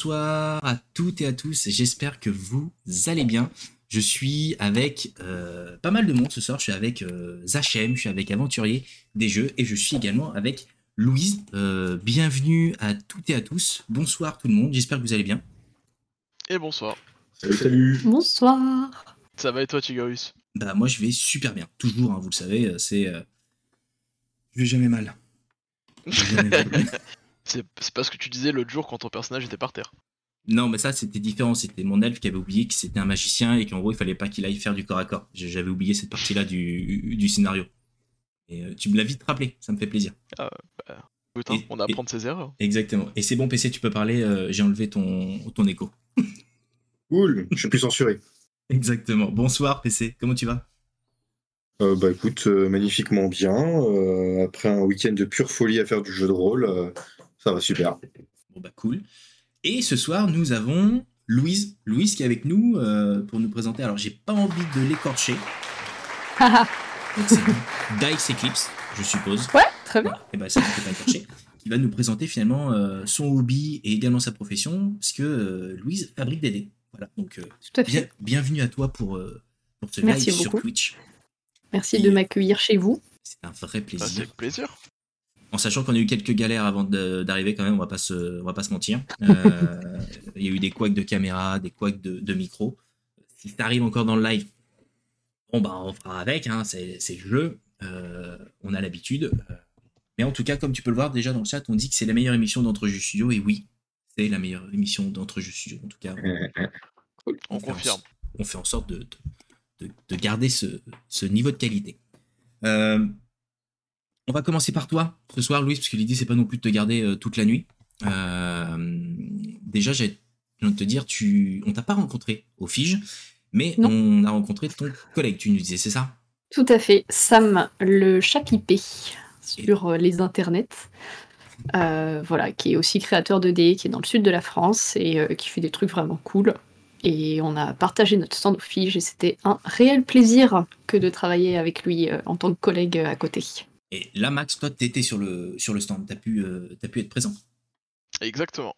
bonsoir à toutes et à tous. J'espère que vous allez bien. Je suis avec euh, pas mal de monde ce soir. Je suis avec euh, Zachem, je suis avec Aventurier des Jeux et je suis également avec Louise. Euh, bienvenue à toutes et à tous. Bonsoir tout le monde. J'espère que vous allez bien. Et bonsoir. Salut, salut. Bonsoir. Ça va et toi, Tigarus Bah moi je vais super bien. Toujours, hein, vous le savez, c'est je vais jamais mal. Je vais jamais mal. C'est pas ce que tu disais l'autre jour quand ton personnage était par terre. Non, mais ça, c'était différent. C'était mon elfe qui avait oublié que c'était un magicien et qu'en gros, il fallait pas qu'il aille faire du corps à corps. J'avais oublié cette partie-là du, du scénario. Et euh, tu me l'as vite rappelé, ça me fait plaisir. Écoute, hein, Et- on apprend de ses erreurs. Exactement. Et c'est bon, PC, tu peux parler. euh, J'ai enlevé ton, ton écho. Cool, je suis plus censuré. Exactement. Bonsoir, PC. Comment tu vas? Euh, bah écoute, euh, magnifiquement bien. euh, après un week-end de pure folie à faire du jeu de rôle, euh, ça va super. Bon, bah, cool. Et ce soir, nous avons Louise. Louise qui est avec nous euh, pour nous présenter. Alors, j'ai pas envie de l'écorcher. Donc, c'est Dice Eclipse, je suppose. ouais, très bien. Voilà. Et ben ça, je peux pas écorcher. Qui va nous présenter finalement euh, son hobby et également sa profession, parce que euh, Louise fabrique des dés. Voilà. Donc, euh, Tout à bien, fait. bienvenue à toi pour, euh, pour ce Merci live sur beaucoup. Twitch. Merci de m'accueillir chez vous. C'est un vrai Bah, plaisir. c'est avec plaisir. En sachant qu'on a eu quelques galères avant d'arriver quand même, on va pas se, on va pas se mentir. Euh, Il y a eu des couacs de caméra, des couacs de, de micro. Si ça arrive encore dans le live, bon bah on fera avec, hein, c'est c'est le jeu, Euh, on a l'habitude. Euh, Mais en tout cas, comme tu peux le voir déjà dans le chat, on dit que c'est la meilleure émission d'entre jeux studio, et oui, c'est la meilleure émission d'entre jeux studio. En tout cas, On fait en- confirme. on fait en sorte de, de, de- de garder ce, ce niveau de qualité. Euh, on va commencer par toi ce soir, Louise, parce que l'idée, c'est pas non plus de te garder euh, toute la nuit. Euh, déjà, j'ai envie de te dire, tu, on t'a pas rencontré au Fige, mais Non. on a rencontré ton collègue, tu nous disais, c'est ça? Tout à fait. Sam, le chat pipé sur euh, les internets. Euh, voilà, qui est aussi créateur de dés, qui est dans le sud de la France et euh, qui fait des trucs vraiment cool. Et on a partagé notre stand au Fige et c'était un réel plaisir que de travailler avec lui euh, en tant que collègue à côté. Et là, Max, toi, t'étais sur le, sur le stand, t'as pu, euh, pu être présent. Exactement.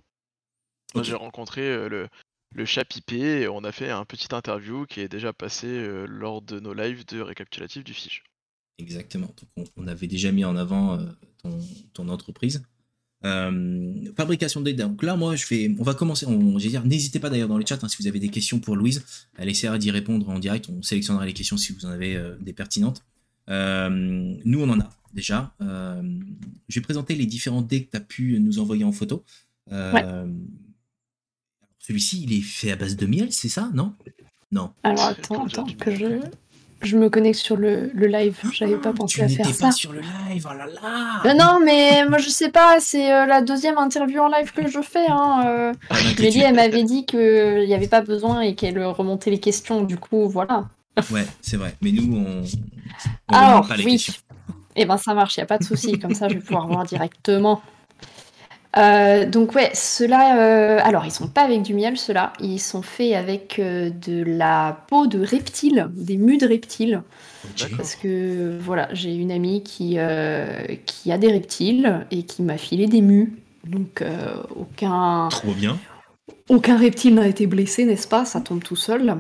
Moi, Ok. j'ai rencontré euh, le, le chat pipé et on a fait un petit interview qui est déjà passé euh, lors de nos lives de récapitulatif du Fige. Exactement. Donc, on, on avait déjà mis en avant euh, ton, ton entreprise. Fabrication de dés. Donc là, moi, je fais. On va commencer. On, vais dire, n'hésitez pas d'ailleurs dans les chats hein, si vous avez des questions pour Louise. Elle essaiera d'y répondre en direct. On sélectionnera les questions si vous en avez des pertinentes. Nous, on en a déjà. Euh, je vais présenter les différents dés que tu as pu nous envoyer en photo. Euh, Ouais. Celui-ci, il est fait à base de miel, c'est ça Non? Non. Alors attends, attends, que je, je me connecte sur le, le live. J'avais pas Ah, pensé tu à n'étais faire pas ça. sur le live, oh là là Euh, non, mais moi je sais pas, c'est euh, la deuxième interview en live que je fais. Hein, euh. Pas d'inquiétude. Mélie, elle m'avait dit qu'il n'y avait pas besoin et qu'elle remontait les questions, du coup, voilà. Ouais, c'est vrai. Mais nous, on. on Alors, remonte pas les oui. questions. Eh ben ça marche, il n'y a pas de souci, comme ça je vais pouvoir voir directement. Euh, donc ouais, ceux-là, euh, alors ils sont pas avec du miel, ceux-là, ils sont faits avec euh, de la peau de reptile, des mus de reptiles. Ok. Parce que voilà, j'ai une amie qui, euh, qui a des reptiles et qui m'a filé des mus. Donc euh, aucun, Trop bien. aucun reptile n'a été blessé, n'est-ce pas? Ça tombe tout seul.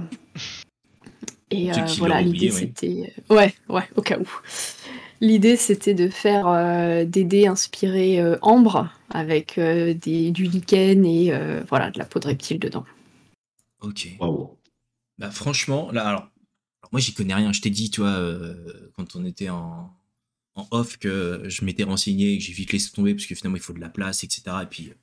Et euh, voilà, l'idée oui. c'était. Ouais, ouais, au cas où. L'idée c'était de faire euh, des dés inspirés euh, ambre avec euh, des, du lichen et euh, voilà, de la peau de reptile dedans. Ok. Bah franchement, là, alors, alors, moi j'y connais rien. Je t'ai dit, euh, quand on était en, en off, que je m'étais renseigné, que j'ai vite laissé tomber parce que finalement il faut de la place, etc. Et puis euh,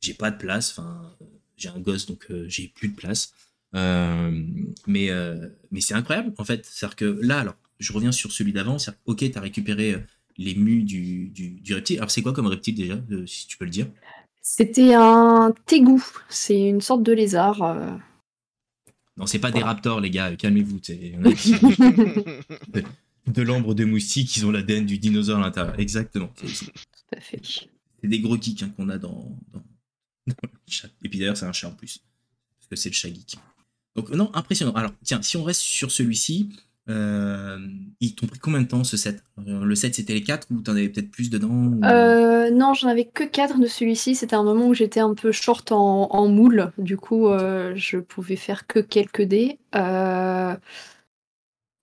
j'ai pas de place. Enfin, euh, j'ai un gosse donc euh, j'ai plus de place. Euh, mais euh, mais c'est incroyable en fait. C'est-à-dire que là, alors, je reviens sur celui d'avant. Que, ok, t'as récupéré euh, les mus du, du, du reptile. Alors c'est quoi comme reptile déjà, euh, si tu peux le dire? C'était un tégou, c'est une sorte de lézard. euh. Non, c'est pas des raptors, les gars. Calmez-vous. c'est- qui- de l'ambre de moustique, ils ont l'ADN du dinosaure à l'intérieur. Exactement. C'est c'est- Tout à fait. c'est des gros geeks hein, qu'on a dans, dans, dans le chat. Et puis d'ailleurs, c'est un chat en plus. Parce que c'est le chat geek. Donc, non, impressionnant. Alors, tiens, si on reste sur celui-ci, Euh, ils t'ont pris combien de temps ce set Euh, Le set c'était les 4 ou t'en avais peut-être plus dedans Euh, non, j'en avais que 4 de celui-ci. C'était un moment où j'étais un peu short en, en moule. Du coup, je pouvais faire que quelques dés.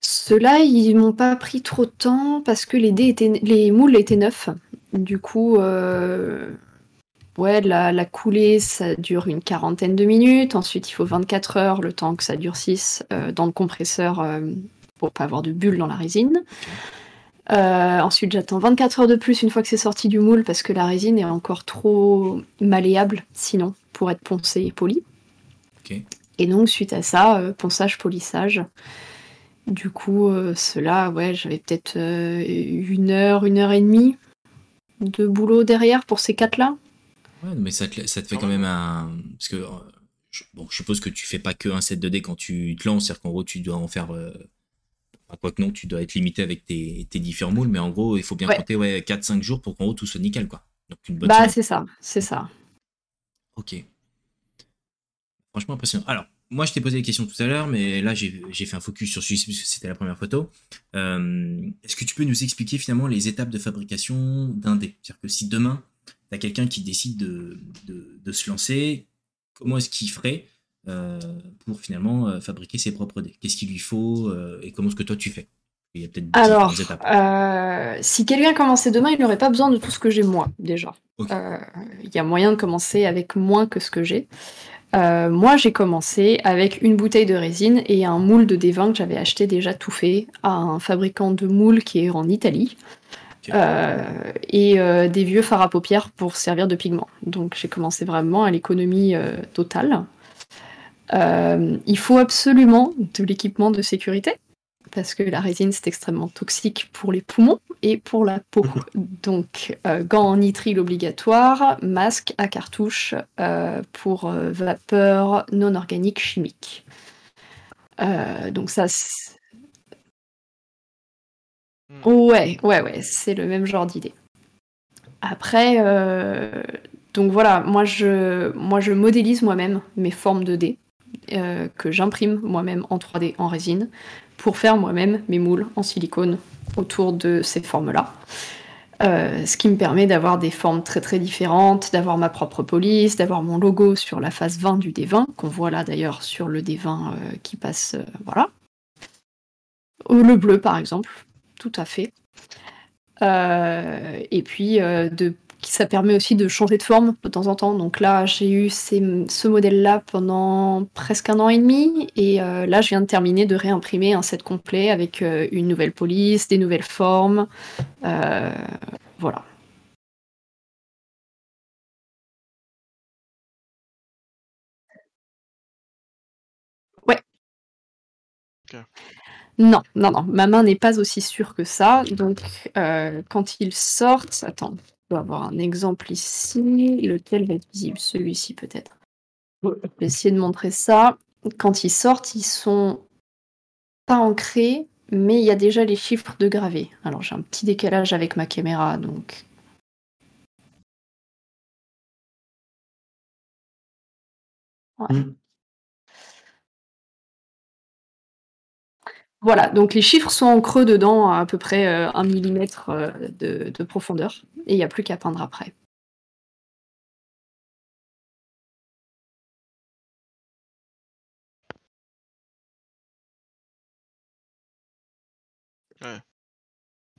Ceux-là, ils m'ont pas pris trop de temps parce que les dés étaient, les moules étaient neufs. Du coup, ouais, la, coulée, ça dure une quarantaine de minutes. Ensuite, il faut 24 heures, le temps que ça durcisse euh, dans le compresseur pour pas avoir de bulles dans la résine. Euh, ensuite, j'attends 24 heures de plus une fois que c'est sorti du moule parce que la résine est encore trop malléable sinon pour être poncée et polie. Et donc, suite à ça, euh, ponçage, polissage. Du coup, euh, cela, ouais, j'avais peut-être euh, une heure, une heure et demie de boulot derrière pour ces quatre-là. Ouais, mais ça te, ça te fait quand même un. Parce que. euh, je, bon, je suppose que tu fais pas que un set de dés quand tu te lances, c'est-à-dire qu'en gros, tu dois en faire. Enfin, quoi que non, tu dois être limité avec tes, tes différents moules, mais en gros, il faut bien Ouais. compter ouais, 4-5 jours pour qu'en gros tout soit nickel, quoi. Donc une bonne Bah, c'est ça, c'est ça. Ok. Franchement impressionnant. Alors, moi, je t'ai posé des questions tout à l'heure, mais là, j'ai fait un focus sur celui-ci parce que c'était la première photo. Euh, Est-ce que tu peux nous expliquer finalement les étapes de fabrication d'un dé? C'est-à-dire que si demain, tu as quelqu'un qui décide de, de- de se lancer, comment est-ce qu'il ferait? Pour finalement euh, fabriquer ses propres dés Qu'est-ce qu'il lui faut euh, et comment est-ce que toi tu fais? Il y a peut-être Alors, euh, si quelqu'un commençait demain, il n'aurait pas besoin de tout ce que j'ai moi, déjà. Euh, Il y a moyen de commencer avec moins que ce que j'ai. Euh, moi, j'ai commencé avec une bouteille de résine et un moule de dévin que j'avais acheté déjà tout fait à un fabricant de moules qui est en Italie. Euh, et euh, des vieux fards à paupières pour servir de pigment. Donc j'ai commencé vraiment à l'économie euh, totale. Euh, il faut absolument de l'équipement de sécurité parce que la résine c'est extrêmement toxique pour les poumons et pour la peau. Donc euh, gants en nitrile obligatoire, masque à cartouche euh, pour vapeur non organique chimique. Donc ça, Hmm. ouais, ouais, ouais, c'est le même genre d'idée. Après, donc voilà, moi je, moi je modélise moi-même mes formes de dés euh, que j'imprime moi-même en 3D en résine pour faire moi-même mes moules en silicone autour de ces formes-là. Euh, ce qui me permet d'avoir des formes très très différentes, d'avoir ma propre police, d'avoir mon logo sur la face 20 du D20, qu'on voit là d'ailleurs sur le D20 euh, qui passe, voilà. Le bleu par exemple, tout à fait. Et puis de ça permet aussi de changer de forme de temps en temps. Donc là, j'ai eu ces- ce modèle-là pendant presque un an et demi. Et euh, là, je viens de terminer de réimprimer un set complet avec euh, une nouvelle police, des nouvelles formes. Euh, voilà. Ouais. Non, non, non, ma main n'est pas aussi sûre que ça. Donc, quand ils sortent, attends, dois avoir un exemple ici. Lequel va être visible? Celui-ci peut-être. Je vais essayer de montrer ça. Quand ils sortent, ils sont pas ancrés, mais il y a déjà les chiffres de gravés. Alors, j'ai un petit décalage avec ma caméra, donc. Ouais. Mm. Voilà, donc les chiffres sont en creux dedans, à, à peu près euh, un millimètre euh, de, de profondeur, et il n'y a plus qu'à peindre après.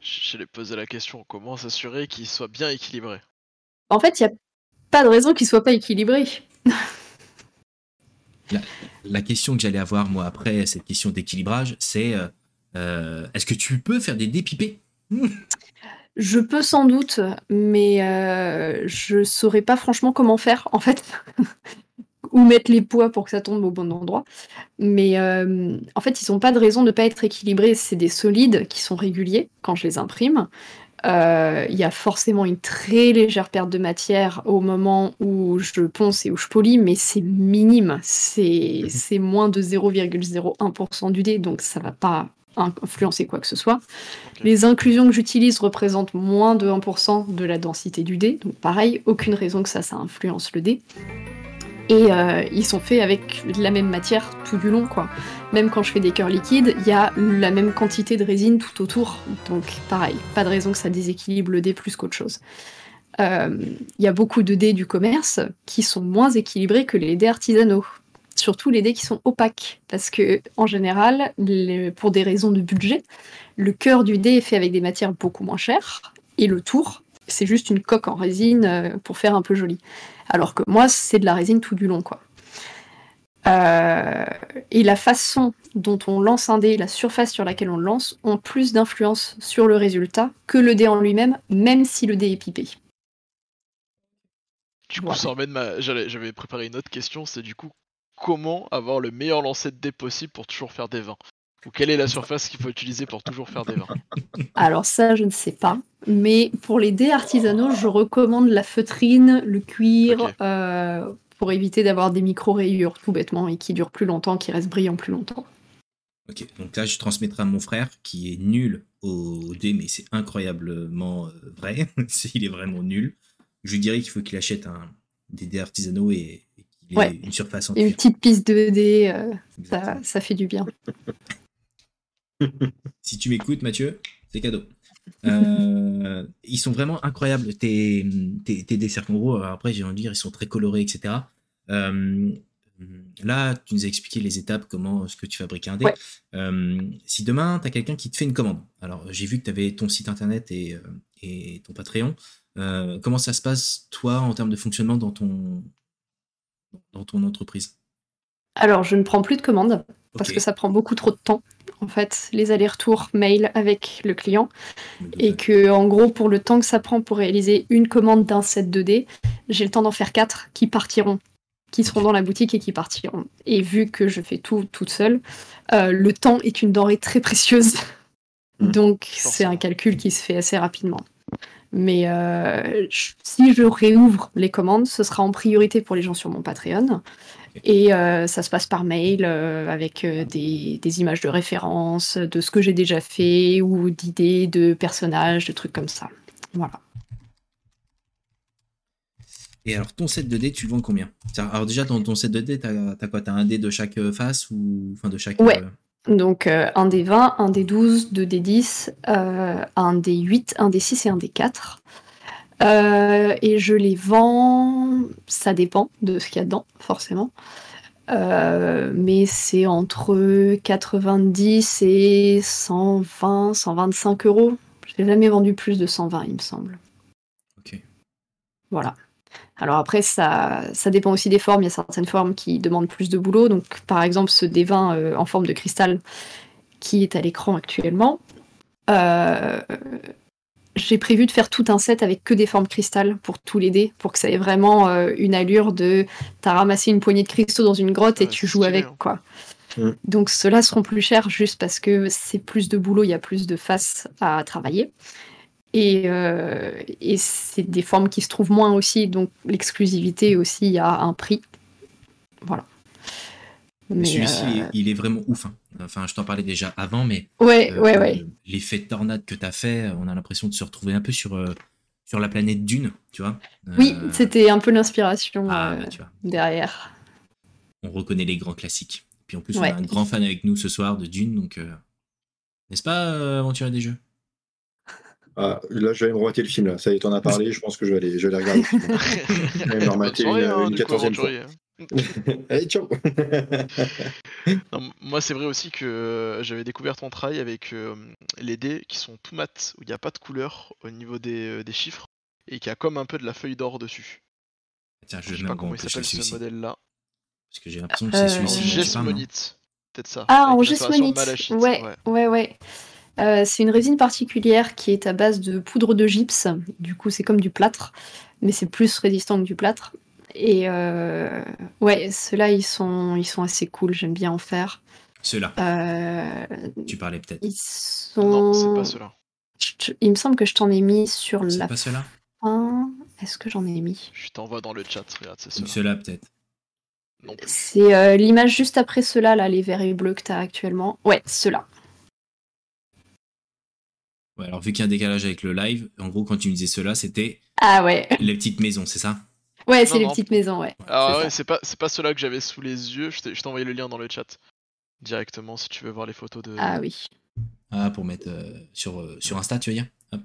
J'allais poser la question, comment s'assurer qu'il soit bien équilibré? En fait, il n'y a pas de raison qu'il soit pas équilibré. La question que j'allais avoir, moi, après cette question d'équilibrage, c'est euh, euh, est-ce que tu peux faire des dépipés? Je peux sans doute, mais euh, je saurais pas franchement comment faire, en fait. Ou mettre les poids pour que ça tombe au bon endroit. Mais euh, en fait, ils n'ont pas de raison de ne pas être équilibrés. C'est des solides qui sont réguliers quand je les imprime. Euh, Il y a forcément une très légère perte de matière au moment où je ponce et où je polis, mais c'est minime. C'est c'est moins de 0,01% du dé, donc ça va pas influencer quoi que ce soit. Les inclusions que j'utilise représentent moins de 1% de la densité du dé, donc pareil, aucune raison que ça, ça influence le dé. Et euh, ils sont faits avec la même matière tout du long, quoi. Même quand je fais des cœurs liquides, il y a la même quantité de résine tout autour. Donc pareil, pas de raison que ça déséquilibre le dé plus qu'autre chose. Euh, Il y a beaucoup de dés du commerce qui sont moins équilibrés que les dés artisanaux. Surtout les dés qui sont opaques. Parce que, en général, pour des raisons de budget, le cœur du dé est fait avec des matières beaucoup moins chères. Et le tour, c'est juste une coque en résine euh, pour faire un peu joli. Alors que moi, c'est de la résine tout du long, quoi. Euh, et la façon dont on lance un dé, la surface sur laquelle on le lance, ont plus d'influence sur le résultat que le dé en lui-même, même si le dé est pipé. Du coup, Voilà. ça emmène ma. J'avais préparé une autre question, c'est du coup comment avoir le meilleur lancer de dés possible pour toujours faire des 20 Ou quelle est la surface qu'il faut utiliser pour toujours faire des 20 Alors ça, je ne sais pas. Mais pour les dés artisanaux, je recommande la feutrine, le cuir, euh, pour éviter d'avoir des micro-rayures, tout bêtement, et qui durent plus longtemps, qui restent brillants plus longtemps. Ok, donc là, je transmettrai à mon frère qui est nul au dé, mais c'est incroyablement euh, vrai. Il est vraiment nul. Je lui dirais qu'il faut qu'il achète un, des dés artisanaux et, et qu'il ait Ouais. une surface en Et une petite piste de dés, euh, ça fait du bien. Si tu m'écoutes, Mathieu, c'est cadeau. Euh, ils sont vraiment incroyables, tes, tes, tes desserts. En gros, après, j'ai envie de dire, ils sont très colorés, etc. Euh, là, tu nous as expliqué les étapes, comment ce que tu fabriques un dé. Ouais. Euh, si demain, tu as quelqu'un qui te fait une commande, alors j'ai vu que tu avais ton site internet et, et ton Patreon. Comment ça se passe, toi, en termes de fonctionnement dans ton, dans ton entreprise? Alors, je ne prends plus de commandes, parce que ça prend beaucoup trop de temps, en fait, les allers-retours mail avec le client. Et que, en gros, pour le temps que ça prend pour réaliser une commande d'un set 2D, j'ai le temps d'en faire quatre qui partiront, qui seront dans la boutique et qui partiront. Et vu que je fais tout toute seule, euh, le temps est une denrée très précieuse. Mhm. Donc, c'est un calcul qui se fait assez rapidement. Mais euh, si je réouvre les commandes, ce sera en priorité pour les gens sur mon Patreon. Et euh, ça se passe par mail euh, avec euh, des, des images de référence, de ce que j'ai déjà fait ou d'idées de personnages, de trucs comme ça. Voilà. Et alors, ton set de dés, tu le vends combien? Alors, déjà, dans ton set de dés, t'as as quoi? T'as un dé de chaque euh, face ou enfin de chaque. Ouais. euh, Donc un des 20, un des 12, deux des 10, euh, un des 8, un des 6 et un des 4. Euh, et je les vends, ça dépend de ce qu'il y a dedans, forcément. Euh, mais c'est entre 90 et 120, 125 euros. Je n'ai jamais vendu plus de 120, il me semble. Ok. Voilà. Alors après, ça, ça dépend aussi des formes. Il y a certaines formes qui demandent plus de boulot. Donc, par exemple, ce D20 euh, en forme de cristal qui est à l'écran actuellement, euh, j'ai prévu de faire tout un set avec que des formes cristal pour tous les dés, pour que ça ait vraiment euh, une allure de t'as ramassé une poignée de cristaux dans une grotte et Ouais, tu joues avec hein. quoi. Mm. Donc ceux-là seront plus chers juste parce que c'est plus de boulot, il y a plus de faces à travailler. Et, euh, et c'est des formes qui se trouvent moins aussi, donc l'exclusivité aussi a un prix. Voilà. Mais celui-ci, euh, il, est, il est vraiment ouf. hein. Enfin, je t'en parlais déjà avant, mais Ouais, euh, ouais, ouais. l'effet de tornade que t'as fait, on a l'impression de se retrouver un peu sur, euh, sur la planète Dune, tu vois. Oui, Euh, c'était un peu l'inspiration Ah, euh, bah, tu derrière. on reconnaît les grands classiques. Puis en plus, Ouais. on a un grand fan avec nous ce soir de Dune, donc. euh, N'est-ce pas, euh, Aventurier des Jeux? Ah, là, je vais me remater le film. Là. Ça y est, t'en as parlé. Je pense que je vais aller, je vais aller regarder. le film. vais me remater une- hein, une coup, 14e fois. Aventurier. Allez, ciao Non, moi, c'est vrai aussi que euh, j'avais découvert ton travail avec euh, les dés qui sont tout mat, où il n'y a pas de couleur au niveau des, euh, des chiffres, et qui a comme un peu de la feuille d'or dessus. Tiens, je vais sais pas comment il s'appelle ce modèle-là. Parce que j'ai l'impression que c'est celui-ci. peut-être ça. Ah, en malachite, Ouais, ouais, ouais. Euh, c'est une résine particulière qui est à base de poudre de gypse. Du coup, c'est comme du plâtre, mais c'est plus résistant que du plâtre. Et euh, ouais, ceux-là, ils sont, ils sont assez cool. J'aime bien en faire. Ceux-là, Euh, tu parlais peut-être. ils sont. Non, c'est pas cela. Je- Il me semble que je t'en ai mis sur C'est la pas ceux-là fin. Est-ce que j'en ai mis? Je t'envoie dans le chat, regarde, c'est ceux-là, peut-être. C'est euh, l'image juste après ceux-là, là, les verts et bleus que tu as actuellement. Ouais, ceux-là. Ouais, alors vu qu'il y a un décalage avec le live, en gros, quand tu me disais ceux-là, c'était Ah ouais. les petites maisons, c'est ça? Ouais, c'est les non. petites maisons, ouais. Ah c'est ouais, c'est pas, c'est pas ceux-là que j'avais sous les yeux. Je t'ai envoyé le lien dans le chat directement si tu veux voir les photos de. Ah oui. Ah, pour mettre euh, sur, euh, sur Insta, tu veux dire? Hop.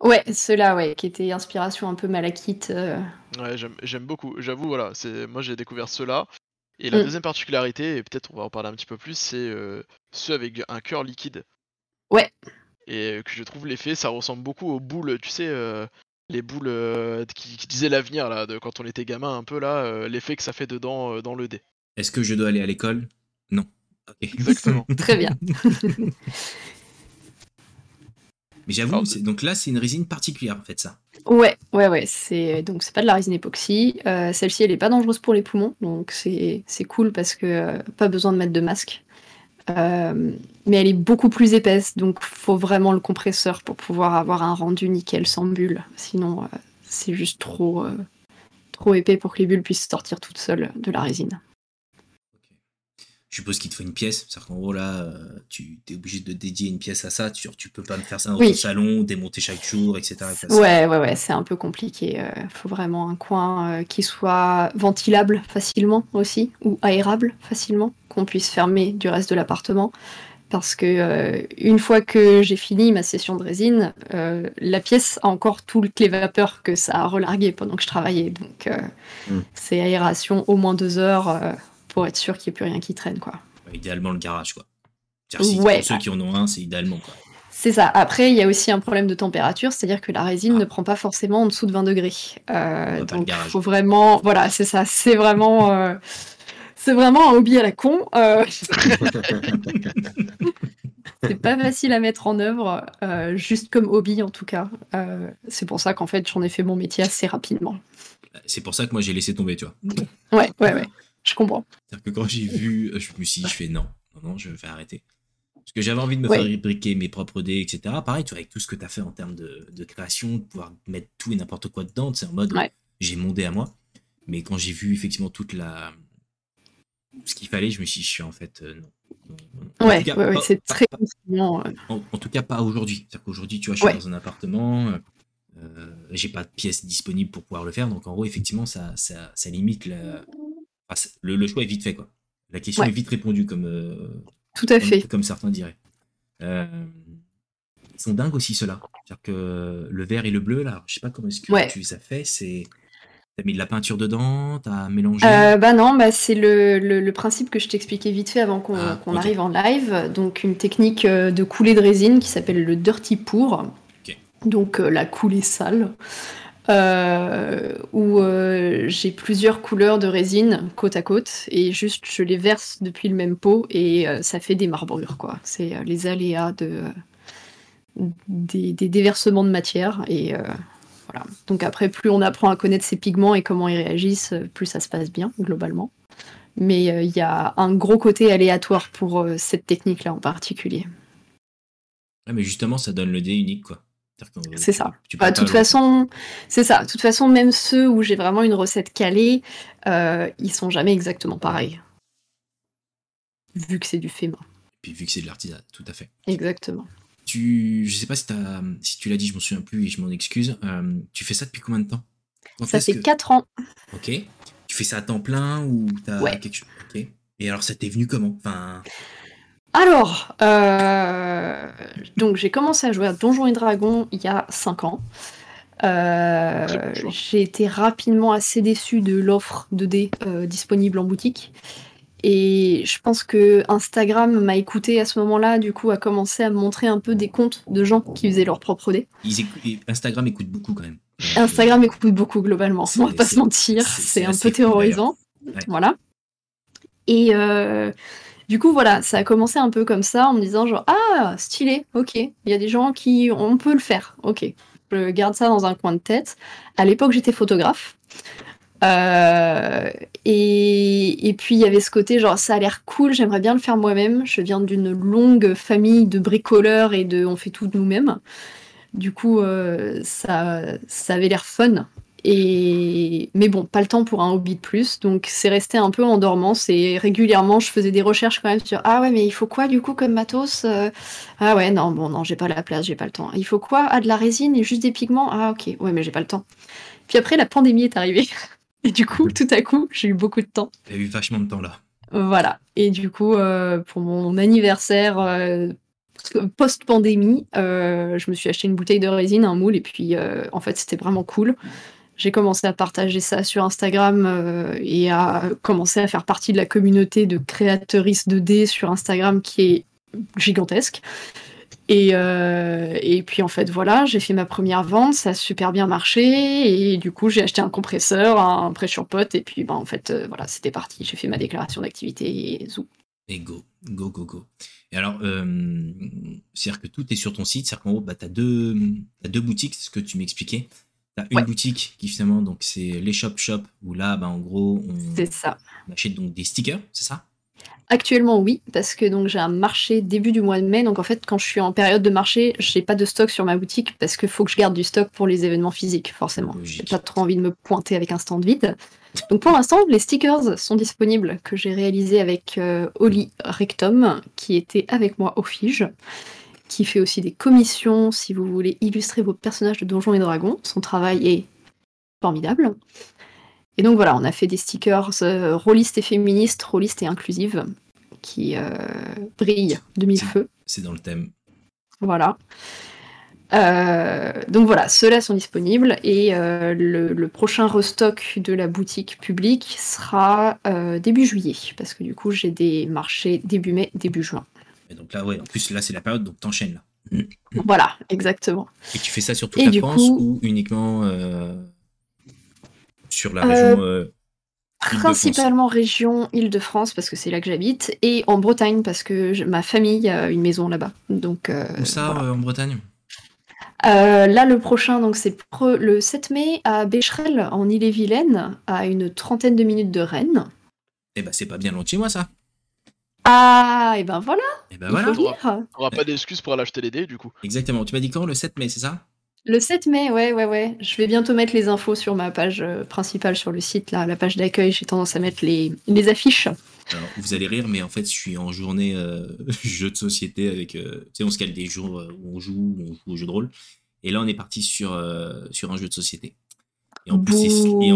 Ouais, ceux-là, ouais, qui étaient inspiration un peu malakite. euh, Ouais, j'aime j'aime beaucoup. J'avoue, voilà, c'est moi j'ai découvert ceux-là. Et la Mm. deuxième particularité, et peut-être on va en parler un petit peu plus, c'est euh, ceux avec un cœur liquide. Ouais. Et que je trouve l'effet, ça ressemble beaucoup aux boules, tu sais, euh, les boules euh, qui, qui disaient l'avenir là, de quand on était gamin un peu là, euh, l'effet que ça fait dedans euh, dans le dé. Est-ce que je dois aller à l'école? Non. Exactement. Très bien. Mais j'avoue, Alors, c'est- donc là, c'est une résine particulière, en fait, ça. Ouais, ouais, ouais. C'est donc c'est pas de la résine époxy. Euh, Celle-ci, elle est pas dangereuse pour les poumons, donc c'est c'est cool parce que euh, pas besoin de mettre de masque. Euh, mais elle est beaucoup plus épaisse, donc faut vraiment le compresseur pour pouvoir avoir un rendu nickel sans bulles. Sinon, euh, c'est juste trop euh, trop épais pour que les bulles puissent sortir toutes seules de la résine. Je suppose qu'il te faut une pièce. C'est-à-dire qu'en gros, là, euh, tu es obligé de dédier une pièce à ça. Tu, tu peux pas me faire ça dans Oui. ton salon, démonter chaque jour, etc. quoi. Ouais, ouais, ouais, c'est un peu compliqué. Il faut vraiment un coin euh, qui soit ventilable facilement aussi, ou aérable facilement, qu'on puisse fermer du reste de l'appartement. Parce que euh, une fois que j'ai fini ma session de résine, euh, la pièce a encore toutes les vapeurs que ça a relarguées pendant que je travaillais. Donc euh, Mm. c'est aération au moins deux heures euh, pour être sûr qu'il n'y ait plus rien qui traîne, quoi. Ouais, idéalement, le garage, quoi. Si- Ouais. Pour ceux qui en ont un, c'est idéalement, quoi. C'est ça. Après, il y a aussi un problème de température, c'est-à-dire que la résine Ah. ne prend pas forcément en dessous de 20 degrés. Euh, donc, il faut vraiment. Voilà, c'est ça. C'est vraiment. euh, C'est vraiment un hobby à la con. euh, c'est pas facile à mettre en œuvre, juste comme hobby en tout cas. C'est pour ça qu'en fait, j'en ai fait mon métier assez rapidement. C'est pour ça que moi, j'ai laissé tomber, tu vois. Ouais, ouais, ouais. Je comprends. C'est-à-dire que quand j'ai vu, euh, je me suis dit, je fais non, non, non, je vais arrêter. Parce que j'avais envie de me Ouais. faire fabriquer mes propres dés, etc. Pareil, tu vois, avec tout ce que tu as fait en termes de, de création, de pouvoir mettre tout et n'importe quoi dedans, c'est en mode, Ouais. j'ai mon dé à moi. Mais quand j'ai vu effectivement toute la. ce qu'il fallait, je me suis dit, je suis en fait, euh, non. En Ouais, ouais, ouais, pas- c'est très pas- euh. en, en tout cas, pas aujourd'hui. C'est-à-dire qu'aujourd'hui, tu vois, je suis Ouais. dans un appartement, euh, j'ai pas de pièces disponibles pour pouvoir le faire. Donc, en gros, effectivement, ça, ça, ça limite le, enfin, le, le choix est vite fait, quoi. La question Ouais. est vite répondue, comme, euh, Tout à comme, fait. comme certains diraient. Euh, ils sont dingues aussi, ceux-là. C'est-à-dire que le vert et le bleu, là, je sais pas comment est-ce que Ouais. tu les as fait. C'est. T'as mis de la peinture dedans, t'as mélangé. Euh, bah non, bah c'est le, le- le principe que je t'expliquais vite fait avant qu'on Ah, arrive en live. Donc une technique euh, de coulée de résine qui s'appelle le dirty pour. Donc la coulée sale. Euh, où euh, j'ai plusieurs couleurs de résine côte à côte et juste je les verse depuis le même pot et euh, ça fait des marbrures quoi. C'est les aléas de des, déversements de matière et voilà. Donc après, plus on apprend à connaître ses pigments et comment ils réagissent, plus ça se passe bien, globalement. Mais il y a un gros côté aléatoire pour cette technique-là en particulier. Ouais, mais justement, ça donne le dé unique, quoi. C'est ça. Bah, de toute façon, c'est ça. De toute façon, même ceux où j'ai vraiment une recette calée, euh, ils sont jamais exactement pareils. Vu que c'est du fait main. Puis vu que c'est de l'artisanat, tout à fait. Exactement. Tu, je sais pas si, si tu l'as dit, je m'en souviens plus et je m'en excuse. Euh, tu fais ça depuis combien de temps? Quand Ça fait que- 4 ans. Ok. Tu fais ça à temps plein ou t'as Ouais. quelque chose Ok. Et alors, ça t'est venu comment? Enfin, Alors, euh, donc j'ai commencé à jouer à Donjons et Dragons il y a 5 ans. Euh, j'ai été rapidement assez déçue de l'offre de dés euh, disponible en boutique. Et je pense que Instagram m'a écouté à ce moment-là, du coup a commencé à me montrer un peu des comptes de gens qui faisaient leurs propres dés. Instagram écoute beaucoup quand même. Instagram écoute beaucoup globalement, on va pas se mentir, c'est- un peu terrorisant. Ouais. Voilà. Et euh, du coup, voilà, ça a commencé un peu comme ça, en me disant genre, ah, stylé, ok, il y a des gens qui, on peut le faire, ok. Je garde ça dans un coin de tête. À l'époque, j'étais photographe. Euh, et, puis il y avait ce côté genre ça a l'air cool, j'aimerais bien le faire moi-même. Je viens d'une longue famille de bricoleurs et de on fait tout de nous-mêmes. Du coup, euh, ça, ça avait l'air fun Et mais bon, pas le temps pour un hobby de plus, donc c'est resté un peu en dormance et régulièrement je faisais des recherches quand même sur ah ouais mais il faut quoi du coup comme matos euh? Ah ouais non bon non j'ai pas la place, j'ai pas le temps. Il faut quoi? Ah de la résine et juste des pigments? Ah ok ouais mais j'ai pas le temps. Puis après la pandémie est arrivée et du coup tout à coup j'ai eu beaucoup de temps. T'as eu vachement de temps là. Voilà et du coup euh, pour mon anniversaire euh, post-pandémie, je me suis acheté une bouteille de résine, un moule et puis en fait c'était vraiment cool j'ai commencé à partager ça sur Instagram euh, et à commencer à faire partie de la communauté de créatrices de dés sur Instagram qui est gigantesque. Et, euh, et puis en fait voilà, j'ai fait ma première vente, ça a super bien marché et du coup j'ai acheté un compresseur, un pressure pot et puis ben, en fait euh, voilà c'était parti, j'ai fait ma déclaration d'activité et zou. Et go, go, go, go. Et alors, c'est-à-dire que tout est sur ton site, c'est-à-dire qu'en gros, bah, tu as, as, deux boutiques, ce que tu m'expliquais. T'as une boutique qui finalement, donc c'est les Shop Shop, où là, bah, en gros, on, ça. achète donc des stickers, c'est ça? Actuellement, oui, parce que donc j'ai un marché début du mois de mai. Donc en fait, quand je suis en période de marché, j'ai pas de stock sur ma boutique parce qu'il faut que je garde du stock pour les événements physiques, forcément. J'ai pas trop envie de me pointer avec un stand vide. Donc pour l'instant, les stickers sont disponibles que j'ai réalisés avec euh, Oli Rectum, qui était avec moi au Fige qui fait aussi des commissions si vous voulez illustrer vos personnages de Donjons et Dragons. Son travail est formidable. Et donc voilà, on a fait des stickers euh, rôlistes et féministes, rôlistes et inclusives, qui euh, brillent de mille feux. C'est dans le thème. Voilà. Euh, donc voilà, ceux-là sont disponibles et le, le, prochain restock de la boutique publique sera début juillet parce que du coup j'ai des marchés début mai, début juin. Et donc là, ouais, en plus, là, c'est la période, donc t'enchaînes là. Voilà, exactement. Et tu fais ça sur toute la France ou uniquement euh, sur la région euh, Principalement région Île-de-France parce que c'est là que j'habite et en Bretagne parce que ma famille a une maison là-bas. Donc, euh, Où ça en Bretagne? Là, le prochain, donc c'est le 7 mai à Bécherel, en Ille-et-Vilaine, à une trentaine de minutes de Rennes. Eh ben, c'est pas bien loin de chez moi, ça. Ah, et ben voilà. Et ben voilà. On pas d'excuses pour aller acheter les dés, du coup. Exactement. Tu m'as dit quand? Le 7 mai, c'est ça? Le 7 mai, ouais, ouais, ouais. Je vais bientôt mettre les infos sur ma page euh, principale sur le site, là, la page d'accueil. J'ai tendance à mettre les, les affiches. Alors, vous allez rire, mais en fait, je suis en journée euh, jeu de société avec. Euh, tu sais, on se cale des jours où on joue, on joue au jeu de rôle. Et là, on est parti sur, sur un jeu de société. Et en,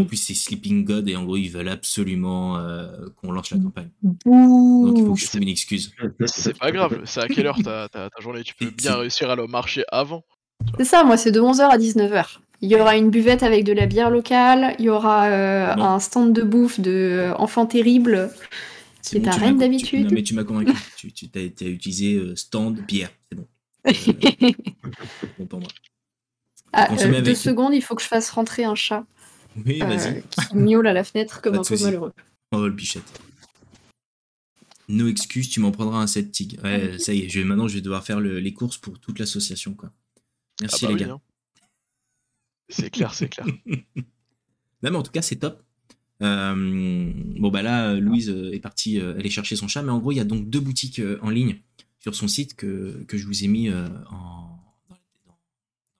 plus, c'est Sleeping God et en gros, ils veulent absolument euh, qu'on lance la campagne. Donc il faut que je trouve une excuse. C'est pas grave, c'est à quelle heure ta, ta, journée? Tu peux bien réussir à le marcher avant. C'est ça, moi c'est de 11h à 19h. Il y aura une buvette avec de la bière locale, il y aura euh, un stand de bouffe de euh, Enfant Terrible qui est, à Rennes d'habitude. Non mais tu m'as convaincu, tu, tu as, utilisé stand, bière, c'est bon. bon pour moi. Ah, euh, deux secondes, il faut que je fasse rentrer un chat. Oui, vas-y. Euh, qui miaule à la fenêtre comme un peu malheureux. Oh, le bichette. No excuse, tu m'en prendras un set tig. Ouais, ça y est, je, maintenant je vais devoir faire les courses pour toute l'association. quoi. Merci ah bah les gars. Hein. C'est clair, c'est clair. non, mais en tout cas, c'est top. Euh, bon, bah là, Louise est partie aller chercher son chat, mais en gros, il y a donc deux boutiques en ligne sur son site que, que je vous ai mis en,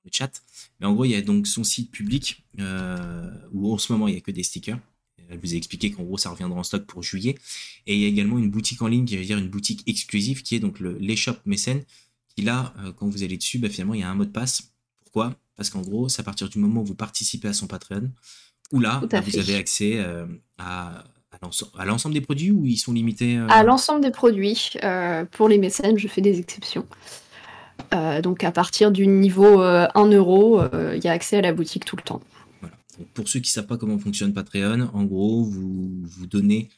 le chat. Mais en gros, il y a donc son site public euh, où en ce moment il n'y a que des stickers. Elle vous a expliqué qu'en gros ça reviendra en stock pour juillet. Et il y a également une boutique en ligne, qui veut dire une boutique exclusive, qui est donc le l'eShop Mécène, qui là, euh, quand vous allez dessus, bah, finalement il y a un mot de passe. Pourquoi? Parce qu'en gros, c'est à partir du moment où vous participez à son Patreon, où là, bah, vous avez accès euh, à, à l'ensemble des produits ou ils sont limités À l'ensemble des produits. pour les mécènes, je fais des exceptions. Euh, donc à partir du niveau 1 euh, euro, euh, il y a accès à la boutique tout le temps. pour ceux qui ne savent pas comment fonctionne Patreon, en gros, vous, vous donnez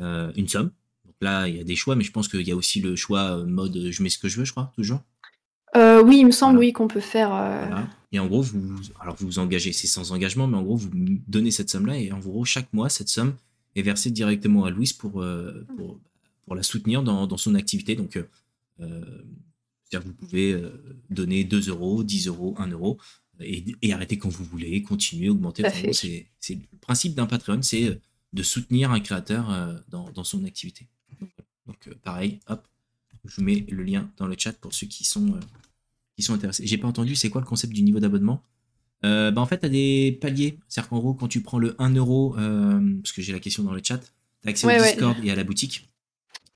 une somme. Donc là, il y a des choix, mais je pense qu'il y a aussi le choix mode je mets ce que je veux, je crois, toujours. oui, il me semble, oui, qu'on peut faire. Et en gros, vous, alors vous vous engagez, c'est sans engagement, mais en gros, vous donnez cette somme-là, et en gros, chaque mois, cette somme est versée directement à Louise pour, pour, pour, la soutenir dans, dans son activité. Donc, c'est-à-dire vous pouvez euh, donner 2 euros, 10 euros, 1 euro et, arrêter quand vous voulez, continuer, augmenter. c'est le principe d'un Patreon, c'est euh, de soutenir un créateur euh, dans, son activité. Donc, pareil, hop, je vous mets le lien dans le chat pour ceux qui sont, qui sont intéressés. J'ai pas entendu, c'est quoi le concept du niveau d'abonnement? Euh, bah en fait, tu as des paliers. C'est-à-dire qu'en gros, quand tu prends le 1 euro, euh, parce que j'ai la question dans le chat, tu as accès Ouais, au ouais. Discord et à la boutique.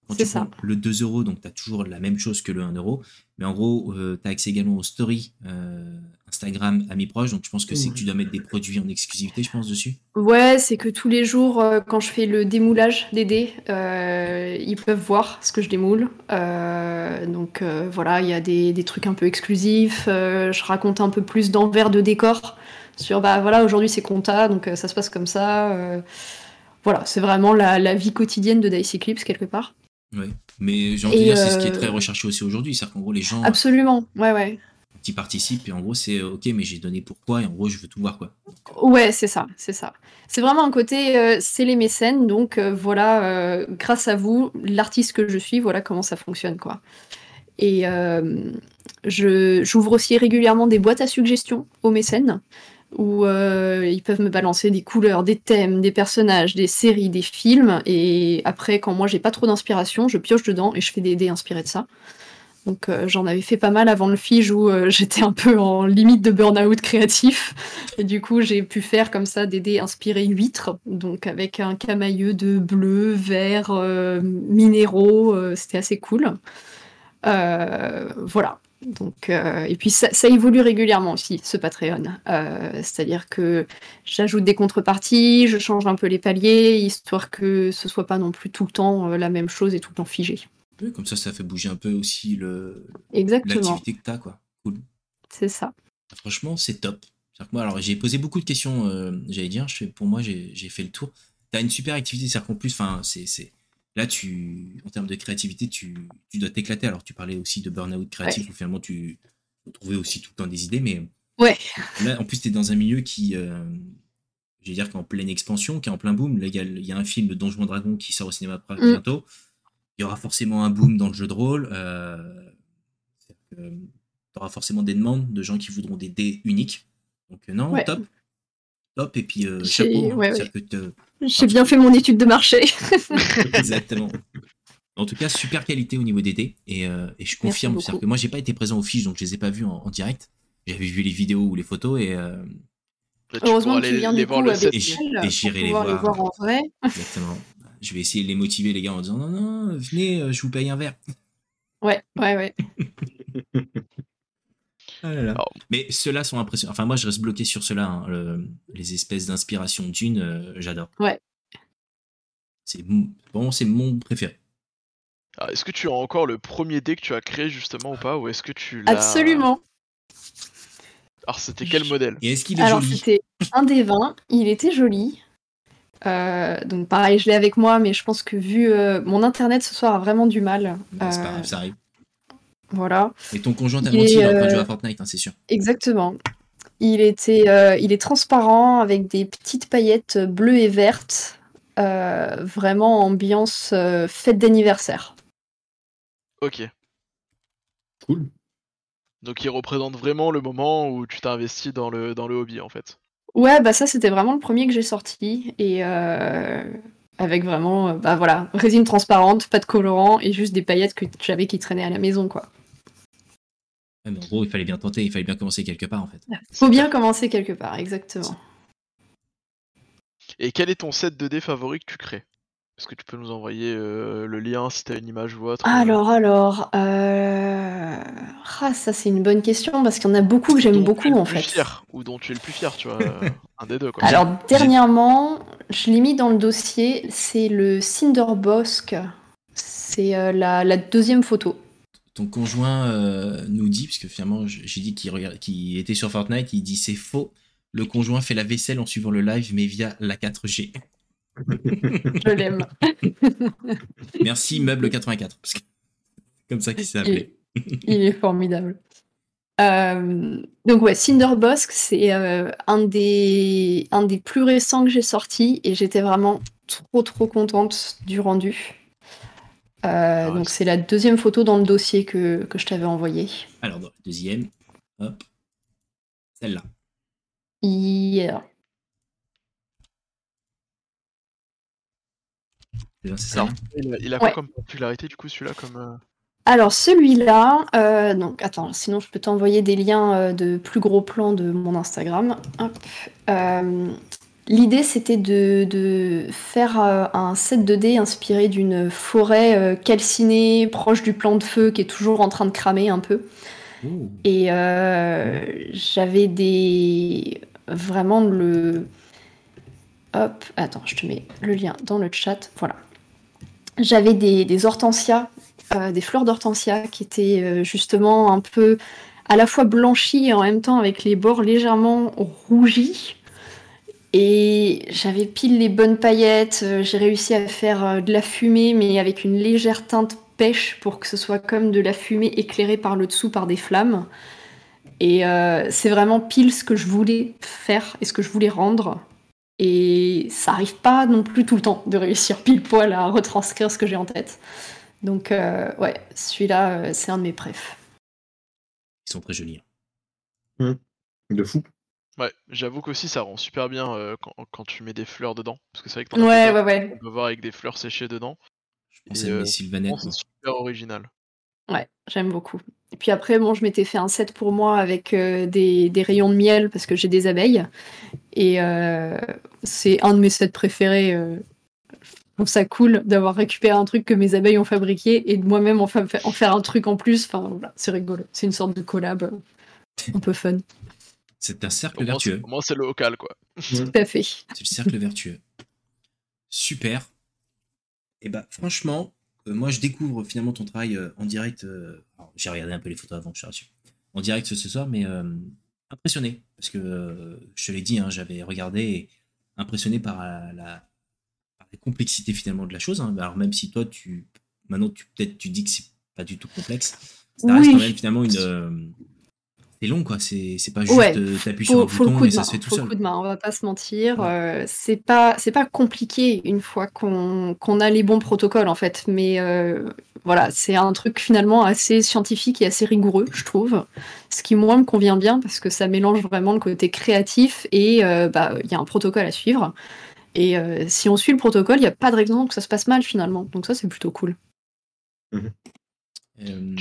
Quand tu prends ça. le 2 euros, donc tu as toujours la même chose que le 1 euro. Mais en gros, tu as accès également aux stories euh, Instagram amis proches. Donc je pense que c'est que tu dois mettre des produits en exclusivité, je pense, dessus. Ouais, c'est que tous les jours, euh, quand je fais le démoulage des dés, euh, ils peuvent voir ce que je démoule. Euh, donc euh, voilà, il y a des, des trucs un peu exclusifs. euh, je raconte un peu plus d'envers de décor sur, bah voilà, aujourd'hui c'est compta, donc euh, ça se passe comme ça. euh, voilà, c'est vraiment la, la vie quotidienne de Dice Eclipse quelque part. Ouais. Mais j'ai envie de dire, c'est ce qui est euh, très recherché aussi aujourd'hui. C'est-à-dire qu'en gros, les gens Absolument, ouais, ouais. qui participent, et en gros, c'est ok, mais j'ai donné pourquoi, et en gros, je veux tout voir, quoi. Ouais, c'est ça, c'est ça. C'est vraiment un côté, euh, c'est les mécènes, donc euh, voilà, euh, grâce à vous, l'artiste que je suis, voilà comment ça fonctionne, quoi. Et je, j'ouvre aussi régulièrement des boîtes à suggestions aux mécènes, où euh, ils peuvent me balancer des couleurs, des thèmes, des personnages, des séries, des films, et après, quand moi j'ai pas trop d'inspiration, je pioche dedans et je fais des dés inspirés de ça. Donc euh, j'en avais fait pas mal avant le Fige où euh, j'étais un peu en limite de burn-out créatif. Et du coup, j'ai pu faire comme ça des dés inspirés huîtres, donc avec un camailleux de bleu, vert, minéraux, c'était assez cool. Voilà. Donc, euh, et puis ça, ça évolue régulièrement aussi, ce Patreon. Euh, C'est-à-dire que j'ajoute des contreparties, je change un peu les paliers, histoire que ce soit pas non plus tout le temps euh, la même chose et tout le temps figé. Comme ça, ça fait bouger un peu aussi le Exactement, l'activité que tu as, quoi. Cool. c'est ça. Franchement, c'est top. Que moi, alors j'ai posé beaucoup de questions, euh, j'allais dire, je pour moi, j'ai fait le tour. Tu as une super activité, c'est-à-dire qu'en plus, c'est- là, tu, en termes de créativité, tu, tu dois t'éclater. Alors, tu parlais aussi de burn-out créatif, où finalement, tu trouvais aussi tout le temps des idées, mais Ouais. là, en plus, tu es dans un milieu qui, euh, je vais dire, qu'en pleine expansion, qui est en plein boom. Là, il y, a- il y a un film de Donjons et Dragons qui sort au cinéma Mm. bientôt. Il y aura forcément un boom dans le jeu de rôle. Euh, tu auras forcément des demandes de gens qui voudront des dés uniques. Donc, euh, non, Ouais. top. Top. Et puis, euh, chapeau. hein. ouais, que J'ai bien fait mon étude de marché. Exactement. En tout cas, super qualité au niveau des dés. Et, euh, et je confirme. que moi, j'ai pas été présent aux fiches, donc je les ai pas vus en, en direct. J'avais vu les vidéos ou les photos et euh, Là, tu Heureusement que tu viens les du voir coup le avec 7 Et je- elle et j'irai les les voir. voir en vrai. exactement. Je vais essayer de les motiver, les gars, en disant non, non, venez, euh, je vous paye un verre. Ouais, ouais, ouais. Ah là là. Alors- Mais ceux-là sont impressionnants. Enfin, moi, je reste bloqué sur ceux-là. hein, le- les espèces d'inspiration d'une, euh, j'adore. Ouais. C'est mon- bon, c'est mon préféré. Alors, Est-ce que tu as encore le premier dé que tu as créé justement ou pas Ou est-ce que tu l'as. Absolument. Alors c'était quel modèle? Et est-ce qu'il est Alors joli? c'était un des 20, il était joli. Euh, donc pareil, je l'ai avec moi, mais je pense que vu euh, mon internet ce soir a vraiment du mal. Bah, C'est pas Euh, grave, ça arrive. Voilà, Et ton conjoint t'a menti, il est en train de euh, jouer à Fortnite, hein, c'est sûr. exactement. Il était, euh, il est transparent avec des petites paillettes bleues et vertes, euh, vraiment ambiance euh, fête d'anniversaire. Ok. Cool. Donc il représente vraiment le moment où tu t'es investi dans le, dans le hobby en fait. Ouais, bah ça c'était vraiment le premier que j'ai sorti et euh, avec vraiment, bah voilà, résine transparente, pas de colorant et juste des paillettes que j'avais qui traînaient à la maison quoi. Mais en gros, il fallait bien tenter, il fallait bien commencer quelque part, en fait. Faut bien commencer quelque part, exactement. Et quel est ton set de dés favori que tu crées? Est-ce que tu peux nous envoyer euh, le lien si t'as une image ou autre? Euh, Alors, alors, euh... ah, ça c'est une bonne question parce qu'il y en a beaucoup que j'aime tu beaucoup en fait. Fier, ou dont tu es le plus fier, tu vois. euh, un des deux quoi. Alors, dernièrement, je l'ai mis dans le dossier, c'est le Cinderbosque. C'est euh, la, la deuxième photo. Ton conjoint euh, nous dit, parce que finalement, j'ai dit qu'il était sur Fortnite, il dit c'est faux. Le conjoint fait la vaisselle en suivant le live, mais via la 4G. Je l'aime. Merci, Meuble 84. Parce que c'est comme ça qu'il s'est appelé. Il est formidable. Euh, donc ouais, Cinderbosque, c'est euh, un, des, un des plus récents que j'ai sorti et j'étais vraiment trop trop contente du rendu. Euh, ouais, donc c'est- la deuxième photo dans le dossier que, que je t'avais envoyé. Alors, deuxième, hop, celle-là. Yeah. C'est bien, c'est ça. Alors, il a, il a quoi Ouais. comme particularité du coup celui-là comme euh, Alors celui-là, euh, donc attends, sinon je peux t'envoyer des liens euh, de plus gros plans de mon Instagram. Hop. Euh, L'idée c'était de, de faire euh, un set 2D inspiré d'une forêt euh, calcinée, proche du plan de feu qui est toujours en train de cramer un peu. Et euh, j'avais des. Vraiment le. Hop, attends, je te mets le lien dans le chat. Voilà. J'avais des, des hortensias, euh, des fleurs d'hortensia qui étaient justement un peu à la fois blanchies et en même temps avec les bords légèrement rougis. Et j'avais pile les bonnes paillettes. euh, J'ai réussi à faire euh, de la fumée, mais avec une légère teinte pêche pour que ce soit comme de la fumée éclairée par le dessous par des flammes. Et euh, c'est vraiment pile ce que je voulais faire et ce que je voulais rendre. Et ça arrive pas non plus tout le temps de réussir pile poil à retranscrire ce que j'ai en tête. Donc euh, ouais, celui-là, c'est un de mes préfs. Ils sont très jolis. De fou. Ouais, j'avoue qu'aussi ça rend super bien euh, quand, quand tu mets des fleurs dedans. Parce que c'est vrai que t'en as Ouais, ouais, ouais. qu'on peut voir avec des fleurs séchées dedans. Je à euh, c'est super original. Ouais, j'aime beaucoup. Et puis après, bon, je m'étais fait un set pour moi avec euh, des, des rayons de miel parce que j'ai des abeilles. Et euh, c'est un de mes sets préférés. euh. Je trouve ça cool d'avoir récupéré un truc que mes abeilles ont fabriqué et de moi-même en, fa- en faire un truc en plus. Enfin, voilà, c'est rigolo. C'est une sorte de collab un peu fun. C'est un cercle Au moins, c'est- vertueux. au moins, c'est local quoi. Tout à fait. C'est le cercle vertueux. Super. Et bah franchement, euh, moi je découvre finalement ton travail euh, en direct. euh, alors, J'ai regardé un peu les photos avant, je suis rassuré. En direct ce soir, mais euh, impressionné. Parce que euh, je te l'ai dit, hein, j'avais regardé et impressionné par la, la- par la complexité finalement de la chose. hein. Alors même si toi, tu maintenant tu peut-être tu dis que c'est pas du tout complexe, ça reste quand même finalement une. C'est long quoi, c'est c'est pas juste Ouais, euh, t'appuies sur un Faut, faut le bouton coup et de ça main. se fait tout Faut le seul. coup de main. On va pas se mentir. Ouais. euh, c'est pas, c'est pas compliqué une fois qu'on qu'on a les bons protocoles en fait. Mais euh, voilà, c'est un truc finalement assez scientifique et assez rigoureux, je trouve. Ce qui moi me convient bien parce que ça mélange vraiment le côté créatif et euh, bah il y a un protocole à suivre. Et euh, si on suit le protocole, il n'y a pas de raison que ça se passe mal finalement. Donc ça c'est plutôt cool. Euh,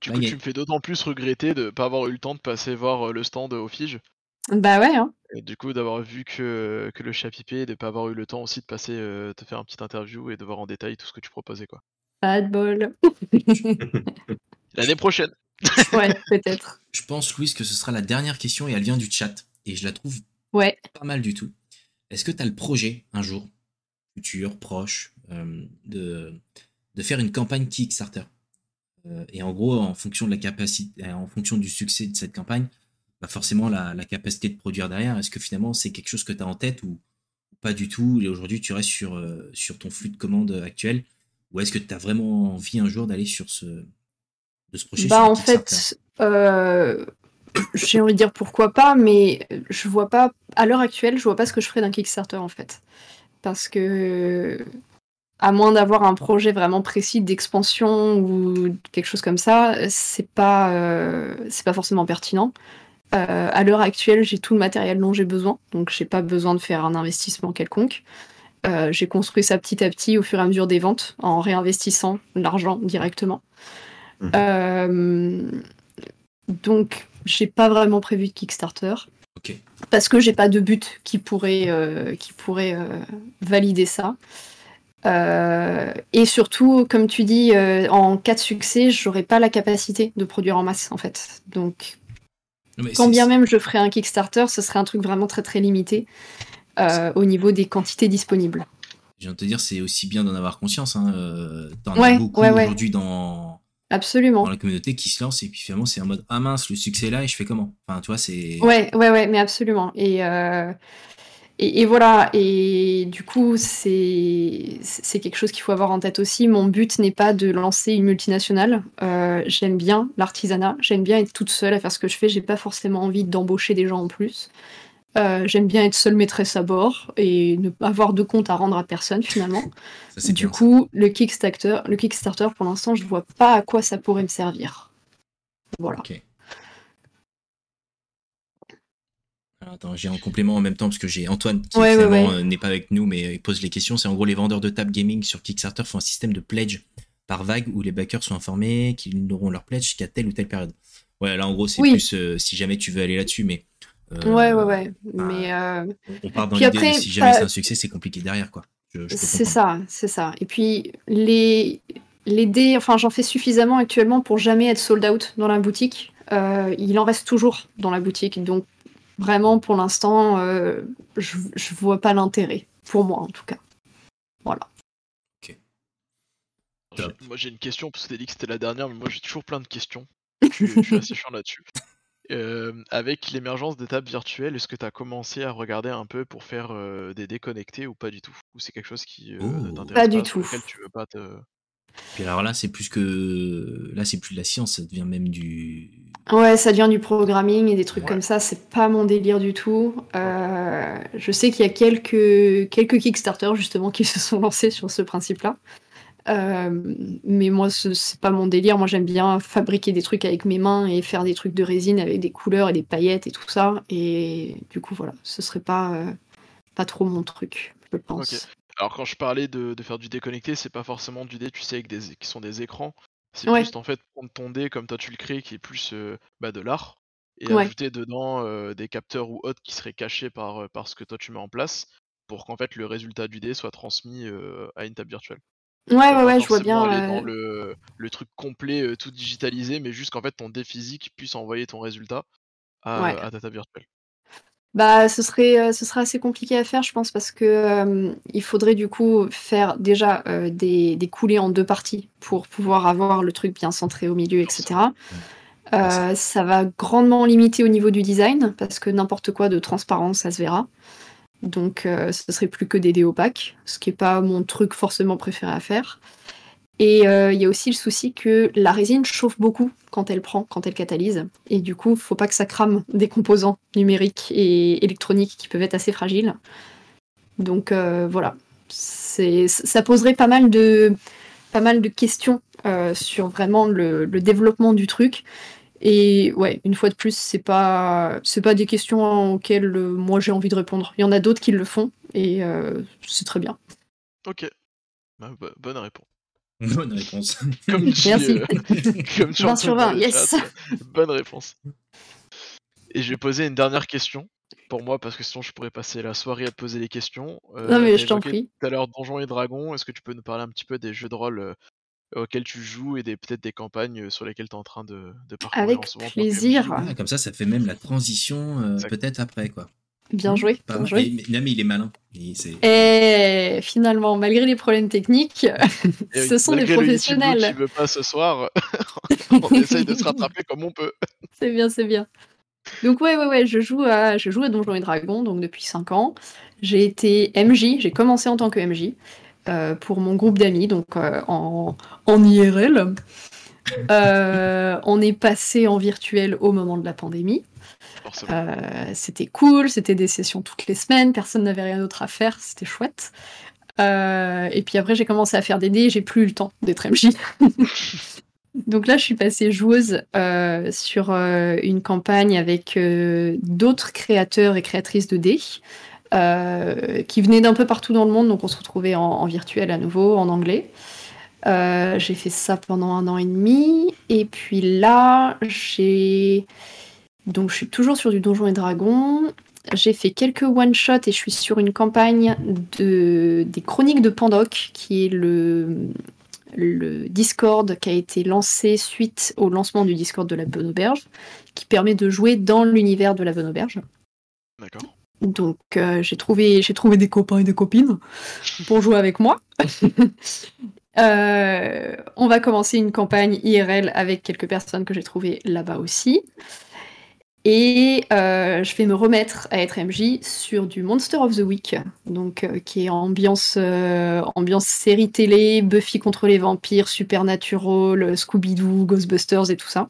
Du Ouais, coup, tu me fais d'autant plus regretter de pas avoir eu le temps de passer voir euh, le stand au Fige. Bah ouais. Hein. Et du coup, d'avoir vu que, que le chat pipé et de pas avoir eu le temps aussi de passer, euh, te faire un petit interview et de voir en détail tout ce que tu proposais quoi. Pas de bol. L'année prochaine. ouais, peut-être. Je pense, Louise, que ce sera la dernière question et elle vient du chat. Et je la trouve Ouais. pas mal du tout. Est-ce que tu as le projet, un jour, futur, proche, euh, de, de faire une campagne Kickstarter? Euh, Et en gros, en fonction de la capacité, euh, en fonction du succès de cette campagne, bah forcément la, la capacité de produire derrière, est-ce que finalement c'est quelque chose que tu as en tête ou, pas du tout Et aujourd'hui, tu restes sur, euh, sur ton flux de commandes actuel Ou est-ce que tu as vraiment envie un jour d'aller sur ce, de projeter Bah en fait, euh, j'ai envie de dire pourquoi pas, mais je vois pas, à l'heure actuelle, je vois pas ce que je ferais d'un Kickstarter en fait. Parce que, à moins d'avoir un projet vraiment précis d'expansion ou quelque chose comme ça, c'est pas, euh, c'est pas forcément pertinent. Euh, à l'heure actuelle, j'ai tout le matériel dont j'ai besoin, donc j'ai pas besoin de faire un investissement quelconque. Euh, j'ai construit ça petit à petit au fur et à mesure des ventes, en réinvestissant l'argent directement. Mhm. Euh, donc, j'ai pas vraiment prévu de Kickstarter parce que j'ai pas de but qui pourrait, qui pourrait valider ça. Euh, et surtout, comme tu dis, euh, en cas de succès, j'aurais pas la capacité de produire en masse en fait. Donc, mais quand bien même je ferais un Kickstarter, ce serait un truc vraiment très très limité euh, au niveau des quantités disponibles. Je viens de te dire, c'est aussi bien d'en avoir conscience. Hein. T'en as beaucoup ouais, ouais. aujourd'hui dans, Absolument. dans la communauté qui se lancent et puis finalement c'est en mode ah mince le succès est là et je fais comment? Enfin tu vois c'est Ouais, ouais, ouais, mais absolument. Et, et, et voilà. Et du coup, c'est quelque chose qu'il faut avoir en tête aussi. Mon but n'est pas de lancer une multinationale. Euh, j'aime bien l'artisanat. J'aime bien être toute seule à faire ce que je fais. J'ai pas forcément envie d'embaucher des gens en plus. Euh, j'aime bien être seule maîtresse à bord et ne pas avoir de compte à rendre à personne finalement. ça Du bien. coup, le Kickstarter, le Kickstarter, pour l'instant, je vois pas à quoi ça pourrait me servir. Voilà. Ok. Alors, attends, j'ai un complément en même temps parce que j'ai Antoine qui Ouais, ouais, finalement ouais. euh, n'est pas avec nous mais euh, il pose les questions. C'est en gros les vendeurs de tables gaming sur Kickstarter font un système de pledge par vague où les backers sont informés qu'ils n'auront leur pledge qu'à telle ou telle période. Ouais, là en gros c'est Oui. plus euh, si jamais tu veux aller là-dessus, mais euh, Ouais, ouais, ouais. bah, Mais euh, on part dans l'idée si jamais c'est un succès, c'est compliqué derrière quoi. C'est ça, c'est ça. Et puis les les dés, enfin j'en fais suffisamment actuellement pour jamais être sold out dans la boutique. Il en reste toujours dans la boutique, donc vraiment pour l'instant, euh, je, je vois pas l'intérêt pour moi en tout cas. Voilà. Top. Moi j'ai une question parce que t'as dit que c'était la dernière, mais moi j'ai toujours plein de questions. Je suis, je suis assez chiant là-dessus. Euh, avec l'émergence des tables virtuelles, est-ce que tu as commencé à regarder un peu pour faire euh, des déconnectés ou pas du tout? Ou c'est quelque chose qui euh, ne t'intéresse Pas du sur tout. lequel tu veux pas te... Puis alors là c'est plus que là c'est plus de la science, ça devient même du Ouais, ça devient du programming et des trucs Ouais. comme ça, c'est pas mon délire du tout. Euh, je sais qu'il y a quelques, quelques Kickstarter justement qui se sont lancés sur ce principe-là. Euh, mais moi, ce- c'est pas mon délire. Moi, j'aime bien fabriquer des trucs avec mes mains et faire des trucs de résine avec des couleurs et des paillettes et tout ça. Et du coup, voilà, ce serait pas, euh, pas trop mon truc, je pense. Alors quand je parlais de, de faire du déconnecté, c'est pas forcément du dé, tu sais, avec des, qui sont des écrans. C'est Ouais. plus en fait prendre ton dé comme toi tu le crées, qui est plus euh, bah, de l'art, et Ouais. ajouter dedans euh, des capteurs ou autres qui seraient cachés par, par ce que toi tu mets en place, pour qu'en fait le résultat du dé soit transmis euh, à une table virtuelle. Ouais, ouais, ouais, je vois bien. aller dans le, le truc complet, tout digitalisé, mais juste qu'en fait ton dé physique puisse envoyer ton résultat à, Ouais. à ta table virtuelle. Bah, ce serait, euh, ce serait assez compliqué à faire, je pense, parce que euh, il faudrait du coup faire déjà euh, des, des coulées en deux parties pour pouvoir avoir le truc bien centré au milieu, etc. Euh, ça va grandement limiter au niveau du design, parce que n'importe quoi de transparent, ça se verra. Donc, ce serait plus que des dés opaques, ce qui est pas mon truc forcément préféré à faire. Et euh, il y a aussi le souci que la résine chauffe beaucoup quand elle prend, quand elle catalyse. Et du coup, faut pas que ça crame des composants numériques et électroniques qui peuvent être assez fragiles. Donc euh, voilà, ça poserait pas mal de, questions euh, sur vraiment le, développement du truc. Et ouais, une fois de plus, c'est pas, c'est pas des questions auxquelles moi j'ai envie de répondre. Il y en a d'autres qui le font et c'est très bien. Ok. Bah, bo- bonne réponse. bonne réponse. Comme dit, Merci. euh, comme tu 20 entends sur dans 20, le yes. chat, bonne réponse. Et je vais poser une dernière question pour moi parce que sinon je pourrais passer la soirée à te poser les questions. Euh, Non mais je t'en prie. Tout à l'heure Donjons et Dragons, est-ce que tu peux nous parler un petit peu des jeux de rôle euh, auxquels tu joues et des peut-être des campagnes sur lesquelles tu es en train de, de parcourir Avec en ce moment plaisir. Ah, comme ça, ça fait même la transition euh, peut-être après quoi. Bien joué, Pas bien mal. joué. Mais, mais- mais il est malin. Il- Et finalement, malgré les problèmes techniques, ce sont des malgré professionnels. qui veut pas ce soir, on essaye de se rattraper comme on peut. C'est bien, c'est bien. Donc ouais, ouais, ouais, je joue à, je joue à Donjons et Dragons donc depuis 5 ans. J'ai été MJ, j'ai commencé en tant que MJ euh, pour mon groupe d'amis, donc euh, en, en IRL. Euh, on est passé en virtuel au moment de la pandémie. Euh, c'était cool, c'était des sessions toutes les semaines, personne n'avait rien d'autre à faire, c'était chouette. Euh, et puis après, j'ai commencé à faire des dés, j'ai plus eu le temps d'être MJ. Donc là, je suis passée joueuse euh, sur euh, une campagne avec euh, d'autres créateurs et créatrices de dés qui venaient d'un peu partout dans le monde, donc on se retrouvait en, en virtuel à nouveau, en anglais. J'ai fait ça pendant un an et demi, et puis là, j'ai donc je suis toujours sur du Donjon et Dragon. J'ai fait quelques one-shots et je suis sur une campagne de, des Chroniques de Pandoc, qui est le, le Discord qui a été lancé suite au lancement du Discord de la Bonne Auberge, qui permet de jouer dans l'univers de la Bonne Auberge. D'accord. Donc euh, j'ai trouvé, trouvé des copains et des copines pour jouer avec moi. Euh, on va commencer une campagne IRL avec quelques personnes que j'ai trouvées là-bas aussi. Et euh, je vais me remettre à être MJ sur du Monster of the Week, donc euh, qui est ambiance, euh, ambiance série télé, Buffy contre les vampires, Supernatural, Scooby-Doo, Ghostbusters et tout ça.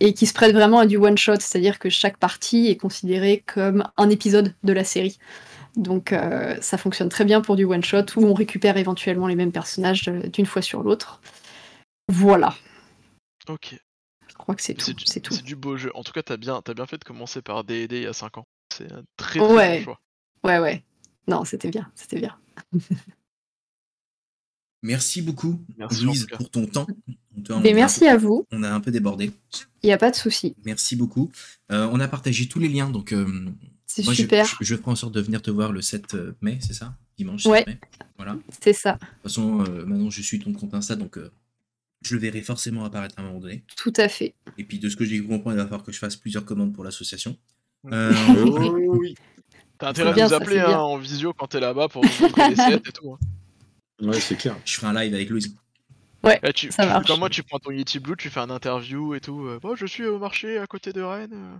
Et qui se prête vraiment à du one-shot, c'est-à-dire que chaque partie est considérée comme un épisode de la série. Donc ça fonctionne très bien pour du one-shot où on récupère éventuellement les mêmes personnages d'une fois sur l'autre. Voilà, Ok. Je crois que c'est tout. C'est du, C'est tout. c'est du beau jeu. En tout cas, t'as bien, t'as bien fait de commencer par D&D il y a 5 ans. C'est un très très Ouais. bon choix. Ouais, ouais. Non, c'était bien, c'était bien. Merci beaucoup, Merci, Louise, pour ton temps. Un merci à vous, On a un peu débordé. il n'y a pas de souci. Merci beaucoup. Euh, on a partagé tous les liens, donc euh, C'est moi, je- super, Je, je ferai en sorte de venir te voir le 7 mai, c'est ça? Dimanche Ouais. 7 mai. Voilà. De c'est ça, toute façon, euh, maintenant je suis ton compte Insta, donc euh, je le verrai forcément apparaître à un moment donné. tout à fait. Et puis de ce que j'ai compris, il va falloir que je fasse plusieurs commandes pour l'association. Euh, Oh oui. T'as intérêt à bien, nous appeler hein, en visio quand t'es là-bas pour nous montrer les sets et tout. hein. Ouais, c'est clair. je ferai un live avec Louise. Là, tu, Ça tu fais marche. comme moi, tu prends ton Yeti Blue, tu fais un interview et tout. euh, Bon, je suis au marché à côté de Rennes. euh.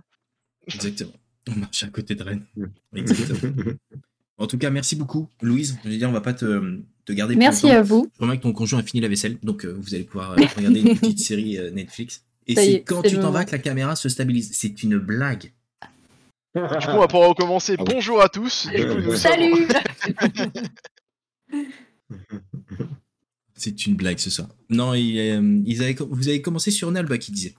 Exactement. On marche à côté de Rennes. Exactement. En tout cas, merci beaucoup, Louise. Je veux dire, on va pas te, te garder plus Merci longtemps. à vous. Je remarque que ton conjoint a fini la vaisselle, donc euh, vous allez pouvoir euh, regarder une petite série euh, Netflix. Et c'est est, quand tu t'en vas que la caméra se stabilise? C'est une blague. Du coup, on va pouvoir recommencer. Ah. Bonjour à tous. Coup, sommes- Salut C'est une blague ce soir. Non, il, euh, ils avaient, com- vous avez commencé sur Nalba, il disait.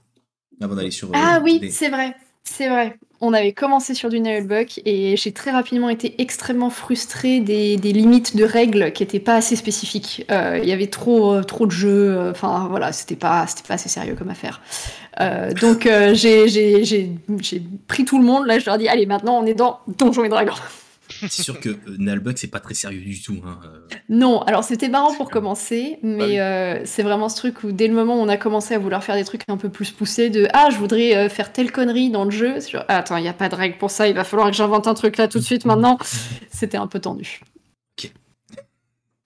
Avant d'aller sur. euh, Ah oui, les- c'est vrai, c'est vrai. On avait commencé sur du Nailbuck et j'ai très rapidement été extrêmement frustrée des, limites de règles qui n'étaient pas assez spécifiques. Euh, Il y avait trop, euh, trop de jeux, euh, enfin voilà, c'était pas, c'était pas assez sérieux comme affaire. Donc j'ai pris tout le monde, là je leur dis, allez maintenant on est dans Donjons et Dragons. C'est sûr que euh, Nalbuck, c'est pas très sérieux du tout. hein, euh. Non, alors c'était marrant pour commencer, Bah mais oui. euh, c'est vraiment ce truc où dès le moment où on a commencé à vouloir faire des trucs un peu plus poussés, de ah je voudrais euh, faire telle connerie dans le jeu, c'est genre, Ah, attends il y a pas de règle pour ça, il va falloir que j'invente un truc là tout de suite maintenant. C'était un peu tendu. Ok.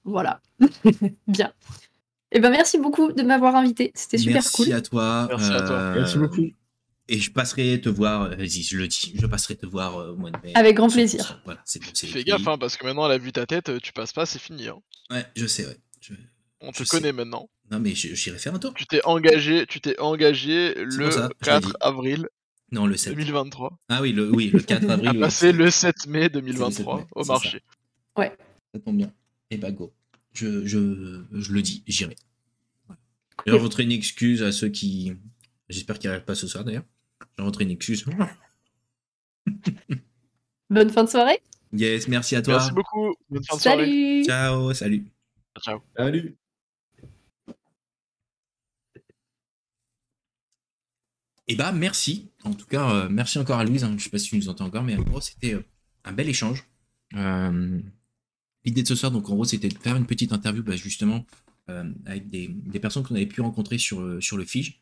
Voilà. Bien. Eh ben merci beaucoup de m'avoir invité, c'était super Merci cool. à toi. Merci à toi. Merci beaucoup. Et je passerai te voir. euh, Vas-y, je le dis. Je passerai te voir euh, au mois de mai. Avec grand 100%. plaisir. Voilà, c'est c'est Fais gaffe, hein, parce que maintenant, elle a vu ta tête, tu passes pas, c'est fini. hein. Ouais, je sais, ouais. Je- On te Je sais. connaît maintenant. Non, mais je- j'irai faire un tour. Tu t'es engagé, tu t'es engagé le pour ça, je l'ai 4 dit. avril Non, le 7. 2023 Ah oui, le, oui, le 4 avril. à oui. passer le 7 mai mai, 2023 au c'est marché. Ça tombe bien. Et bah, go. Je, je, je le dis, j'irai. Je rentrer une excuse à ceux qui. J'espère qu'ils n'arrivent pas ce soir d'ailleurs. Je rentrer une excuse. Bonne fin de soirée. Yes, merci à toi. Merci beaucoup. Bonne fin de soirée. Salut. Ciao, salut. Ciao. Salut. Et bah, merci. En tout cas, euh, merci encore à Louise. hein. Je sais pas si tu nous entends encore, mais en gros, c'était euh, un bel échange. Euh, L'idée de ce soir, donc en gros, c'était de faire une petite interview, bah, justement, euh, avec des, des personnes qu'on avait pu rencontrer sur, sur le Fige.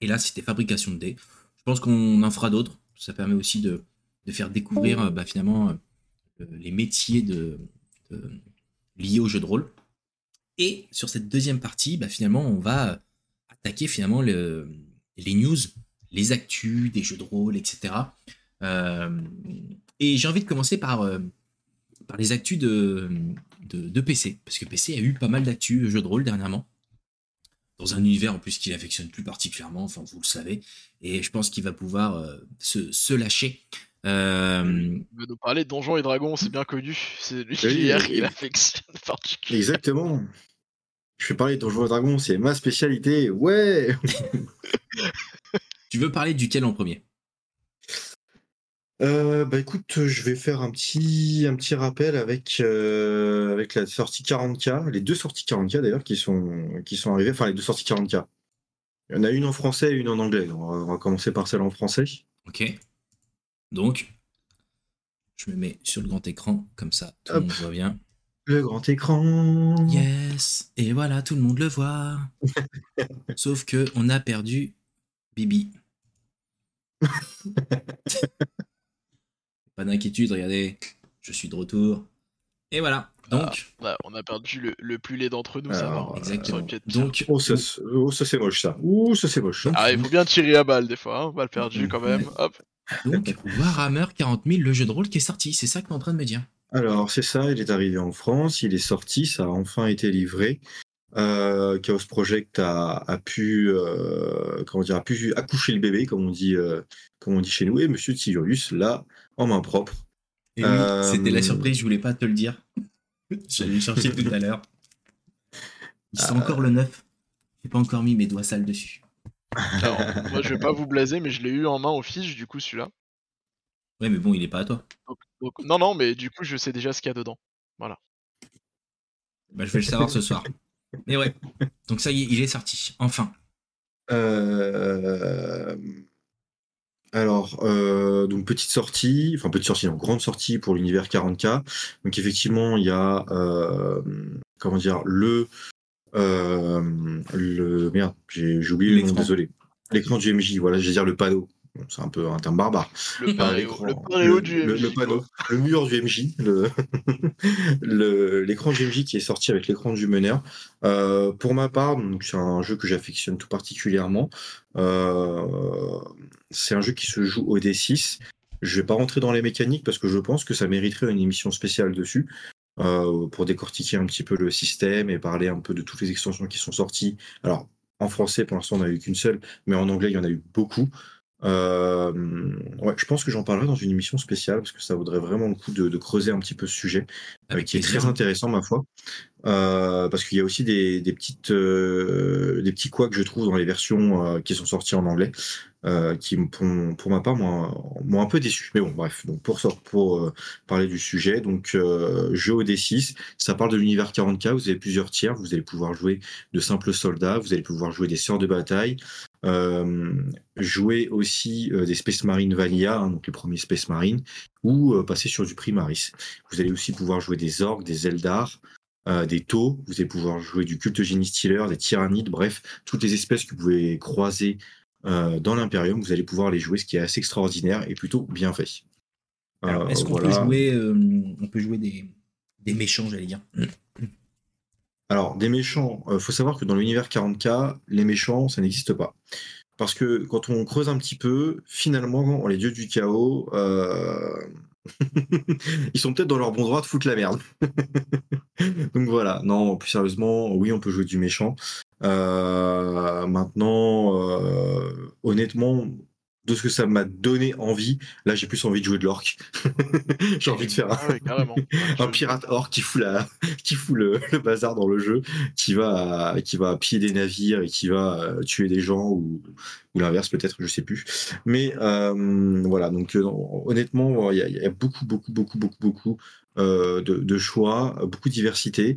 Et là, c'était fabrication de dés. Je pense qu'on en fera d'autres. Ça permet aussi de, de faire découvrir euh, bah, finalement euh, les métiers de, de- liés au jeu de rôle. Et sur cette deuxième partie, bah, finalement, on va attaquer finalement le- les news, les actus des jeux de rôle, etc. Euh, et j'ai envie de commencer par, euh, par les actus de, de, de PC, parce que PC a eu pas mal d'actus jeux de rôle dernièrement, dans un univers en plus qu'il affectionne plus particulièrement, enfin vous le savez, et je pense qu'il va pouvoir euh, se, se lâcher. Euh, Il va nous parler de Donjons et Dragons, c'est bien connu. C'est l'univers qu'il affectionne particulièrement. Exactement. Je vais parler de Donjons et Dragons, c'est ma spécialité. Ouais tu veux parler duquel en premier? Euh, bah écoute, je vais faire un petit, un petit rappel avec, euh, avec la sortie 40K, les deux sorties 40K d'ailleurs qui sont, qui sont arrivées, enfin les deux sorties 40K. Il y en a une en français et une en anglais. On, va, on va commencer par celle en français. Ok. Donc, je me mets sur le grand écran, comme ça tout le monde voit bien. Le grand écran. Yes, et voilà, tout le monde le voit. Sauf que on a perdu Bibi. Pas d'inquiétude, regardez, je suis de retour. Et voilà. Donc, Ouais, on a perdu le, le plus laid d'entre nous, ça va. Alors, hein. exactement. Donc, Oh, ça, c'est- oh, ça c'est moche ça. Ouh, ça c'est moche. ça. Ah, il faut bien tirer à balle des fois, hein. balle perdue quand même. Hop. donc Warhammer 40 000, le jeu de rôle qui est sorti, c'est ça que tu es en train de me dire? Alors, c'est ça, il est arrivé en France, il est sorti, ça a enfin été livré. Euh, Chaos Project a, a pu, euh, comment dire, a pu accoucher le bébé, comme on dit, euh, comme on dit chez nous, et Monsieur Tiberius l'a en main propre. Et oui, Euh, c'était la surprise, je voulais pas te le dire. J'allais le chercher tout à l'heure. C'est encore le 9. J'ai pas encore mis mes doigts sales dessus. Alors, moi, je vais pas vous blaser, mais je l'ai eu en main au fiche, du coup, celui-là. Ouais, mais bon, il est pas à toi. Donc, donc- non, non, mais du coup, je sais déjà ce qu'il y a dedans. Bah, je vais le savoir ce soir. Mais ouais. Donc ça y est, il est sorti. Enfin. Euh, Alors, euh, donc petite sortie, enfin petite sortie, non, grande sortie pour l'univers 40K. Donc effectivement, il y a, euh, comment dire, le, le, merde, j'ai oublié le nom, désolé. L'écran du MJ, voilà, je vais dire le panneau. C'est un peu un terme barbare. Le l'écran- le du le- MJ. le panneau, le mur du MJ, l'écran du MJ qui est sorti avec l'écran du meneur. Euh, pour ma part, c'est un jeu que j'affectionne tout particulièrement. Euh, c'est un jeu qui se joue au D6. Je vais pas rentrer dans les mécaniques parce que je pense que ça mériterait une émission spéciale dessus. euh, pour décortiquer un petit peu le système et parler un peu de toutes les extensions qui sont sorties. Alors, en français, pour l'instant, on n'a eu qu'une seule, mais en anglais, il y en a eu beaucoup. Euh, ouais, je pense que j'en parlerai dans une émission spéciale parce que ça vaudrait vraiment le coup de, de creuser un petit peu ce sujet, euh, qui est très intéressant, ma foi. Euh, parce qu'il y a aussi des, des petites, euh, des petits couacs que je trouve dans les versions euh, qui sont sorties en anglais, euh, qui, pour, pour ma part, m'ont m'ont un peu déçu. Mais bon, bref, donc pour, pour parler du sujet, donc euh, jeu au D6, ça parle de l'univers 40K, vous avez plusieurs tiers, vous allez pouvoir jouer de simples soldats, vous allez pouvoir jouer des sœurs de bataille, jouer aussi euh, des Space Marine Vanilla, hein, donc les premiers Space Marine, ou euh, passer sur du Primaris. Vous allez aussi pouvoir jouer des orques, des Eldar, euh, des taux, vous allez pouvoir jouer du culte génie stealer, des tyrannides, bref, toutes les espèces que vous pouvez croiser euh, dans l'Imperium, vous allez pouvoir les jouer, ce qui est assez extraordinaire et plutôt bien fait. Euh, est-ce qu'on voilà. peut jouer, euh, on peut jouer des, des méchants, j'allais dire? Alors, des méchants, il faut savoir que dans l'univers 40K, les méchants, ça n'existe pas. Parce que quand on creuse un petit peu, finalement, les dieux du chaos, euh, ils sont peut-être dans leur bon droit de foutre la merde. Donc voilà, non, plus sérieusement, oui, on peut jouer du méchant. Euh, maintenant, euh, honnêtement, de ce que ça m'a donné envie, là j'ai plus envie de jouer de l'orque. j'ai envie de faire un, Ah un pirate orc qui fout, la, qui fout le, le bazar dans le jeu, qui va, qui va piller des navires et qui va euh, tuer des gens ou, ou l'inverse peut-être, je sais plus. Mais euh, voilà, donc euh, honnêtement, il y, a- il y a beaucoup, beaucoup, beaucoup, beaucoup, beaucoup euh, de, de choix, beaucoup de diversité.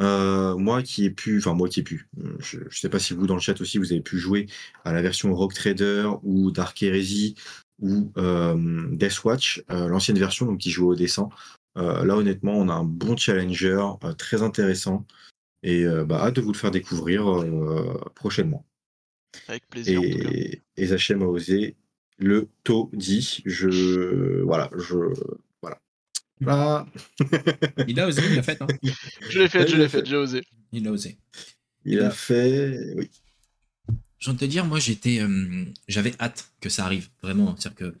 Euh, moi qui ai pu, enfin moi qui ai pu, je, je sais pas si vous dans le chat aussi vous avez pu jouer à la version Rock Trader ou Dark Heresy ou euh, Deathwatch, euh, l'ancienne version donc qui joue au dessin. Euh, là honnêtement on a un bon challenger euh, très intéressant et euh, bah, hâte de vous le faire découvrir euh, prochainement. Avec plaisir. Et, et Zachem a osé le taux dit, je voilà, je voilà. Ah, Il a osé, il l'a fait. Hein. Je l'ai fait, je l'ai l'a fait, fait. j'ai osé. Il a osé. il a fait oui. J'ai envie de te dire, moi, j'étais, euh, j'avais hâte que ça arrive, vraiment. C'est-à-dire que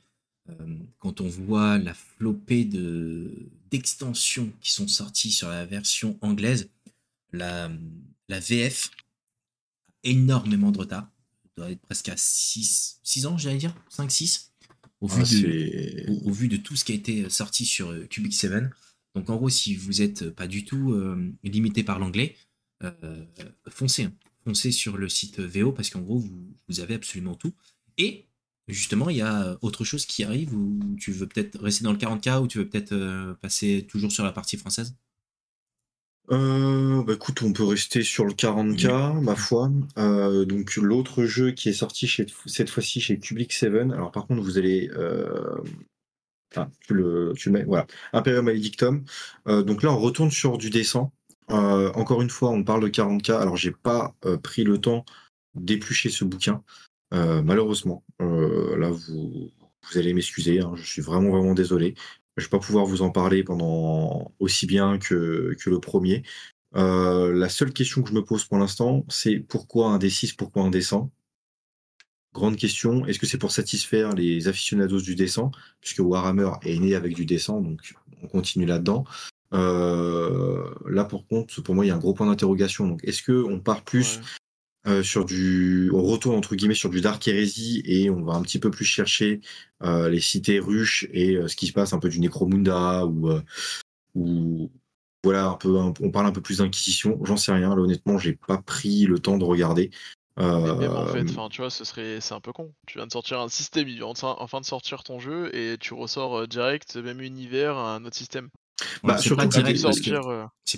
euh, quand on voit la flopée de d'extensions qui sont sorties sur la version anglaise, la, la VF a énormément de retard. Elle doit être presque à 6, 6 ans, j'allais dire, 5, 6, au vu Ah, de, au, au vu de tout ce qui a été sorti sur euh, Cubic 7. Donc en gros, si vous êtes pas du tout euh, limité par l'anglais, euh, foncez. hein. Foncez sur le site VO parce qu'en gros, vous, vous avez absolument tout. Et justement, il y a autre chose qui arrive où tu veux peut-être rester dans le 40K ou tu veux peut-être euh, passer toujours sur la partie française? Euh, bah écoute, on peut rester sur le 40K, ma foi. Euh, donc l'autre jeu qui est sorti chez, cette fois-ci chez Public 7. Alors par contre, vous allez... Euh... Enfin, tu le, tu le mets, voilà. Imperium Maledictum. Euh, donc là, on retourne sur du descent. Euh, encore une fois, on parle de 40K. Alors j'ai pas pris le temps d'éplucher ce bouquin, malheureusement. Là, vous, vous allez m'excuser. hein, je suis vraiment, vraiment désolé. Je vais pas pouvoir vous en parler pendant aussi bien que, que le premier. Euh, la seule question que je me pose pour l'instant, c'est pourquoi un D6, pourquoi un D100 Grande question. Est-ce que c'est pour satisfaire les aficionados du descent Puisque Warhammer est né avec du descent, donc on continue là-dedans. Euh, là, pour contre, pour moi, il y a un gros point d'interrogation. Donc, est-ce que on part plus. Euh, sur du, on retourne entre guillemets sur du Dark Heresy et on va un petit peu plus chercher euh, les cités ruches et euh, ce qui se passe un peu du Necromunda ou euh, ou voilà un peu, un- on parle un peu plus d'inquisition. J'en sais rien. Là, honnêtement, j'ai pas pris le temps de regarder. Mais même en fait, enfin, tu vois, ce serait, c'est un peu con. Tu viens de sortir un système, enfin de sortir ton jeu et tu ressors euh, direct, même univers, un autre système. Bah, Alors, c'est pas direct parce que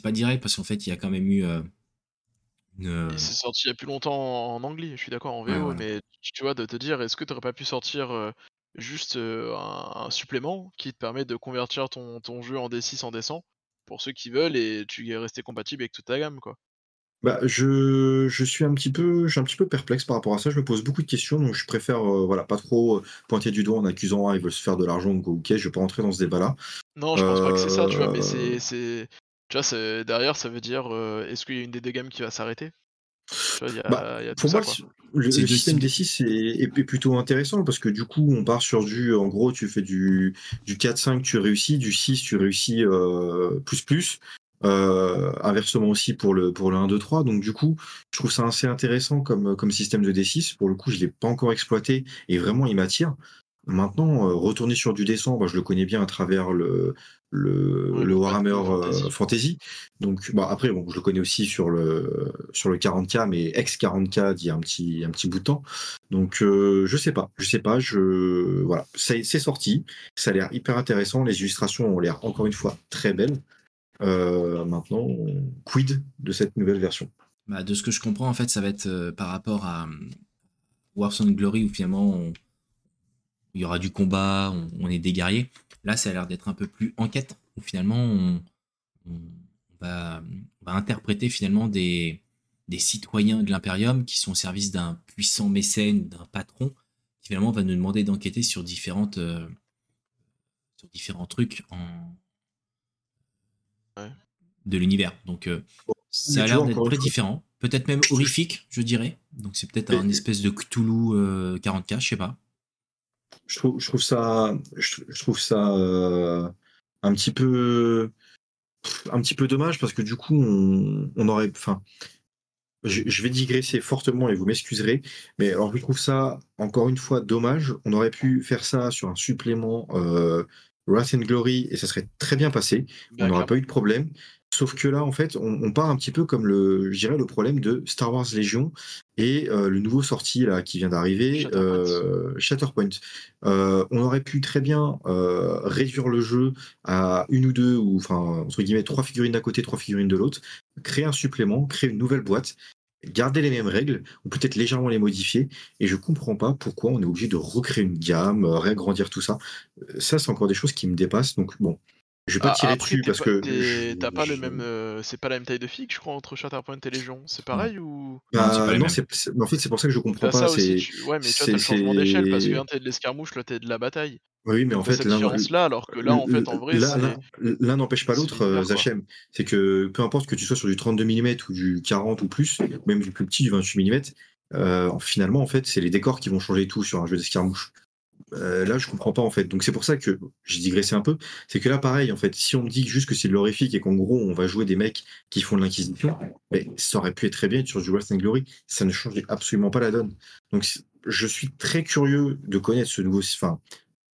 pas direct parce qu'en fait, il y a quand même eu euh, Et c'est sorti il y a plus longtemps en anglais, je suis d'accord en VO, Ouais, voilà. mais tu vois, de te dire, est-ce que tu aurais pas pu sortir, juste, un un supplément qui te permet de convertir ton ton jeu en D6 en D100, pour ceux qui veulent et tu es resté compatible avec toute ta gamme, quoi? Bah, je je suis un petit peu je suis un petit peu perplexe par rapport à ça. Je me pose beaucoup de questions, donc je préfère, voilà, pas trop, pointer du doigt en accusant: «Ah, ils veulent se faire de l'argent» ou quoi OK, je vais pas rentrer dans ce débat-là. Non, je pense pas que c'est ça, tu vois? Mais c'est c'est tu vois, derrière, ça veut dire, heu, est-ce qu'il y a une des 2 gammes qui va s'arrêter? Bah, pour moi, ça, le système style D6 est est est plutôt intéressant parce que du coup, on part sur du en gros, tu fais du du 4-5, tu réussis, du 6, tu réussis, heu, plus, plus. Heu, inversement aussi pour le pour le 1-2-3 donc du coup, je trouve ça assez intéressant comme, comme système de D6. Pour le coup, je l'ai pas encore exploité et vraiment il m'attire. Maintenant, retourner sur du D100, bah, je le connais bien à travers le le Ouais, le le Warhammer, heu, Fantasy. Fantasy. Donc bah, après bon, je le connais aussi sur le sur le 40K, mais ex 40K d'il y a un petit un petit bout de temps. Donc heu, je sais pas je sais pas, je voilà, c'est sorti, ça a l'air hyper intéressant, les illustrations ont l'air encore une fois très belles. Heu, maintenant, quid de cette nouvelle version? Bah, de ce que je comprends, en fait, ça va être, par rapport à, and Glory où finalement on il y aura du combat, on on est des guerriers. Là, ça a l'air d'être un peu plus enquête, où finalement on on va, on va interpréter finalement des des citoyens de l'Imperium qui sont au service d'un puissant mécène, d'un patron, qui finalement va nous demander d'enquêter sur différentes, sur différents trucs en Ouais. de l'univers. Donc heu, ça a l'air d'être très différent, peut-être même horrifique, je dirais. Donc c'est peut-être un espèce de Cthulhu, heu, 40K, je sais pas. Je trouve je trouve ça je je trouve ça, heu, un petit peu un petit peu dommage parce que du coup on on aurait enfin, je je vais digresser fortement et vous m'excuserez, mais alors je trouve ça encore une fois dommage. On aurait pu faire ça sur un supplément, heu, Wrath and Glory et ça serait très bien passé. On n'aurait pas eu de problème. Sauf que là, en fait, on on part un petit peu comme le je dirais le problème de Star Wars Légion et heu, le nouveau sorti là qui vient d'arriver, Shatterpoint. Shatterpoint. Heu, on aurait pu très bien, réduire le jeu à 1 ou 2 ou enfin entre guillemets «3 figurines d'un côté, 3 figurines de l'autre», créer un supplément, créer une nouvelle boîte, garder les mêmes règles ou peut-être légèrement les modifier et je comprends pas pourquoi on est obligé de recréer une gamme, réagrandir tout ça. Ça, c'est encore des choses qui me dépassent donc bon, je vais pas A tirer après dessus parce pas que tu je es tu as pas le même, heu, c'est pas la même taille de figue, je crois, entre Shatterpoint et Légion? C'est pareil ou? Non, pas Bah, non, en fait, c'est pour ça que je comprends as pas, ça tu ouais, mais tu vois, as le changement d'échelle parce que c'est un tu es de l'escarmouche, l'autre tu es de la bataille. Oui, mais en Donc fait, cette l'un différence-là, alors que là, en fait, en vrai, l'un c'est l'un l'un n'empêche pas l'autre, quoi. Zachem. C'est que peu importe que tu sois sur du 32 millimètres ou du 40 ou plus, même du plus petit, du 28 millimètres, heu, finalement, en fait, c'est les décors qui vont changer tout sur un jeu d'escarmouche. Heu, là, je comprends pas, en fait. Donc c'est pour ça que j'ai digressé un peu. C'est que là, pareil, en fait, si on me dit juste que c'est de l'horrifique et qu'en gros, on va jouer des mecs qui font de l'inquisition, ça aurait pu être très bien sur du and Glory. Ça ne changeait absolument pas la donne. Donc je suis très curieux de connaître ce nouveau enfin,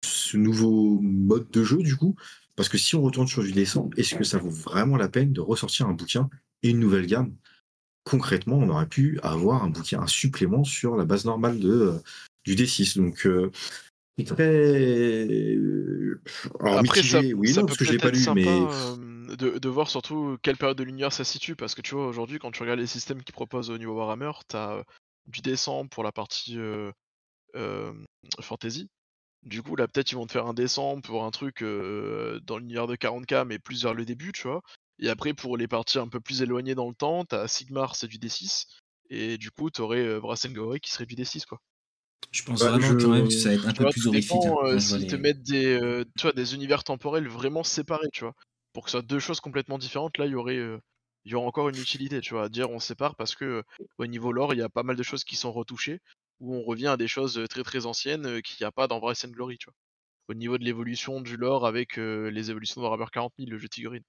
ce nouveau mode de jeu, du coup, parce que si on retourne sur du D100, est-ce que ça vaut vraiment la peine de ressortir un bouquin et une nouvelle gamme? Concrètement, on aurait pu avoir un bouquin, un supplément sur la base normale de, heu, du D6 donc très alors Après ça mitigé, oui et ça non, peut parce que je l'ai pas mais hem, de de voir surtout quelle période de l'univers ça se situe. Parce que tu vois, aujourd'hui, quand tu regardes les systèmes qu'ils proposent au niveau Warhammer, tu as, heu, du D100 pour la partie, fantasy. Du coup, là, peut-être, ils vont te faire un D100 pour un truc, dans l'univers de 40K, mais plus vers le début, tu vois? Et après, pour les parties un peu plus éloignées dans le temps, tu as Sigmar, c'est du D6 et du coup, tu aurais, heu, Wrath and Glory qui serait du D6, quoi. Je pense bah, vraiment quand même que ça va être un Tu peu vois, plus horrifique, hein, vois s'ils te mettent des, tu vois, des univers temporels vraiment séparés, tu vois? Pour que ce soit 2 choses complètement différentes, là, il y aurait, il y aurait encore une utilité, tu vois? À dire on sépare parce que, au niveau lore, il y a pas mal de choses qui sont retouchées, où on revient à des choses, très, très anciennes, qu'il y a pas dans Wrath and Glory, tu vois? Au niveau de l'évolution du lore avec, les évolutions de Warhammer 40 000, le jeu de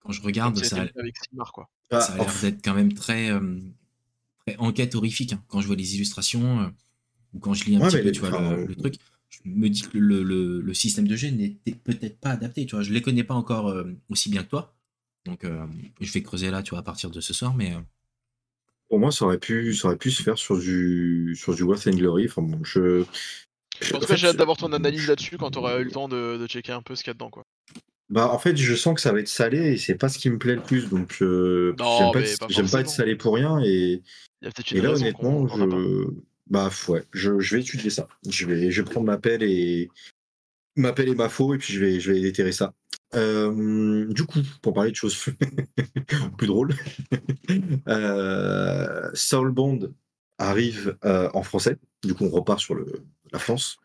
quand je regarde, ça a avec Sigmar, quoi. ah, ça a l'air enf d'être quand même très, très enquête horrifique, hein. Quand je vois les illustrations, ou quand je lis un ouais, petit peu, les tu vois, enfin, le le truc, je me dis que le le le système de jeu n'était peut-être pas adapté, tu vois? Je les connais pas encore, heu, aussi bien que toi, donc hem, je vais creuser là, tu vois, à partir de ce soir, mais pour moi, ça aurait pu ça aurait pu se faire sur du sur du Wrath and Glory, enfin bon, je je En tout cas, j'ai fait, hâte d'avoir ton analyse je là-dessus quand tu auras eu le temps de de checker un peu ce qu'il y a dedans, quoi. Bah, en fait, je sens que ça va être salé et c'est pas ce qui me plaît le plus. Donc, euh, j'aime pas, être- pas j'aime pas être forcément. salé pour rien. Et, Il y a peut-être et une là, honnêtement, je, bah, ouais, je, vais étudier ça. Je vais, je prendre ma pelle et ma pelle et ma faux et puis je vais, je vais déterrer ça. Euh, du coup, pour parler de choses plus drôles, euh, Soulbound arrive euh, en français. Du coup, on repart sur le, la France.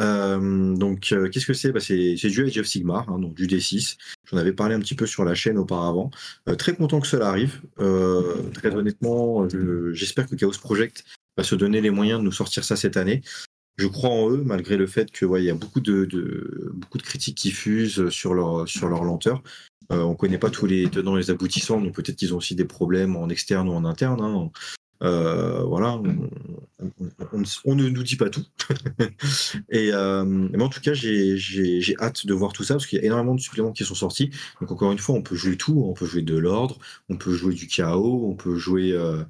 Euh, donc, qu'est-ce que c'est? Bah, C'est du Age of Sigmar, hein, donc du D6. J'en avais parlé un petit peu sur la chaîne auparavant. Très content que cela arrive. Très honnêtement, je- j'espère que Chaos Project va se donner les moyens de nous sortir ça cette année. Je crois en eux, malgré le fait que ouais, y a beaucoup de, critiques qui fusent sur leur, lenteur. Euh, on connaît pas tous les tenants et les aboutissants, donc peut-être qu'ils ont aussi des problèmes en externe ou en interne. hein. Euh, voilà, on, on- ne nous dit pas tout. et euh, mais en tout cas, j'ai hâte de voir tout ça parce qu'il y a énormément de suppléments qui sont sortis. Donc encore une fois, on peut jouer tout. On peut jouer de l'ordre, on peut jouer du chaos, on peut jouer euh,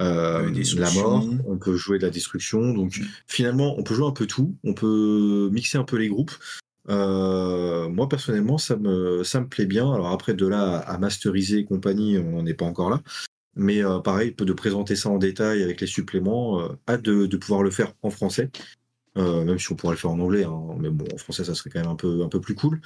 euh, la mort, on peut jouer de la destruction. Donc finalement, on peut jouer un peu tout. On peut mixer un peu les groupes. Euh, moi personnellement, ça me ça me plaît bien. Alors après, de là à, à masteriser et compagnie, on n'en est pas encore là. Mais euh, pareil, de présenter ça en détail avec les suppléments, euh, hâte de, pouvoir le faire en français. Euh, même si on pourrait le faire en anglais, hein. mais bon, en français, ça serait quand même un peu, un peu plus cool.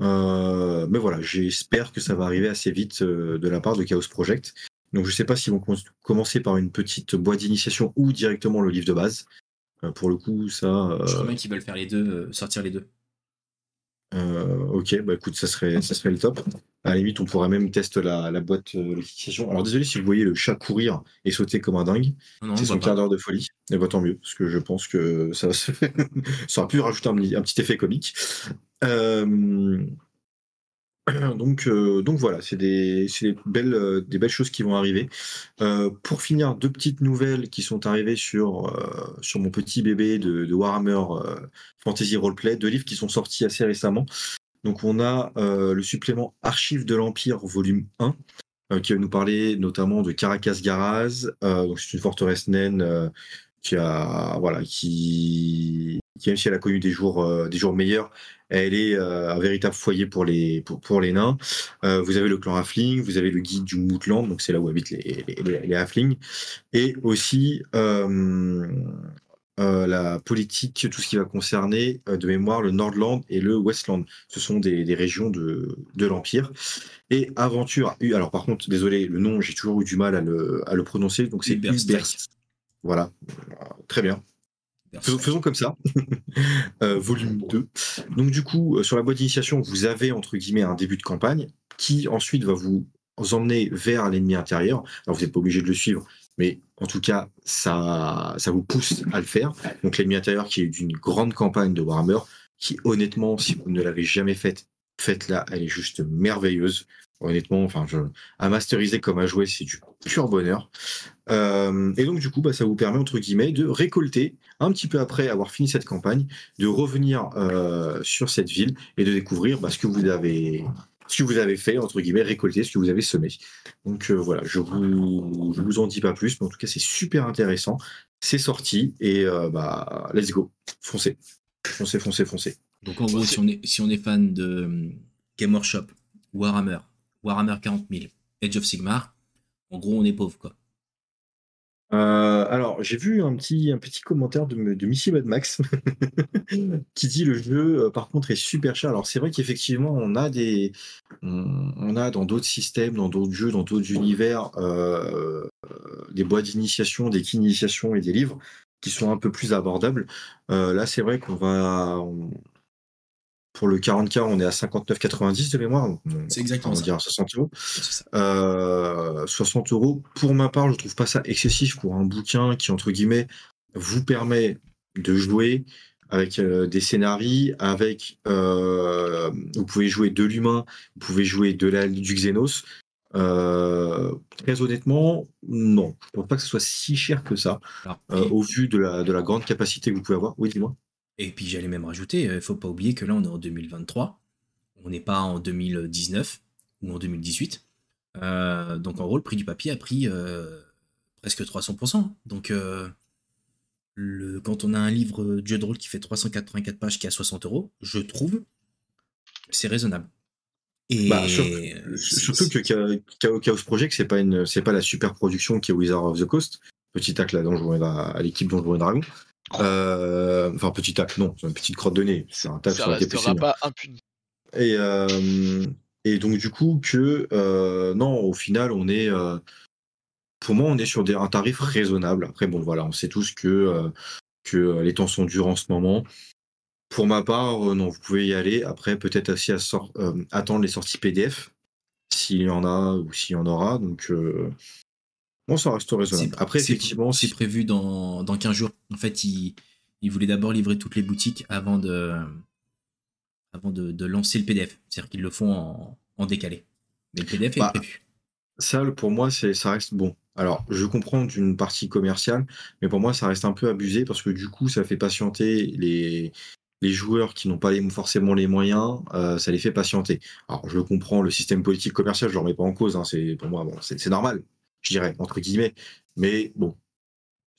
Mais voilà, j'espère que ça va arriver assez vite de la part de Chaos Project. Donc je sais pas s'ils vont com- commencer par une petite boîte d'initiation ou directement le livre de base. Pour le coup, ça. Je crois bien qu'ils veulent faire les deux, sortir les deux. Euh, ok, bah écoute, ça serait, ça serait le top. À la limite, on pourrait même tester la, la boîte euh. Alors désolé si vous voyez le chat courir et sauter comme un dingue. C'est on son quart d'heure de folie. Et bah tant mieux, parce que je pense que ça, ça aurait pu rajouter un, petit- un petit effet comique. Euh, Donc, euh, donc voilà, c'est des, des belles, euh, des belles choses qui vont arriver. Euh, pour finir, deux petites nouvelles qui sont arrivées sur, euh, sur mon petit bébé de, de Warhammer euh, Fantasy Roleplay, deux livres qui sont sortis assez récemment. Donc on a le supplément Archives de l'Empire, volume 1, euh, qui va nous parler notamment de Caracas Garaz. Donc c'est une forteresse naine qui a voilà qui, qui même si elle a connu des jours euh, des jours meilleurs, elle est euh, un véritable foyer pour les pour, pour les nains. Euh, vous avez le clan Halfling, vous avez le guide du Moutland, donc c'est là où habitent les les, les, les Halflings, et aussi la politique, tout ce qui va concerner de mémoire le Nordland et le Westland. Ce sont des, des régions de, de l'Empire. Et Aventure, alors par contre, désolé, le nom, j'ai toujours eu du mal à le, à le prononcer, donc c'est Uberstrike. Uberst. Voilà, très bien. Faisons, faisons comme ça. Euh, volume 2. Donc du coup, euh, sur la boîte d'initiation, vous avez entre guillemets un début de campagne qui ensuite va vous emmener vers l'ennemi intérieur. Alors vous n'êtes pas obligé de le suivre, mais en tout cas, ça, ça vous pousse à le faire. Donc l'ennemi intérieur qui est d'une grande campagne de Warhammer, qui honnêtement, si vous ne l'avez jamais faite, faites-la, elle est juste merveilleuse. Honnêtement, enfin, je, à masteriser comme à jouer, c'est du pur bonheur. Euh, et donc, du coup, bah, ça vous permet, entre guillemets, de récolter, un petit peu après avoir fini cette campagne, de revenir euh, sur cette ville et de découvrir bah, ce que vous avez ce que vous avez fait, entre guillemets, récolter ce que vous avez semé. Donc euh, voilà, je vous, vous en dis pas plus, mais en tout cas, c'est super intéressant. C'est sorti et euh, bah, let's go. Foncez. Foncez, foncez, foncez. Donc en gros, si on est, si on est fan de Game Workshop, Warhammer, Warhammer 40 000, Age of Sigmar, en gros, on est pauvre, quoi. Euh, alors, j'ai vu un petit, un petit commentaire de, de Missy Mad Max qui dit le jeu, euh, par contre, est super cher. Alors, c'est vrai qu'effectivement, on a des, on, a dans d'autres systèmes, dans d'autres jeux, dans d'autres univers, euh, des boîtes d'initiation, des kits et des livres qui sont un peu plus abordables. Là, c'est vrai qu'on va, pour le 40K, on est à 59,90 de mémoire. C'est exactement on va ça. dire 60 euros. C'est ça. Euh, 60 euros. Pour ma part, je trouve pas ça excessif pour un bouquin qui, entre guillemets, vous permet de jouer avec euh, des scénarios, avec euh, vous pouvez jouer de l'humain, vous pouvez jouer de la, du Xenos. Euh, très honnêtement, non. Je pense pas que ce soit si cher que ça, Alors, au vu de la, de la grande capacité que vous pouvez avoir. Oui, dis-moi. Et puis j'allais même rajouter, il faut pas oublier que là, on est en 2023. On n'est pas en 2019 ou en 2018. Euh, donc en gros, le prix du papier a pris euh, presque 300%. Donc euh, le, quand on a un livre de jeu de rôle qui fait 384 pages qui est à 60 euros, je trouve c'est raisonnable. Et Bah, Surtout que Cha- Chaos Chaos Project, c'est pas une, c'est pas la super production qui est Wizard of the Coast. Petit jouais à, à l'équipe dont je jouais Dragon. Euh, enfin, petit acte, non, c'est une petite crotte de nez. C'est un Ça sur la restera pas impuni. Et, euh, et donc, du coup, que euh, non, au final, on est. pour moi, on est sur des, un tarif raisonnable. Après, bon, voilà, on sait tous que, que les temps sont durs en ce moment. Pour ma part, non, vous pouvez y aller. Après, peut-être aussi à attendre les sorties PDF, s'il y en a ou s'il y en aura. Donc, bon, ça reste raisonnable. Après, effectivement, c'est prévu dans, dans 15 jours. En fait, ils il voulaient d'abord livrer toutes les boutiques avant de, avant de, de lancer le PDF. C'est-à-dire qu'ils le font en, en décalé. Mais le PDF est Bah, prévu. Ça, pour moi, ça reste bon. Alors, je comprends d'une partie commerciale, mais pour moi, ça reste un peu abusé parce que du coup, ça fait patienter les, les joueurs qui n'ont pas les, forcément les moyens, euh, ça les fait patienter. Alors, je comprends le système politique commercial, je ne le remets pas en cause, hein, c'est, pour moi, bon, c'est normal, je dirais, entre guillemets. Mais bon,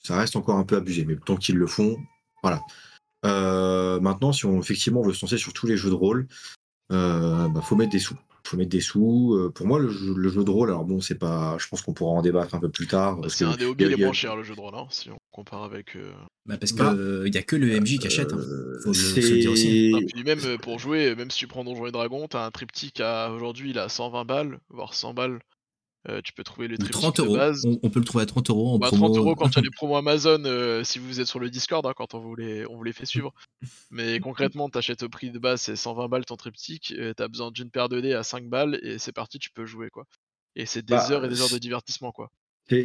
ça reste encore un peu abusé. Mais tant qu'ils le font, voilà. Euh, maintenant, si on effectivement veut se lancer sur tous les jeux de rôle, euh, bah, faut mettre des sous. Faut mettre des sous. Euh, pour moi, le jeu, le jeu de rôle, alors bon, c'est pas. Je pense qu'on pourra en débattre un peu plus tard. parce C'est que un des il hobbies les il moins chers, le jeu de rôle, hein, si on compare avec. euh, Bah, parce bah, qu'il n'y a que le MJ qui achète. hein. Faut c'est- le dire aussi. Non, puis même pour jouer, même si tu prends Donjons et Dragons, t'as un triptyque à aujourd'hui il a 120 balles, voire 100 balles. Euh, tu peux trouver le triptyque 30 de euros. base. On, on peut le trouver à 30 euros en Bah, promo. 30 euros quand il y a les promos Amazon, euh, si vous êtes sur le Discord, hein, quand on vous, les, on vous les fait suivre. Mais concrètement, t'achètes au prix de base, c'est 120 balles ton triptyque, euh, t'as besoin d'une paire de dés à 5 balles, et c'est parti, tu peux jouer quoi. Et c'est des Bah, heures et des heures de divertissement quoi.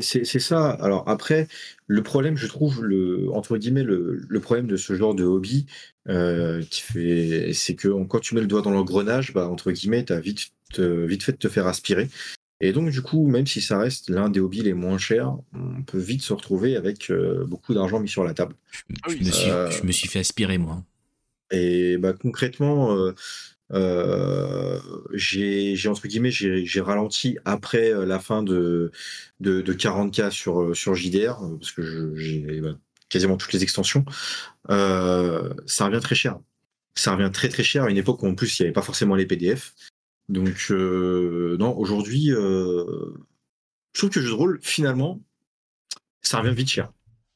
C'est- ça. Alors après, le problème, je trouve, le, entre guillemets, le, le problème de ce genre de hobby, euh, qui fait, c'est que quand tu mets le doigt dans l'engrenage, bah, entre guillemets, tu as vite, te- vite fait de te faire aspirer. Et donc, du coup, même si ça reste l'un des hobbies les moins chers, on peut vite se retrouver avec euh, beaucoup d'argent mis sur la table. Je, me suis, Euh, je me suis fait aspirer, moi. Et bah, concrètement, euh, euh, j'ai entre guillemets j'ai ralenti après euh, la fin de, de, de 40K sur, sur JDR, parce que j'ai bah, quasiment toutes les extensions. Euh, ça revient très cher. Ça revient très très cher à une époque où en plus il n'y avait pas forcément les PDF. Donc euh, non, aujourd'hui, euh, je trouve que le jeu de rôle, finalement, ça revient vite cher,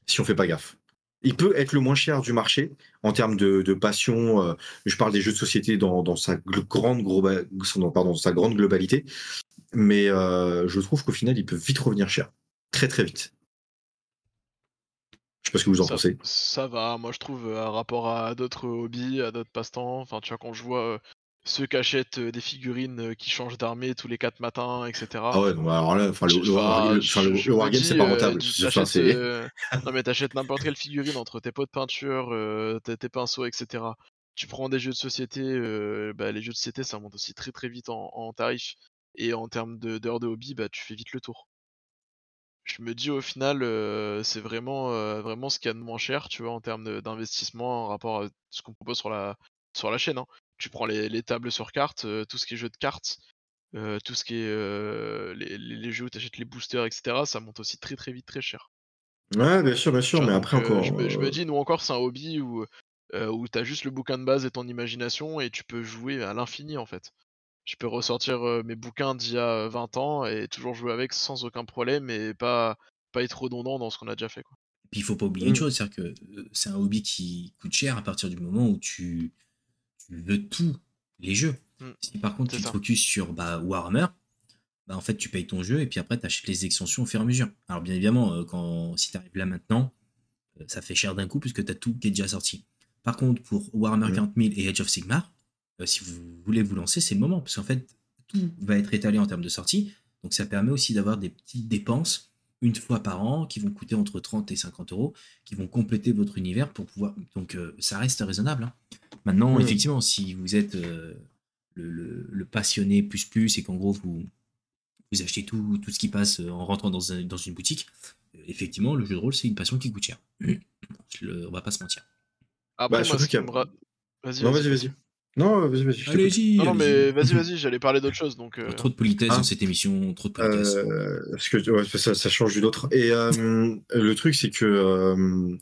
si on fait pas gaffe. Il peut être le moins cher du marché en termes de, de passion. euh, je parle des jeux de société dans, dans sa grande pardon, sa grande globalité, mais je trouve qu'au final, il peut vite revenir cher, très très vite. Je sais pas ce que vous en ça, pensez. ça va, moi je trouve, à rapport à d'autres hobbies, à d'autres passe-temps, enfin tu vois, quand je vois ceux qui achètent euh, des figurines euh, qui changent d'armée tous les 4 matins, etc. Ah ouais, donc alors là, enfin le, le, wargame, c'est pas euh, rentable. euh, Non mais t'achètes n'importe quelle figurine entre tes pots de peinture, euh, tes, tes pinceaux, etc. Tu prends des jeux de société, euh, bah, les jeux de société ça monte aussi très très vite en, en tarif. Et en termes d'heures de, hobby, bah, tu fais vite le tour. Je me dis au final, c'est vraiment, vraiment ce qu'il y a de moins cher, tu vois, en termes d'investissement en rapport à ce qu'on propose sur la, sur la chaîne. hein. Tu prends les, les tables sur cartes, euh, tout ce qui est jeu de cartes, euh, tout ce qui est euh, les, jeux où tu achètes les boosters, etc. Ça monte aussi très très vite très cher. Ouais, bien sûr, bien sûr, mais après encore. je, me, je me dis, nous encore, c'est un hobby où, euh, où tu as juste le bouquin de base et ton imagination et tu peux jouer à l'infini en fait. Je peux ressortir mes bouquins d'il y a euh, 20 ans et toujours jouer avec sans aucun problème et pas, pas être redondant dans ce qu'on a déjà fait. Quoi. Puis il faut pas oublier une chose, c'est-à-dire que c'est un hobby qui coûte cher à partir du moment où tu, veux tous les jeux. Mm. Si par contre tu te focuses sur bah, Warhammer, bah, en fait tu payes ton jeu et puis après tu achètes les extensions au fur et à mesure. Alors bien évidemment, euh, quand, si tu arrives là maintenant, euh, ça fait cher d'un coup puisque tu as tout qui est déjà sorti. Par contre, pour Warhammer Mm. 40 000 et Age of Sigmar, euh, si vous voulez vous lancer, c'est le moment parce qu'en fait tout va être étalé en termes de sortie. Donc ça permet aussi d'avoir des petites dépenses une fois par an qui vont coûter entre 30 et 50 euros, qui vont compléter votre univers pour pouvoir. Donc euh, ça reste raisonnable. hein. Maintenant, effectivement, si vous êtes euh, le, le- le passionné plus plus et qu'en gros vous, vous achetez tout, tout ce qui passe euh, en rentrant dans, un- dans une boutique, euh, effectivement, le jeu de rôle, c'est une passion qui coûte cher. Le- on va pas se mentir. Après, Bah, moi, surtout qu'il y a- Vas-y, Non, vas-y. vas-y, vas-y. Non, vas-y, vas-y. Allez-y Non, non, mais vas-y, vas-y, j'allais parler d'autre chose. Donc, euh, Trop de politesse Hein dans cette émission, trop de politesse. Euh, parce que ouais, ça, ça change d'une autre. Et euh, le truc, c'est que euh,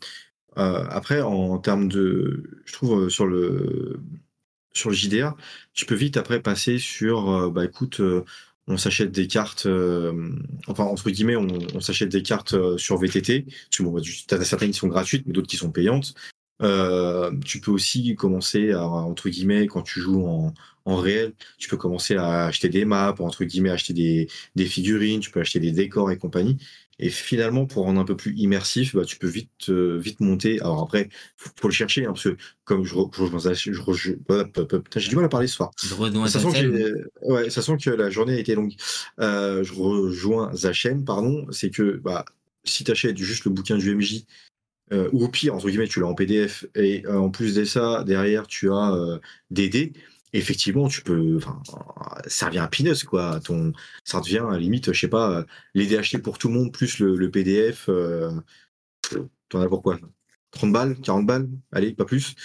euh, après, en termes de, je trouve euh, sur le sur le JDR, tu peux vite après passer sur, euh, bah écoute, euh, on s'achète des cartes, euh, enfin entre guillemets, on, on s'achète des cartes euh, sur VTT. Parce que bon, tu as certaines qui sont gratuites, mais d'autres qui sont payantes. Euh, tu peux aussi commencer à, entre guillemets, quand tu joues en, en réel, tu peux commencer à acheter des maps, entre guillemets, acheter des, des figurines, tu peux acheter des décors et compagnie. Et finalement, pour rendre un peu plus immersif, bah, tu peux vite, euh, vite monter. Alors après, faut, faut le chercher, hein, parce que comme je, je, rejoins- je. Putain, j'ai du mal à parler ce soir. Sent, que ouais, ça sent que la journée a été longue. Euh, je rejoins Zachem, pardon. C'est que bah, si tu achètes juste le bouquin du MJ, euh, ou au pire, entre guillemets, tu l'as en PDF, et euh, en plus de ça, derrière, tu as euh, des dés. Effectivement, tu peux. Ça revient à peanuts, quoi. Ton, ça devient, à la limite, je sais pas, les dés achetés pour tout le monde, plus le, le PDF. T'en as pour quoi? 30 balles, 40 balles, allez, pas plus.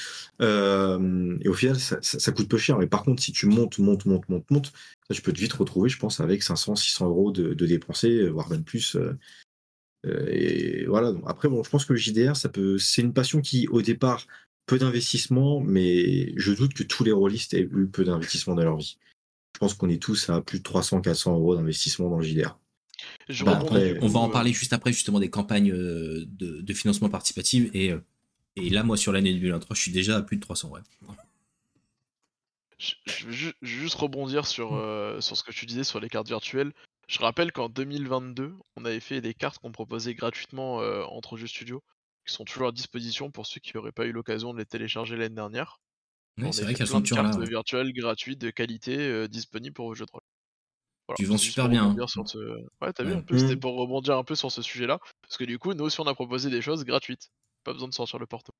Et au final, ça, coûte peu cher. Mais par contre, si tu montes, montes, montes, montes, montes, tu peux te vite retrouver, je pense, avec 500, 600 euros de, de dépensés, voire même plus. Euh, et voilà. Donc, après, bon, je pense que le JDR, ça peut, c'est une passion qui, au départ, peu d'investissement, mais je doute que tous les rôlistes aient eu peu d'investissement dans leur vie. Je pense qu'on est tous à plus de 300, 400 euros d'investissement dans le JDR. Je Bah, après, on va en euh, parler juste après, justement, des campagnes euh, de, de financement participatif. Et, et là, moi, sur l'année 2023, je suis déjà à plus de 300, ouais. Je, je je veux juste rebondir sur, euh, sur ce que tu disais sur les cartes virtuelles. Je rappelle qu'en 2022, on avait fait des cartes qu'on proposait gratuitement euh, entre jeux studio, qui sont toujours à disposition pour ceux qui n'auraient pas eu l'occasion de les télécharger l'année dernière. C'est vrai qu'elles sont toujours là. cartes ouais. virtuelles gratuites de qualité euh, disponibles pour vos jeux de rôle. Voilà, Tu vends super bien, hein. sur ce- Ouais, t'as vu Ouais. un peu, c'était Mhm. pour rebondir un peu sur ce sujet-là, parce que du coup, nous aussi, on a proposé des choses gratuites. Pas besoin de sortir le porto.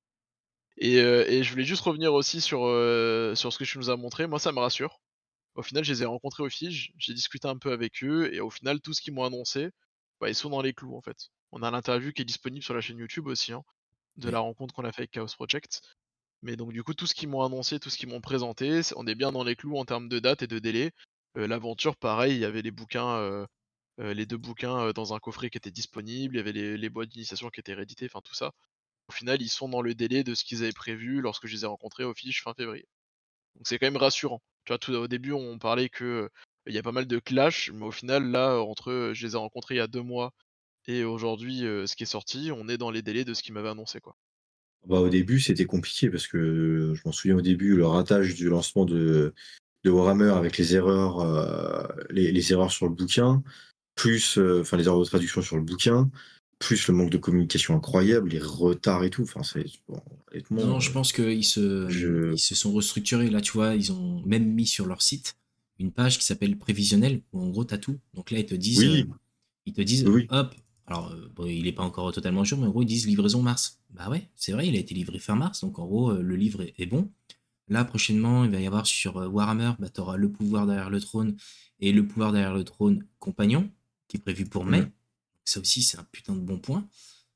Et, euh, et je voulais juste revenir aussi sur, euh, sur ce que tu nous as montré. Moi, ça me rassure. Au final, je les ai rencontrés au Fige, j'ai discuté un peu avec eux, et au final, tout ce qu'ils m'ont annoncé, bah, ils sont dans les clous en fait. On a l'interview qui est disponible sur la chaîne YouTube aussi, hein, de la rencontre qu'on a fait avec Chaos Project. Mais donc, du coup, tout ce qu'ils m'ont annoncé, tout ce qu'ils m'ont présenté, on est bien dans les clous en termes de date et de délai. Euh, L'aventure, pareil, il y avait les bouquins, euh, euh, les deux bouquins dans un coffret qui étaient disponibles, il y avait les, les boîtes d'initiation qui étaient rééditées, enfin tout ça. Au final, ils sont dans le délai de ce qu'ils avaient prévu lorsque je les ai rencontrés au Fige fin février. Donc c'est quand même rassurant. Tu vois, tout au début, on parlait que il y a pas mal de clash, mais au final, là, entre je les ai rencontrés il y a deux mois et aujourd'hui, ce qui est sorti, on est dans les délais de ce qu'ils m'avaient annoncé, quoi. Bah, au début, c'était compliqué parce que je m'en souviens au début, le ratage du lancement de, Warhammer avec les erreurs, sur le bouquin, plus, enfin, les erreurs de traduction sur le bouquin, plus le manque de communication incroyable, les retards et tout. Enfin, c'est, bon, honnêtement, Non, je pense qu'ils se, je- ils se sont restructurés. Là, tu vois, ils ont même mis sur leur site une page qui s'appelle prévisionnel, où en gros, t'as tout. Donc là, ils te disent, Oui. euh, ils te disent, Oui. hop, alors, euh, bon, il n'est pas encore totalement sûr, mais en gros, ils disent livraison mars. Bah ouais, c'est vrai, il a été livré fin mars, donc en gros, euh, le livre est, bon. Là, prochainement, il va y avoir sur Warhammer, bah, tu auras le pouvoir derrière le trône et le pouvoir derrière le trône compagnon, qui est prévu pour mai. Mhm. Ça aussi, c'est un putain de bon point.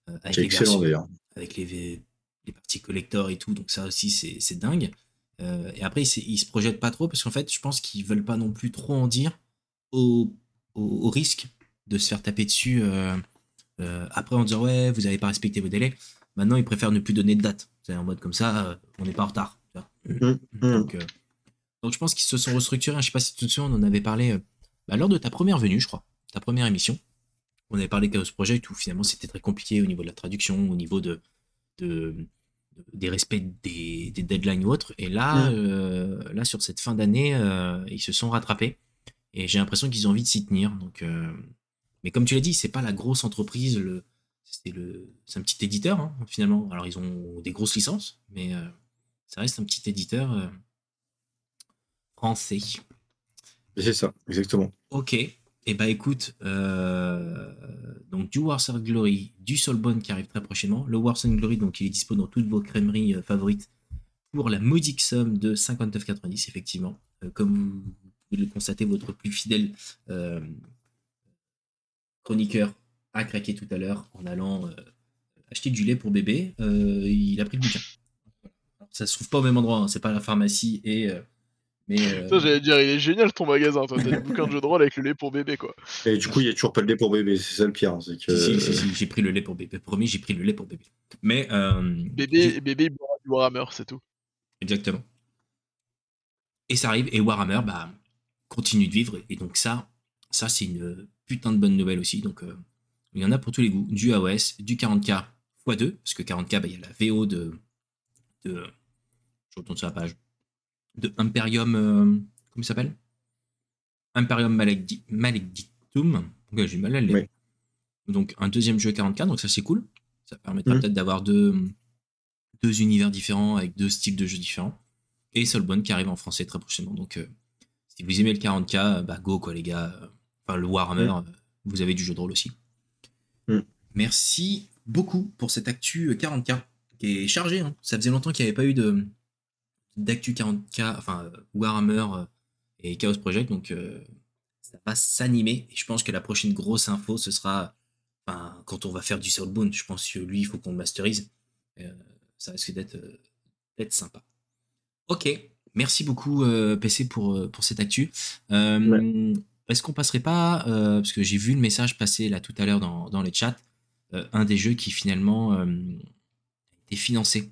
Euh, avec c'est les excellent versions- d'ailleurs. avec les, les parties collector et tout, donc ça aussi c'est dingue. Euh, et après, ils, se- ils se projettent pas trop parce qu'en fait, je pense qu'ils veulent pas non plus trop en dire au, au, au risque de se faire taper dessus euh, après en disant ouais, vous avez pas respecté vos délais. Maintenant, ils préfèrent ne plus donner de date. C'est en mode comme ça, on n'est pas en retard. Mhm. Mhm. Donc, donc je pense qu'ils se sont restructurés. Je sais pas si tu te souviens, on en avait parlé bah, lors de ta première venue, je crois, ta première émission. On avait parlé Chaos Project où finalement c'était très compliqué au niveau de la traduction, au niveau de, de- des respects des, des deadlines ou autres. Et là, Mm. euh, là sur cette fin d'année, euh, ils se sont rattrapés. Et j'ai l'impression qu'ils ont envie de s'y tenir. Donc, euh, mais comme tu l'as dit, c'est pas la grosse entreprise. Le, c'est le, c'est un petit éditeur hein, finalement. Alors ils ont des grosses licences, mais euh, ça reste un petit éditeur euh, français. C'est ça, exactement. Ok. Et bah écoute, euh, donc du Wars Glory, du Soulbone qui arrive très prochainement. Le Wars Glory, donc il est dispo dans toutes vos crèmeries euh, favorites pour la modique somme de 59,90 effectivement. Euh, comme vous pouvez le constater, votre plus fidèle chroniqueur a craqué tout à l'heure en allant acheter du lait pour bébé. Il a pris le bouquin. Ça se trouve pas au même endroit, hein, c'est pas la pharmacie et mais euh, Ça, j'allais dire, il est génial ton magasin, toi. T'as des bouquins de jeux de rôle avec le lait pour bébé, quoi. Et du coup, il y a toujours pas le lait pour bébé, c'est ça le pire. hein, C'est que... Si, si, si, si, j'ai pris le lait pour bébé. Promis, j'ai pris le lait pour bébé. Mais. euh, Bébé, bébé, il boira du Warhammer, c'est tout. Exactement. et ça arrive, et Warhammer bah, continue de vivre, et donc ça, ça c'est une putain de bonne nouvelle aussi. Donc il y en a pour tous les goûts, du AOS, du 40K x2, parce que 40K, bah, il y a la VO de, de je retourne sur la page, de Imperium, comment il s'appelle? Imperium Maledictum, j'ai mal à le lire. Donc un deuxième jeu 40K, donc ça c'est cool. Ça permettra Mhm. peut-être d'avoir deux, deux univers différents avec deux styles de jeux différents. Et Soulbound qui arrive en français très prochainement. Donc euh, si vous aimez le 40K, bah go quoi les gars. Enfin le Warhammer, euh, vous avez du jeu de rôle aussi. Mhm. Merci beaucoup pour cette actu 40K qui est chargée. hein. Ça faisait longtemps qu'il n'y avait pas eu de d'actu 40K, enfin Warhammer euh, et Chaos Project. Donc euh, ça va s'animer. Et je pense que la prochaine grosse info, ce sera enfin, quand on va faire du Soulbound. Je pense que lui, il faut qu'on le masterise. Euh, ça risque d'être sympa. Ok, merci beaucoup PC pour, pour cette actu. Est-ce qu'on passerait pas, parce que j'ai vu le message passer là tout à l'heure dans, dans les chats, un des jeux qui finalement est financé.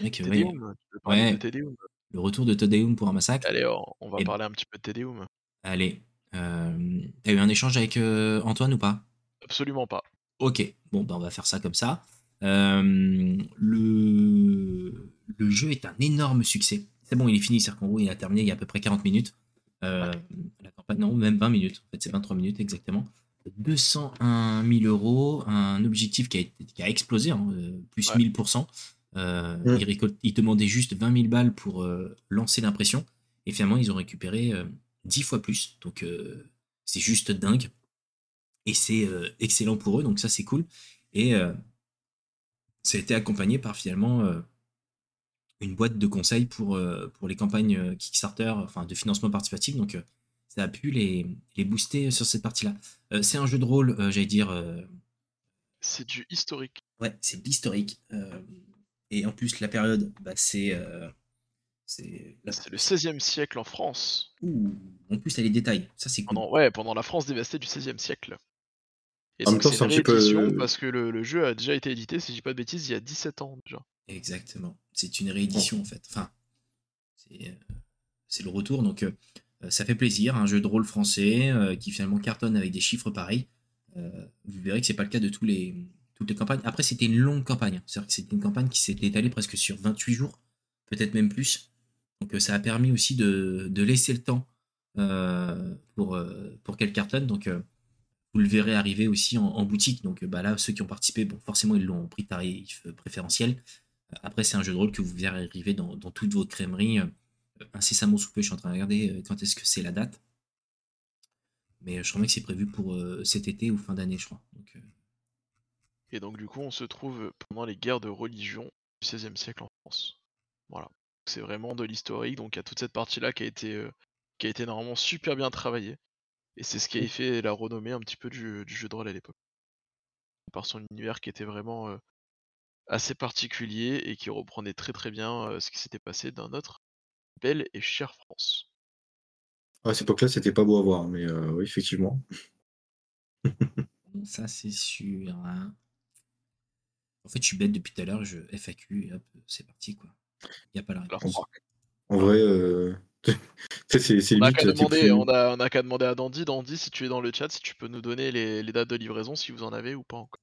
Mec, ouais, Tedeum, de Tedeum. le retour de Todeum pour un massacre. Allez, on, va Et- parler un petit peu de Tedeum. Allez, euh, t'as eu un échange avec euh, Antoine ou pas? Absolument pas. Ok, bon, bah on va faire ça comme ça. Euh, le... le jeu est un énorme succès. C'est bon, il est fini, c'est-à-dire qu'en gros, il a terminé il y a à peu près 40 minutes. Euh, la campagne, non, même 20 minutes. En fait, c'est 23 minutes exactement. 201 000 euros, un objectif qui a, été- qui a explosé, hein, plus Ouais. 1000%. Euh, Mm. il, récolte- il demandait juste 20 000 balles pour euh, lancer l'impression. Et finalement, ils ont récupéré euh, 10 fois plus. Donc, euh, c'est juste dingue. Et c'est euh, excellent pour eux, donc ça, c'est cool. Et euh, ça a été accompagné par finalement euh, une boîte de conseils pour, euh, pour les campagnes euh, Kickstarter, enfin de financement participatif. Donc, euh, ça a pu les, les booster sur cette partie-là. Euh, c'est un jeu de rôle, euh, j'allais dire. euh, C'est du historique. Ouais, c'est de l'historique. euh, et en plus, la période, bah, c'est. euh, c'est la- le 16e siècle en France. Ouh, en plus, il y a les détails. Ça, c'est cool. Pendant, ouais, pendant la France dévastée du 16e siècle. Et En donc même temps, c'est un petit peu- réédition parce que le, le jeu a déjà été édité, si je dis pas de bêtises, il y a 17 ans déjà. Exactement. C'est une réédition, en fait. Enfin, c'est euh, c'est le retour. Donc, euh, euh, ça fait plaisir. Un jeu de rôle français euh, qui finalement cartonne avec des chiffres pareils. Euh, vous verrez que c'est pas le cas de tous les, toutes les campagnes. Après, c'était une longue campagne. C'est-à-dire que c'était une campagne qui s'est étalée presque sur 28 jours, peut-être même plus. Donc, euh, ça a permis aussi de, laisser le temps euh, pour, euh, pour qu'elle cartonne. Donc, vous le verrez arriver aussi en, boutique. Donc, bah, là, ceux qui ont participé, bon, forcément, ils l'ont pris tarif préférentiel. Après, c'est un jeu de rôle que vous verrez arriver dans, toutes vos crèmeries incessamment sous peu. Je suis en train de regarder quand est-ce que c'est la date. Mais je crois que c'est prévu pour cet été ou fin d'année, je crois. Donc, Et donc du coup, on se trouve pendant les guerres de religion du XVIe siècle en France. Voilà. C'est vraiment de l'historique, donc il y a toute cette partie-là qui a été euh, qui a été normalement super bien travaillée. Et c'est ce qui a fait la renommée un petit peu du, du jeu de rôle à l'époque. Par son univers qui était vraiment euh, assez particulier et qui reprenait très très bien euh, ce qui s'était passé dans notre belle et chère France. À cette époque-là, c'était pas beau à voir, mais euh, oui, effectivement. ça, c'est sûr. hein. En fait, je suis bête depuis tout à l'heure. Je FAQ et hop, c'est parti, quoi. Il n'y a pas la Alors, réponse. En vrai, euh... c'est c'est On a qu'à demander, on a, on a qu'à demander à Dandy. Dandy, si tu es dans le chat, si tu peux nous donner les, les dates de livraison, si vous en avez ou pas encore.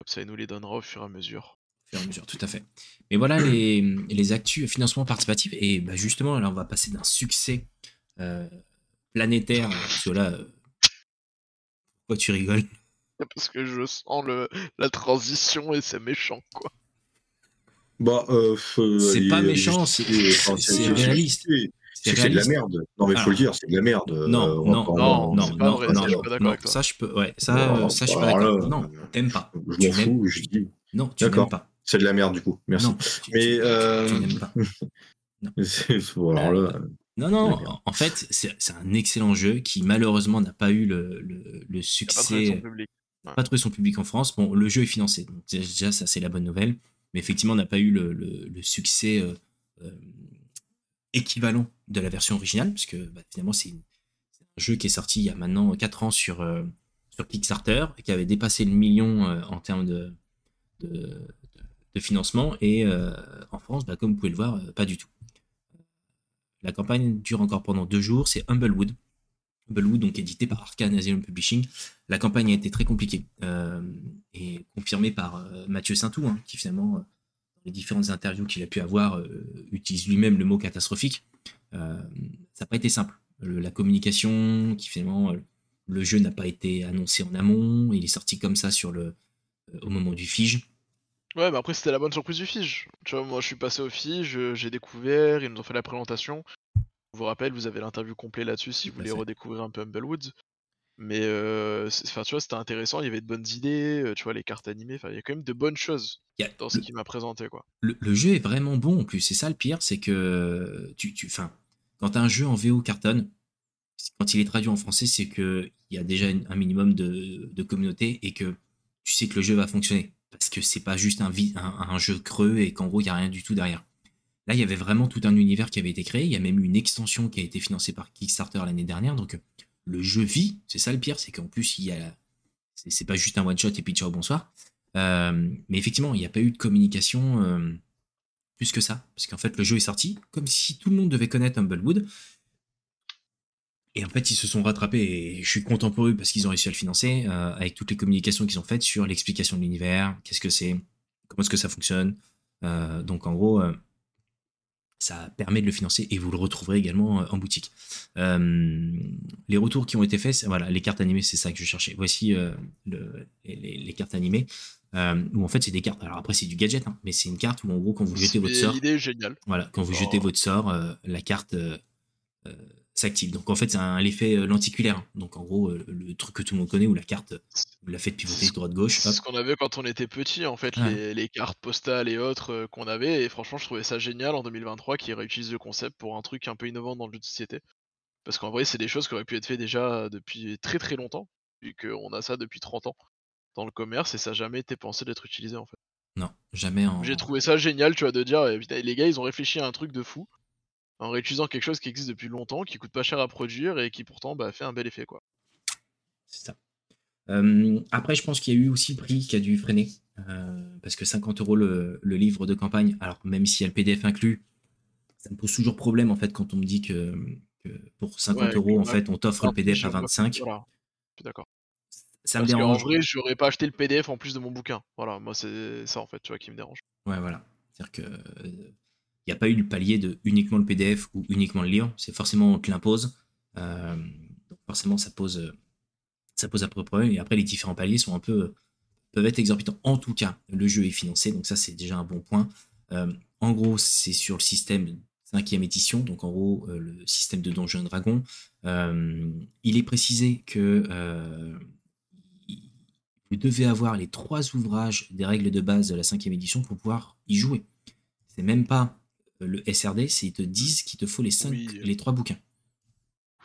Comme ça, il nous les donnera au fur et à mesure. au fur et à mesure, tout à fait. Mais voilà les, les actus financement participatif. Et bah, justement, là, on va passer d'un succès euh, planétaire. Parce que là, euh, pourquoi tu rigoles? Parce que je sens le, la transition et c'est méchant, quoi. Bah, euh, f- C'est il pas méchant, c'est- réaliste. C'est de la merde. Non, mais faut Alors. le dire, c'est de la merde. euh, Non, non, non, non, non, vrai, non, ça, je suis non, pas d'accord non, avec toi. ça je peux, ouais, ça, ça je suis pas d'accord. Non, euh, t'aimes pas. Je m'en fous, je dis. Non, tu n'aimes D'accord. pas. C'est de la merde, du coup. Merci. Non, tu, Mais, tu- euh, tu n'aimes pas. Non, non, en fait, c'est c'est un excellent jeu qui malheureusement n'a pas eu le, le, le Il a pas trouvé succès. Pas trouvé son public en France. Bon, le jeu est financé, donc déjà ça c'est la bonne nouvelle, mais effectivement n'a pas eu le, succès euh, euh, équivalent de la version originale, parce que bah, finalement c'est un jeu qui est sorti il y a maintenant 4 ans sur, euh, Kickstarter, qui avait dépassé le million en termes de, financement, et en France, bah, comme vous pouvez le voir, pas du tout. La campagne dure encore pendant deux jours. C'est Humblewood. Humblewood, donc édité par Arkane Publishing. La campagne a été très compliquée euh, et confirmée par euh, Mathieu Saintou, hein, qui finalement, euh, dans les différentes interviews qu'il a pu avoir, utilise lui-même le mot catastrophique. ça n'a pas été simple. la communication, qui finalement, le jeu n'a pas été annoncé en amont, il est sorti comme ça sur le, au moment du Fige. Ouais, mais après, c'était la bonne surprise du Fige. Tu vois, moi, je suis passé au Fige, j'ai découvert, ils nous ont fait la présentation. Je vous rappelle, vous avez l'interview complet là-dessus si vous voulez redécouvrir un peu Humblewoods. Mais euh, tu vois, c'était intéressant, il y avait de bonnes idées, euh, tu vois, les cartes animées, il y a quand même de bonnes choses dans ce qu'il m'a présenté. quoi. Le, jeu est vraiment bon en plus, c'est ça le pire, c'est que tu, tu, quand un jeu en VO cartonne, quand il est traduit en français, c'est qu'il y a déjà un minimum de, de communauté et que tu sais que le jeu va fonctionner parce que c'est pas juste un, un, jeu creux et qu'en gros il n'y a rien du tout derrière. Là, il y avait vraiment tout un univers qui avait été créé. Il y a même eu une extension qui a été financée par Kickstarter l'année dernière. Donc, le jeu vit. C'est ça le pire, c'est qu'en plus, il y a. C'est pas juste un one shot et puis ciao, bonsoir. Euh, mais effectivement, il n'y a pas eu de communication euh, plus que ça. Parce qu'en fait, le jeu est sorti comme si tout le monde devait connaître Humblewood. Et en fait, ils se sont rattrapés, et je suis content pour eux parce qu'ils ont réussi à le financer, euh, avec toutes les communications qu'ils ont faites sur l'explication de l'univers, qu'est-ce que c'est, comment est-ce que ça fonctionne. Donc en gros, ça permet de le financer et vous le retrouverez également en boutique. les retours qui ont été faits, voilà, les cartes animées, c'est ça que je cherchais. Voici les, cartes animées. où en fait c'est des cartes. Alors après c'est du gadget, hein, mais c'est une carte où en gros quand vous jetez votre sort, l'idée géniale. Voilà, quand vous jetez oh. votre sort, la carte s'active. Donc en fait, c'est un l'effet euh, lenticulaire. Donc en gros, euh, le truc que tout le monde connaît où la carte, vous la faites pivoter droite-gauche. C'est ce qu'on avait quand on était petit, en fait, les, cartes postales et autres euh, qu'on avait. Et franchement, je trouvais ça génial en 2023 qu'ils réutilisent le concept pour un truc un peu innovant dans le jeu de société. Parce qu'en vrai, c'est des choses qui auraient pu être faites déjà depuis très très longtemps, vu qu'on a ça depuis 30 ans dans le commerce et ça n'a jamais été pensé d'être utilisé en fait. Non, jamais en. J'ai trouvé ça génial, tu vois, de dire, les gars, ils ont réfléchi à un truc de fou en réutilisant quelque chose qui existe depuis longtemps, qui coûte pas cher à produire et qui pourtant bah, fait un bel effet. quoi. C'est ça. après, je pense qu'il y a eu aussi le prix qui a dû freiner. Euh, parce que 50 euros le, livre de campagne, alors même s'il y a le PDF inclus, ça me pose toujours problème en fait quand on me dit que, pour 50 euros, en fait, on t'offre le PDF à 25. Voilà. Je suis d'accord. Ça me dérange. En vrai, j'aurais pas acheté le PDF en plus de mon bouquin. Voilà, moi c'est ça en fait, tu vois, qui me dérange. Ouais, voilà. C'est-à-dire que il n'y a pas eu le palier de uniquement le PDF ou uniquement le livre. C'est forcément on te l'impose. Euh, forcément, ça pose, ça pose à peu près. Et après, les différents paliers sont un peu peuvent être exorbitants. En tout cas, le jeu est financé, donc ça c'est déjà un bon point. Euh, en gros, c'est sur le système 5 édition, donc en gros euh, le système de Donjons Dragon. il est précisé que vous devez avoir les trois ouvrages des règles de base de la cinquième édition pour pouvoir y jouer. C'est même pas le SRD, c'est ils te disent qu'il te faut les cinq, les trois bouquins.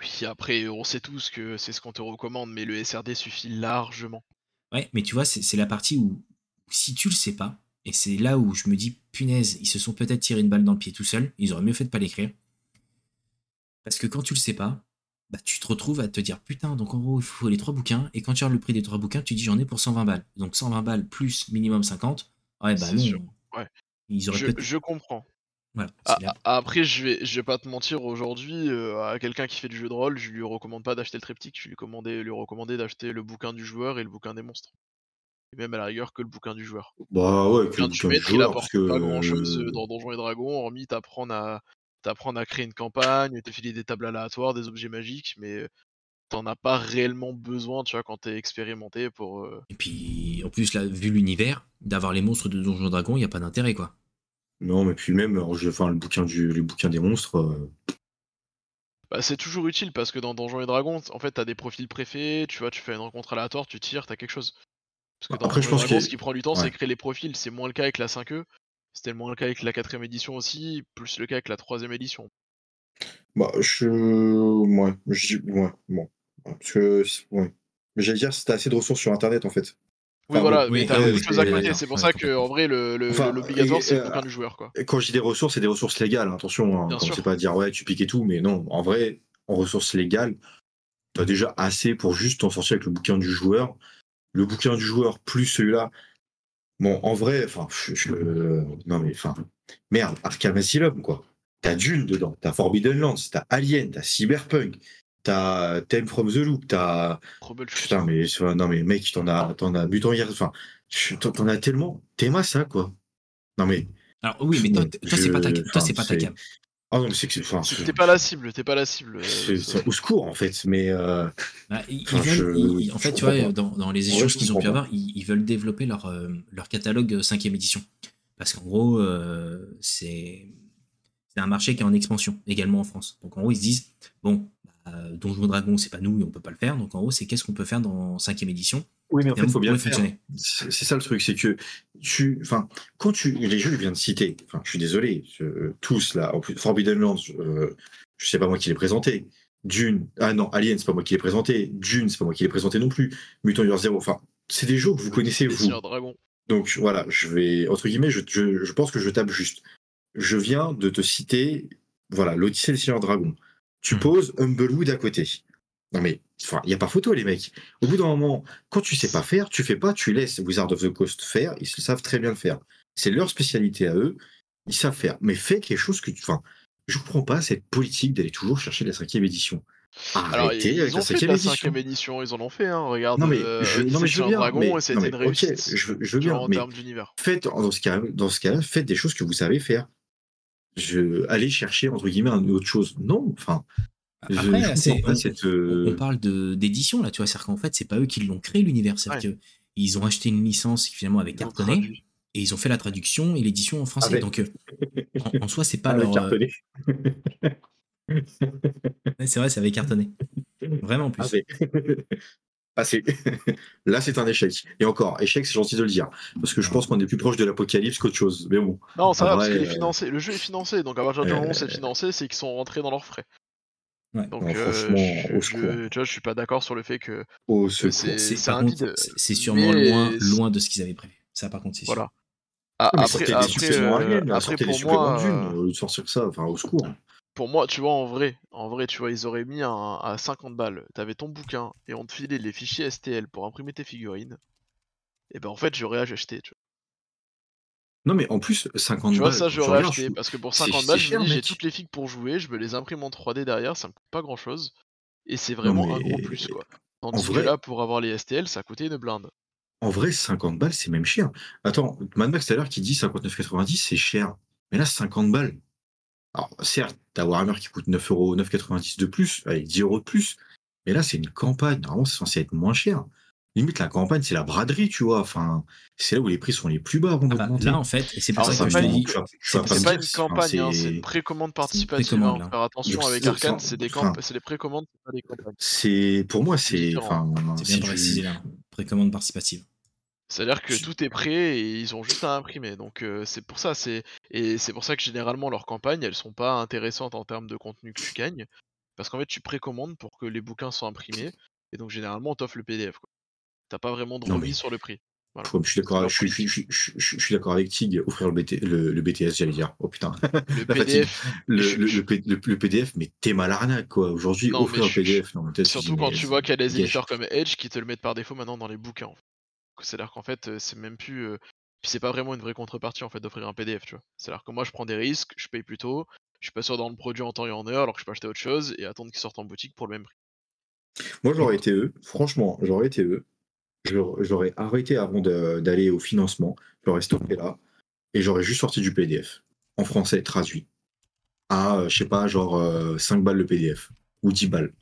Oui, après, on sait tous que c'est ce qu'on te recommande, mais le SRD suffit largement. Ouais, mais tu vois, c'est la partie où, si tu le sais pas, et c'est là où je me dis, punaise, ils se sont peut-être tiré une balle dans le pied tout seuls, ils auraient mieux fait de pas l'écrire. Parce que quand tu le sais pas, bah, tu te retrouves à te dire, putain, donc en gros, il faut les trois bouquins, et quand tu as le prix des trois bouquins, tu dis, j'en ai pour 120 balles. Donc 120 balles plus minimum 50, ouais, bah non. Ouais. Ils auraient je, je comprends. Après, je vais, je vais pas te mentir, aujourd'hui, euh, à quelqu'un qui fait du jeu de rôle, je lui recommande pas d'acheter le triptyque, je lui, commandais, lui recommandais d'acheter le bouquin du joueur et le bouquin des monstres. Et même à la rigueur que le bouquin du joueur. Bah ouais, que le bouquin du il apporte pas grand chose euh, dans Donjons et Dragons, hormis t'apprendre à, t'apprendre à créer une campagne, te filer des tables aléatoires, des objets magiques, mais t'en as pas réellement besoin, tu vois, quand t'es expérimenté pour. Euh et puis, en plus, là, vu l'univers, d'avoir les monstres de Donjons et Dragons, y a pas d'intérêt, quoi. Non, mais puis même, enfin, le bouquin du, le bouquin des monstres. Euh, bah, c'est toujours utile parce que dans Donjons et Dragons, en fait, t'as des profils préfets, tu vois, tu fais une rencontre aléatoire, tu tires, t'as quelque chose. Parce que dans Après, je pense que... ce qui prend du temps, c'est créer les profils. C'est moins le cas avec la 5e, c'était moins le cas avec la 4ème édition aussi, plus le cas avec la 3ème édition. Bah, je. Ouais, je... ouais, bon. Parce que. Ouais. Mais j'allais dire, c'était assez de ressources sur internet en fait. Oui, voilà, mais t'as beaucoup de choses à côté. C'est pour ça que, en vrai, l'obligatoire, c'est le bouquin du joueur. Quoi. Quand je dis des ressources, c'est des ressources légales, attention. Hein, c'est pas dire, ouais, tu piques et tout, mais non, en vrai, en ressources légales, t'as déjà assez pour juste t'en sortir avec le bouquin du joueur. Le bouquin du joueur plus celui-là. Bon, en vrai, enfin, je, non, mais enfin, merde, Arkham Asylum, quoi. T'as Dune dedans, t'as Forbidden Lands, t'as Alien, t'as Cyberpunk, t'as Theme from the Loop, t'as. Putain, mais non, mais mec, t'en as, t'en as Mutant Year, enfin, t'en as tellement. T'aimes ça, quoi. Non, mais. Alors oui, mais toi, c'est pas ta, toi, c'est pas ta cam. Ah non, mais c'est que. Enfin, T'es pas la cible, t'es pas la cible. euh, c'est au secours, en fait, mais. euh, Bah, ils, Enfin, ils veulent, je- ils- en je fait, tu vois, dans, dans les échanges qu'ils ont pu avoir, ils, ils veulent développer leur, euh, leur catalogue 5 édition. Parce qu'en gros, euh, c'est c'est un marché qui est en expansion, également en France. Donc en gros, ils se disent, bon, bah, Donjons et Dragons, c'est pas nous et on peut pas le faire. Donc en gros, c'est qu'est-ce qu'on peut faire dans 5 édition Oui, mais en fait, il faut bien le Pour faire. fonctionner. C'est ça le truc, c'est que tu, enfin, quand tu, les jeux que je viens de citer, enfin, je suis désolé, je- tous là, en plus, Forbidden Lands, euh, je sais pas moi qui l'ai présenté. Dune, ah non, Alien, c'est pas moi qui l'ai présenté. Dune, c'est pas moi qui l'ai présenté non plus. Mutant Year Zero, enfin, c'est des jeux que vous connaissez vous. Donc voilà, je vais, entre guillemets, je, je, je pense que je tape juste. Je viens de te citer, voilà, l'Odyssée des Seigneurs Dragons. Tu poses Humblewood à côté. Non mais, enfin, il n'y a pas photo, les mecs. Au bout d'un moment, quand tu sais pas faire, tu fais pas, tu laisses Wizard of the Coast faire, ils savent très bien le faire. C'est leur spécialité à eux, ils savent faire. Mais fais quelque chose que tu. Enfin, je comprends pas cette politique d'aller toujours chercher la cinquième édition. Alors, Arrêtez ils avec ont la fait cinquième la édition. cinquième édition, ils en ont fait, hein. Regarde, Non mais, euh, je, non, Odyssée mais je veux bien. Dragons, mais- et non, une réussite. je, veux- je veux bien, en mais termes d'univers. faites dans ce cas dans ce cas faites des choses que vous savez faire je allez chercher entre guillemets une autre chose non enfin Après, je c'est- on, cette on- euh, on parle de- d'édition là, tu vois, c'est-à-dire qu'en fait, c'est pas eux qui l'ont créé l'univers, c'est-à-dire qu'ils ont acheté une licence qui finalement cartonné traduit. et ils ont fait la traduction et l'édition en français. Avec- Donc euh, en, en soi, c'est pas avec leur. euh, ouais, c'est vrai, ça avait cartonné. Vraiment en plus. Ah, Ah, là c'est un échec et encore échec c'est gentil de le dire parce que je pense qu'on est plus proche de l'apocalypse qu'autre chose mais bon Non, ça va, parce vrai, est euh, financé. Le jeu est financé, donc à partir du euh, moment où c'est financé, c'est qu'ils sont rentrés dans leurs frais. Ouais. Donc, Non, euh, franchement, je, au secours. je- tu vois, je suis pas d'accord sur le fait que. c'est- C'est sûrement mais- loin, loin de ce qu'ils avaient prévu. Ça, par contre, c'est sûr. Voilà. Ah, après, après, euh, après, pour moi, d'une euh, de sortir ça enfin au secours pour moi, tu vois, en vrai, en vrai, tu vois, ils auraient mis un, à 50 balles. T'avais ton bouquin et on te filait les fichiers STL pour imprimer tes figurines. Et ben en fait, j'aurais acheté. Tu vois, non mais en plus 50 Tu vois, balles, ça, j'aurais acheté je- parce que pour c'est- 50 c'est balles, cher, dis, j'ai toutes les figues pour jouer, je me les imprime en 3D derrière, ça me coûte pas grand chose. Et c'est vraiment un gros plus, quoi. Tandis vrai- que là, pour avoir les STL, ça coûtait une blinde. En vrai, 50 balles, c'est même cher. Attends, Mad Max tout à l'heure qui dit 59,90, c'est cher. Mais là, 50 balles. Alors, certes, t'as Warhammer qui coûte 9 euros, 9,90 de plus, allez, 10 euros de plus. Mais là, c'est une campagne. Normalement, c'est censé être moins cher. Limite, la campagne, c'est la braderie, tu vois. Enfin, c'est là où les prix sont les plus bas avant Ah bah, d'augmenter. là, en fait, et c'est pour Alors, ça que pas une- tu c'est- pas une enfin, campagne, hein, c'est- une précommande participative. précommande, hein. Faire attention avec c'est- Arkane, c'est- des enfin- camp- c'est des précommandes, c'est pas des campagnes. C'est, pour moi, c'est, enfin, C'est bien préciser là. Précommande participative. C'est-à-dire que tout est prêt et ils ont juste à imprimer. Donc euh, c'est pour ça, c'est et c'est pour ça que généralement leurs campagnes, elles sont pas intéressantes en termes de contenu que tu gagnes, parce qu'en fait tu précommandes pour que les bouquins soient imprimés et donc généralement on t'offre le PDF. T'as pas vraiment de remise mais- sur le prix. Voilà. Je, suis d'accord, je, je, je, je, suis- avec Tig, offrir le, BT, le, le BTS, j'allais dire. Oh putain. Le. PDF, Le, PDF, mais t'es mal arnaque, quoi. Aujourd'hui, offrir le je- PDF, non, surtout quand tu vois qu'il y a des éditeurs comme Edge qui te le mettent par défaut maintenant dans les bouquins. en fait. C'est-à-dire qu'en fait, c'est même plus. euh, Puis c'est pas vraiment une vraie contrepartie en fait d'offrir un PDF, tu vois. C'est-à-dire que moi je prends des risques, je paye plus tôt, je suis pas sûr dans le produit en temps et en heure alors que je peux acheter autre chose et attendre qu'il sorte en boutique pour le même prix. Moi, j'aurais été eux. Franchement, j'aurais été eux. J'aurais arrêté avant d'aller au financement. J'aurais stoppé là. Et j'aurais juste sorti du PDF. En français, traduit. À, je sais pas, genre euh, 5 balles le PDF. Ou 10 balles.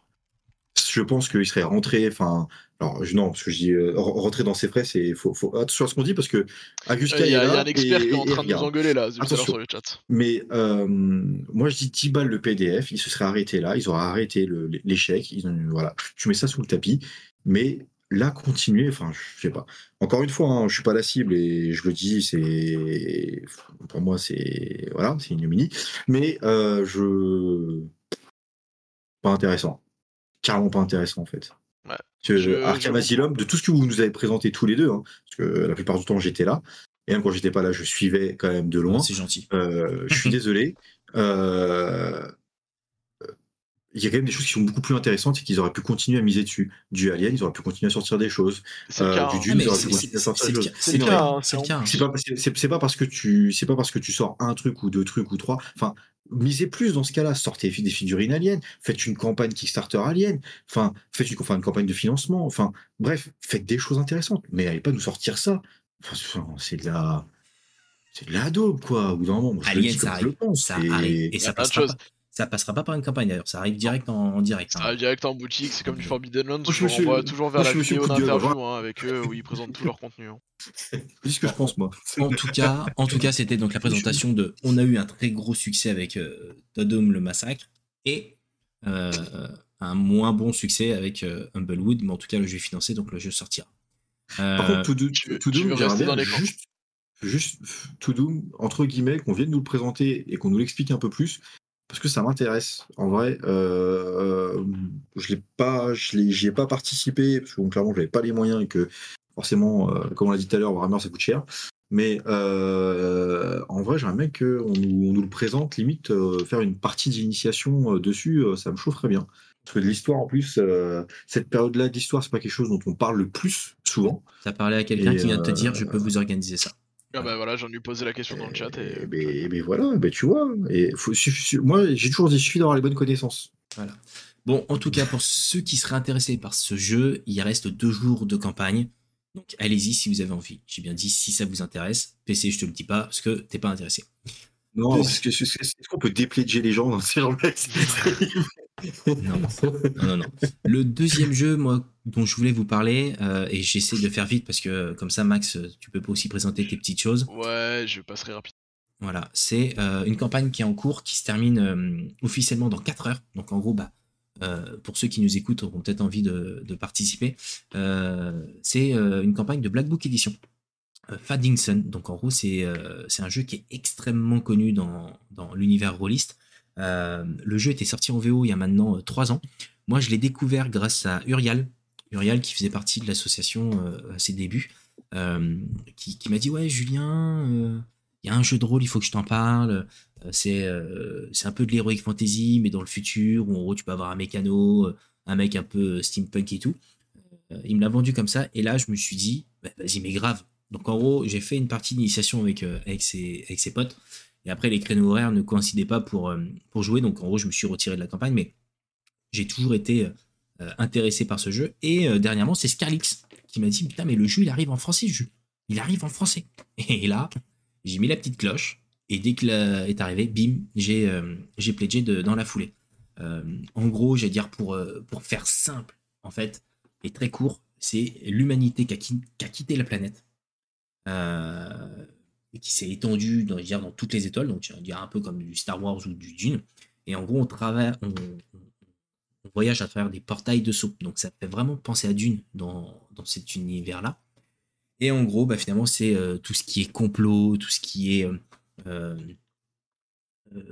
Je pense qu'il serait rentré, enfin, alors je- non, parce que je dis euh, re- rentrer dans ses frais, c'est faut, faut attention à ce qu'on dit parce que Augustin Il y, a un expert qui est en train de nous engueuler là, sur le chat. Mais euh, moi, je dis 10 balles le PDF, ils se seraient arrêtés là, ils auraient arrêté l'échec, voilà, tu mets ça sous le tapis, mais là, continuer, enfin, je sais pas. Encore une fois, hein, je suis pas la cible et je le dis, c'est, pour moi, c'est, voilà, c'est une ignominie, mais euh, je, pas intéressant, carrément pas intéressant en fait. Que Je- Arkham Asylum, de tout ce que vous nous avez présenté tous les deux, hein, parce que la plupart du temps j'étais là, et même quand j'étais pas là, je suivais quand même de loin. C'est gentil. Euh, je suis désolé. Euh, Il y a quand même des choses qui sont beaucoup plus intéressantes et qu'ils auraient pu continuer à miser dessus. Du Alien, ils auraient pu continuer à sortir des choses. Euh, cas. du hein. Dune, Ah, ils auraient c'est- pu continuer à sortir des choses. C'est le cas, hein, c'est pas, pas parce que tu, c'est pas parce que tu sors un truc ou deux trucs ou trois. Enfin, misez plus dans ce cas-là. Sortez des figurines aliens, faites une campagne Kickstarter alien, enfin, faites une, enfin, une campagne de financement, enfin, bref, faites des choses intéressantes. Mais n'allez pas nous sortir ça. Enfin, c'est de la. C'est de la daube, quoi. Au bout d'un moment, moi, je le Alien, ça arrive. Ça et- arrive. Ça plein de passera, choses. pas, ça passera pas par une campagne d'ailleurs. Ça arrive direct en, en direct. Ça hein. arrive direct en boutique, c'est comme du Forbidden Lands, Moi, je vous renvoie toujours vers moi, la vidéo d'interview hein, avec eux où ils présentent tout leur contenu. hein. C'est ce que je pense, moi. En tout cas, en tout cas, c'était donc la présentation de. On a eu un très gros succès avec euh, Toddom le massacre et euh, un moins bon succès avec euh, Humblewood, mais en tout cas le jeu est financé donc le jeu sortira. Euh, Par contre, To tu Doom, rester dans les juste, juste To Doom, entre guillemets, qu'on vienne nous le présenter et qu'on nous l'explique un peu plus, parce que ça m'intéresse. En vrai, euh, je l'ai pas, je j'y ai pas participé, parce que bon, clairement, j'avais pas les moyens et que forcément, euh, comme on l'a dit tout à l'heure, Warhammer, ça coûte cher. Mais euh, en vrai, j'aimerais qu'on nous, on nous le présente, limite, euh, faire une partie d'initiation euh, dessus, euh, ça me chaufferait bien. Parce que de l'histoire, en plus, euh, cette période-là d'histoire, c'est pas quelque chose dont on parle le plus souvent. T'as parlé à quelqu'un qui vient de te dire euh, je peux vous organiser ça. Ah bah voilà, j'en ai posé la question dans le chat et. Et ben, et ben voilà, ben tu vois. Et faut, suffi- moi, j'ai toujours dit, il suffit d'avoir les bonnes connaissances. Bon, en tout cas, pour ceux qui seraient intéressés par ce jeu, il reste deux jours de campagne. Donc allez-y si vous avez envie. J'ai bien dit si ça vous intéresse. PC, je te le dis pas parce que t'es pas intéressé. Non, parce que est-ce qu'on peut dépléger les gens dans ces gens-là Non, non, non, non. Le deuxième jeu, moi, dont je voulais vous parler, euh, et j'essaie de faire vite parce que euh, comme ça, Max, euh, tu peux pas aussi présenter tes petites choses. Ouais, je passerai rapide. Voilà, c'est euh, une campagne qui est en cours, qui se termine euh, officiellement dans 4 heures. Donc en gros, bah, pour ceux qui nous écoutent auront peut-être envie de, de participer, c'est une campagne de Black Book Edition. Faddington, donc en gros c'est c'est un jeu qui est extrêmement connu dans, dans l'univers rôliste. Euh, le jeu était sorti en VO il y a maintenant 3 ans. Moi je l'ai découvert grâce à Urial, Urial qui faisait partie de l'association euh, à ses débuts, euh, qui, m'a dit ouais Julien, euh, il y a un jeu de rôle, il faut que je t'en parle. Euh, c'est euh, un peu de l'heroic fantasy, mais dans le futur, où en gros tu peux avoir un mécano, euh, un mec un peu euh, steampunk et tout. Euh, il me l'a vendu comme ça, et là je me suis dit, bah, vas-y, mais grave. Donc en gros, j'ai fait une partie d'initiation avec, euh, avec, ses, avec ses potes, et après les créneaux horaires ne coïncidaient pas pour, euh, pour jouer, donc en gros je me suis retiré de la campagne, mais j'ai toujours été euh, intéressé par ce jeu. Et euh, dernièrement, c'est Scarlix qui m'a dit, putain, mais le jeu il arrive en français. Il arrive en français. Et là, j'ai mis la petite cloche, et dès qu'il est arrivé, bim, j'ai euh, pledgé dans la foulée. Euh, en gros, j'allais dire pour, euh, pour faire simple, en fait, et très court, c'est l'humanité qui a, qui- qui a quitté la planète, euh, et qui s'est étendue dans, dire, dans toutes les étoiles, donc dire un peu comme du Star Wars ou du Dune. Et en gros, on, travaille, on, voyage à travers des portails de saut. Donc ça fait vraiment penser à Dune dans, dans cet univers-là. Et en gros, bah, finalement, c'est euh, tout ce qui est complot, tout ce qui est euh, euh,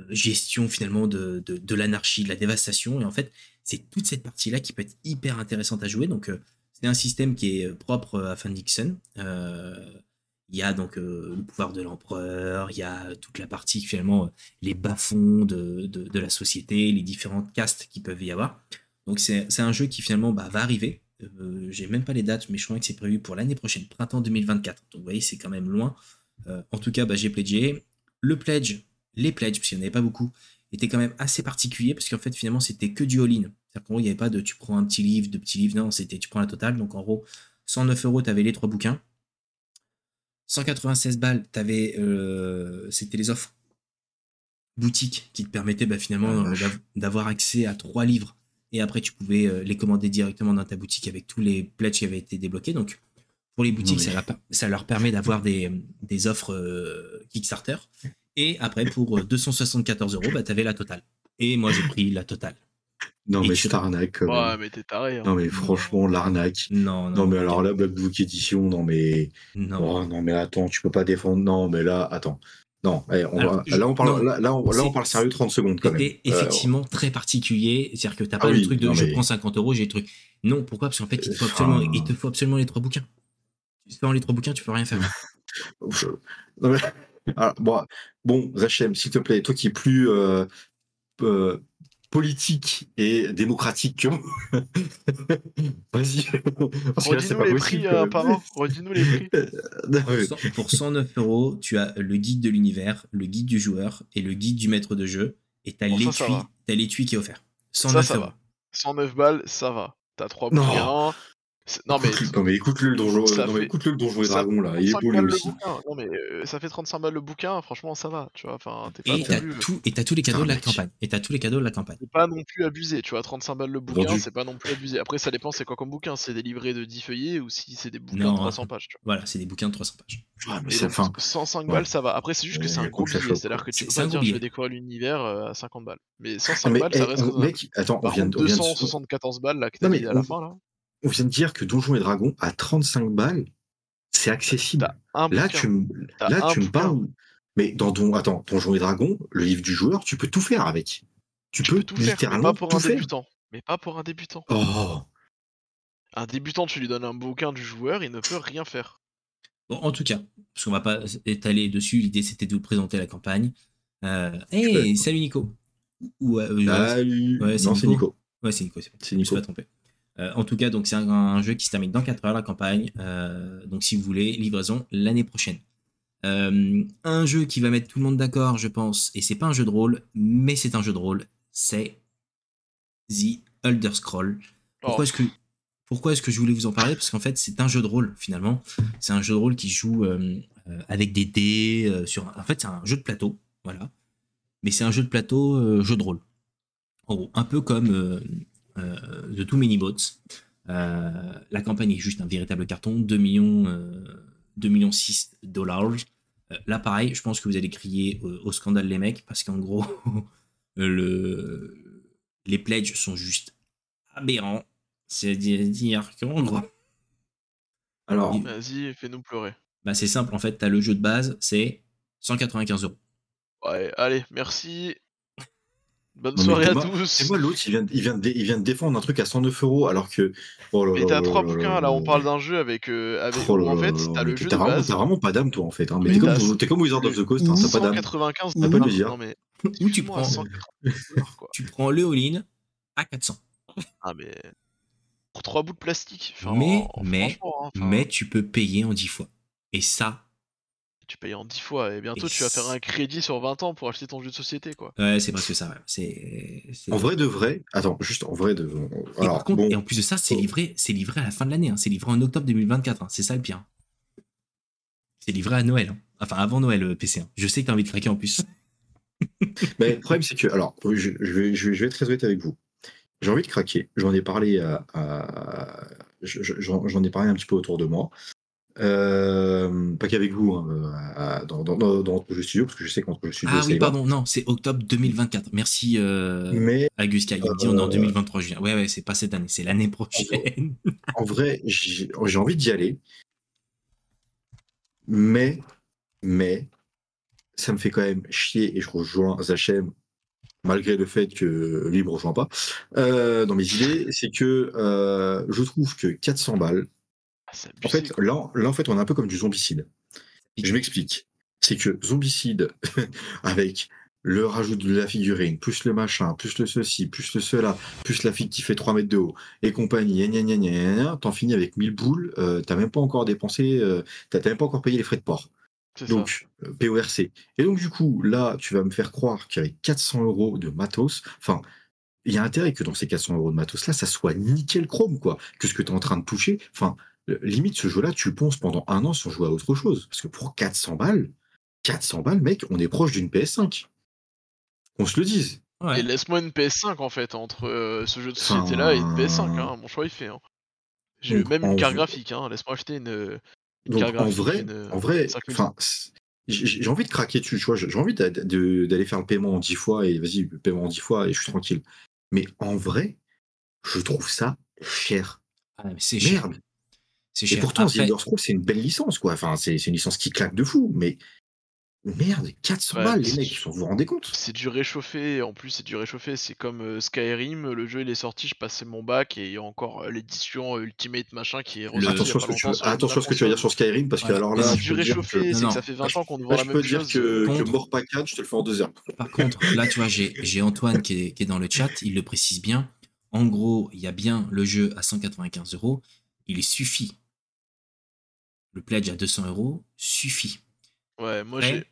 gestion finalement de, de, l'anarchie, de la dévastation. Et en fait, c'est toute cette partie-là qui peut être hyper intéressante à jouer. Donc, c'est un système qui est propre à Fan Dixon. Il y a donc euh, le pouvoir de l'empereur, il y a toute la partie finalement, euh, les bas-fonds de, la société, les différentes castes qui peuvent y avoir. Donc, c'est un jeu qui finalement bah, va arriver. Euh, J'ai même pas les dates, mais je crois que c'est prévu pour l'année prochaine, printemps 2024. Donc, vous voyez, c'est quand même loin. Euh, en tout cas, bah, j'ai pledgé. Le pledge, les pledges, parce qu'il n'y en avait pas beaucoup, étaient quand même assez particuliers, parce qu'en fait, finalement, c'était que du all-in. C'est-à-dire qu'en gros, il n'y avait pas de tu prends un petit livre, de petits livres, non, c'était tu prends la totale. Donc, en gros, 109 euros, tu avais les trois bouquins. 196 balles, t'avais, euh, c'était les offres boutiques qui te permettaient bah, finalement Ah, euh, d'avoir accès à trois livres. Et après, tu pouvais euh, les commander directement dans ta boutique avec tous les pledges qui avaient été débloqués. Donc, pour les boutiques, ça, leur, per- ça leur permet d'avoir des, des offres euh, Kickstarter. Et après, pour euh, 274 euros, bah, tu avais la totale. Et moi, j'ai pris la totale. Non, Et mais tu- cette arnaque. Ouais, mais t'es taré. Hein. Non, mais franchement, l'arnaque. Non, non, Non, mais alors là, Black Book Edition, non, mais. non. Oh, non, mais attends, tu peux pas défendre. Non, mais là, attends. Non, allez, on Alors, va- je- là, on parle, non, là, là, on, là, on c'est- parle sérieux 30 secondes. C'était Euh, effectivement très particulier. C'est-à-dire que t'as pas Ah le oui, truc de non, je mais- prends 50 euros, j'ai le truc. Non, pourquoi? Parce qu'en fait, il te, faut Enfin- absolument, il te faut absolument les trois bouquins. Sans les trois bouquins, tu peux rien faire. je- non, mais- Alors, bon, bon, Zachem, s'il te plaît, toi qui es plus euh, euh, politique et démocratique que vas-y. Parce que là, c'est Redis-nous pas les prix euh. Redis-nous les prix. Non, mais- Cent- Pour 109 euros, tu as le guide de l'univers, le guide du joueur et le guide du maître de jeu. et t'as Bon, ça, ça l'étui, va. t'as l'étui qui est offert. Ça, 109 ça euros. va. 109 balles, ça va. T'as 3 Non. bouquins. Non mais Écoute-le- non, mais écoute-le le donjon, Ça non, mais fait- écoute-le le donjon et dragon là, il est 35 beau lui balles le aussi. bouquin. Non mais euh, ça fait 35 balles le bouquin, franchement ça va, tu vois. Enfin, t'es pas, Et t'as plus- tout, et t'as tous les cadeaux de la campagne. Et t'as tous les cadeaux de la campagne. c'est pas non plus abusé, tu vois. 35 balles le bouquin, Vendu. c'est pas non plus abusé. Après, ça dépend c'est quoi comme bouquin. C'est des livrets de 10 feuillets ou si c'est des bouquins Non. de 300 pages, tu vois. Voilà, c'est des bouquins de 300 pages. Ah, mais donc, fin. 105 ouais. balles, ça va. Après, c'est juste que Ouais, c'est y un gros billet. C'est-à-dire que tu peux pas dire je vais découvrir l'univers euh, à 50 balles. Mais Ah, 105 mais, balles, ça eh, reste mec, attends, on vient, de- on vient de- 274 balles là que t'as mais à la fin là. On vient de dire que Donjons et Dragons à 35 balles, c'est accessible. Là, bouquin. tu me, là, tu parles. Mais dans Don, attends, Donjons et Dragons, le livre du joueur, tu peux tout faire avec. Tu, Tu peux, peux tout faire, mais littéralement pas pour tout un faire. débutant. Mais pas pour un débutant. Oh, Un débutant, tu lui donnes un bouquin du joueur, il ne peut rien faire. Bon, en tout cas, parce qu'on va pas étaler dessus, l'idée c'était de vous présenter la campagne. Euh, hey, salut Nico. Ou, euh, salut. ouais, c'est non, c'est Nico. Nico. Ouais, c'est Nico, c'est bon. Je me suis Nico. pas trompé. Euh, en tout cas, donc c'est un, un jeu qui se termine dans 4 heures la campagne. Euh, donc si vous voulez, livraison l'année prochaine. Euh, un jeu qui va mettre tout le monde d'accord, je pense, et c'est pas un jeu de rôle, mais c'est un jeu de rôle, c'est The Elder Scroll. Pourquoi Oh, est-ce que pourquoi est-ce que je voulais vous en parler? Parce qu'en fait, c'est un jeu de rôle finalement. C'est un jeu de rôle qui joue avec des dés. sur. En fait, c'est un jeu de plateau, voilà. Mais c'est un jeu de plateau, jeu de rôle. En gros, un peu comme euh, euh, The Too Many Boats. Euh, la campagne est juste un véritable carton, 2 millions, euh, 2 millions 6 dollars. Euh, là, pareil, je pense que vous allez crier euh, au scandale les mecs parce qu'en gros, le, les pledges sont juste aberrants. C'est-à-dire qu'en gros, Alors, Vas-y, fais-nous pleurer. bah, c'est simple. En fait, tu as le jeu de base, c'est 195 euros. Ouais, allez, merci. Bonne Non, soirée à tous. c'est moi l'autre, il vient, de- il, vient de, il vient de défendre un truc à 109 euros alors que. Oh là Mais t'as trois bouquins, là on parle d'un jeu avec. euh, avec Oh en fait, t'as le t'as jeu de vraiment, t'as vraiment pas d'âme, toi, en fait. Hein. Mais Mais t'es comme, t'as- comme Wizard of the Coast, hein, Ou t'as pas d'âme. 195 T'as pas de le dire. Non, mais. Ou tu prends, 180 quoi. tu prends le all-in à 400. Ah, mais. Pour trois bouts de plastique. Enfin, Mais- en- mais- hein, Mais tu peux payer en 10 fois. Et ça, Tu payes en 10 fois et bientôt Et tu vas faire un crédit sur 20 ans pour acheter ton jeu de société, quoi. ouais, c'est presque ça. C'est, En vrai de vrai, attends, juste en vrai de. Et, Alors, par contre, bon, et en plus de ça, c'est Oh. livré, c'est livré à la fin de l'année. hein. C'est livré en octobre 2024. hein. C'est ça le pire. C'est livré à Noël. hein. Enfin, avant Noël, euh, PC. hein. Je sais que t'as envie de craquer en plus. mais le problème, c'est que. Alors, je, je vais, je, être très honnête avec vous. J'ai envie de craquer. J'en ai parlé à. à- je- je- J'en j'en ai parlé un petit peu autour de moi. Euh, pas qu'avec vous, hein, à- dans, dans, dans, dans Entre Jeux Studio, parce que je sais qu'entre Jeux Studio, Ah oui, pardon, non, c'est octobre 2024. Merci euh, Mais à Guska. Il dit on est en Euh, 2023, Julien. Ouais, ouais, c'est pas cette année, c'est l'année prochaine. en vrai, j'ai envie d'y aller. Mais, mais, ça me fait quand même chier et je rejoins Zachem, malgré le fait que lui me rejoint pas, euh, dans mes idées, c'est que euh, je trouve que 400 balles, Ah, en fait, là, là, en fait, on est un peu comme du zombicide. Je m'explique. C'est que zombicide, avec le rajout de la figurine, plus le machin, plus le ceci, plus le cela, plus la fille qui fait 3 mètres de haut, et compagnie, gna gna gna gna gna, t'en finis avec 1000 boules, euh, t'as même pas encore dépensé, euh, t'as même pas encore payé les frais de port. C'est ça. Donc, euh, PORC. Et donc, du coup, là, tu vas me faire croire qu'avec 400 euros de matos, enfin, il y a intérêt que dans ces 400 euros de matos là, ça soit nickel chrome, quoi. Que ce que tu es en train de toucher, enfin, limite, ce jeu-là, tu le ponces pendant un an sans jouer à autre chose. Parce que pour 400 balles, 400 balles, mec, on est proche d'une PS5. On se le dise. Ouais. Et laisse-moi une PS5 en fait, entre euh, ce jeu de Enfin, société là et une PS5, hein. mon choix il fait. Hein. J'ai Donc, même en une carte vrai- graphique, hein. laisse-moi acheter une, une Donc, carte en graphique. vrai, une- en vrai, 5000. enfin, c'est- j'ai envie de craquer dessus, tu vois. J'ai envie d'a- de- d'aller faire le paiement en 10 fois et vas-y, le paiement en 10 fois et je suis tranquille. Mais en vrai, je trouve ça cher. Ah, mais c'est cher. Et pourtant, The Après, Elder Scrolls, c'est une belle licence, quoi. Enfin, c'est une licence qui claque de fou, mais merde, 400 Ouais, balles, les mecs, vous vous rendez compte? C'est du réchauffé, en plus c'est du réchauffé, c'est comme euh, Skyrim, le jeu il est sorti, je passais mon bac et il y a encore euh, l'édition euh, Ultimate machin qui est a Attention, à ce que tu, longtemps sur attention à ce que tu vas dire sur Skyrim, parce que alors là, C'est du que, réchauffé, c'est que ça fait 20 là, ans qu'on nous vend là, la je peux même dire chose. que, que Contre. mort pas 4, je te le fais en deux heures. Par contre, là, tu vois, j'ai j'ai Antoine qui est, qui est dans le chat, il le précise bien. En gros, il y a bien le jeu à 195 euros. Il suffit. Le pledge à 200 euros suffit. Ouais, moi j'ai.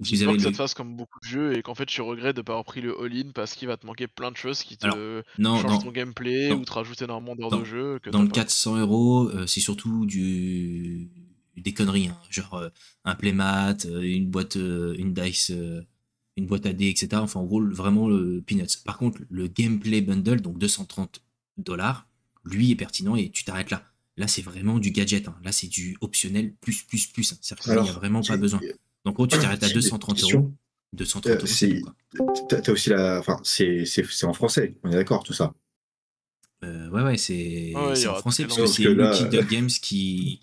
Vous J'ai peur que ça te fasse comme beaucoup de jeux et qu'en fait tu regrettes de pas avoir pris le all-in parce qu'il va te manquer plein de choses qui te Alors, Non, changent dans, ton gameplay ou te rajoutent énormément d'heures de jeu. Que dans le pas. 400 euros, euh, c'est surtout du des conneries, hein, genre euh, un playmat, euh, une boîte, euh, une dice, euh, une boîte à dés, etc. Enfin, en gros, vraiment le peanuts. Par contre, le gameplay bundle, donc 230 dollars, lui est pertinent et tu t'arrêtes là. Là, c'est vraiment du gadget. hein. Là, c'est du optionnel plus, plus, plus. hein. C'est-à-dire qu'il n'y a vraiment pas besoin. Donc, en gros, tu t'arrêtes à j'ai des 230 euros. questions. 230 Euh, euros, c'est- c'est. T'as aussi la. Enfin, c'est c'est- c'est en français, on est d'accord, tout ça. Euh, ouais, ouais, c'est Ouais, il c'est en français parce que c'est Lucky là, Dog Games qui,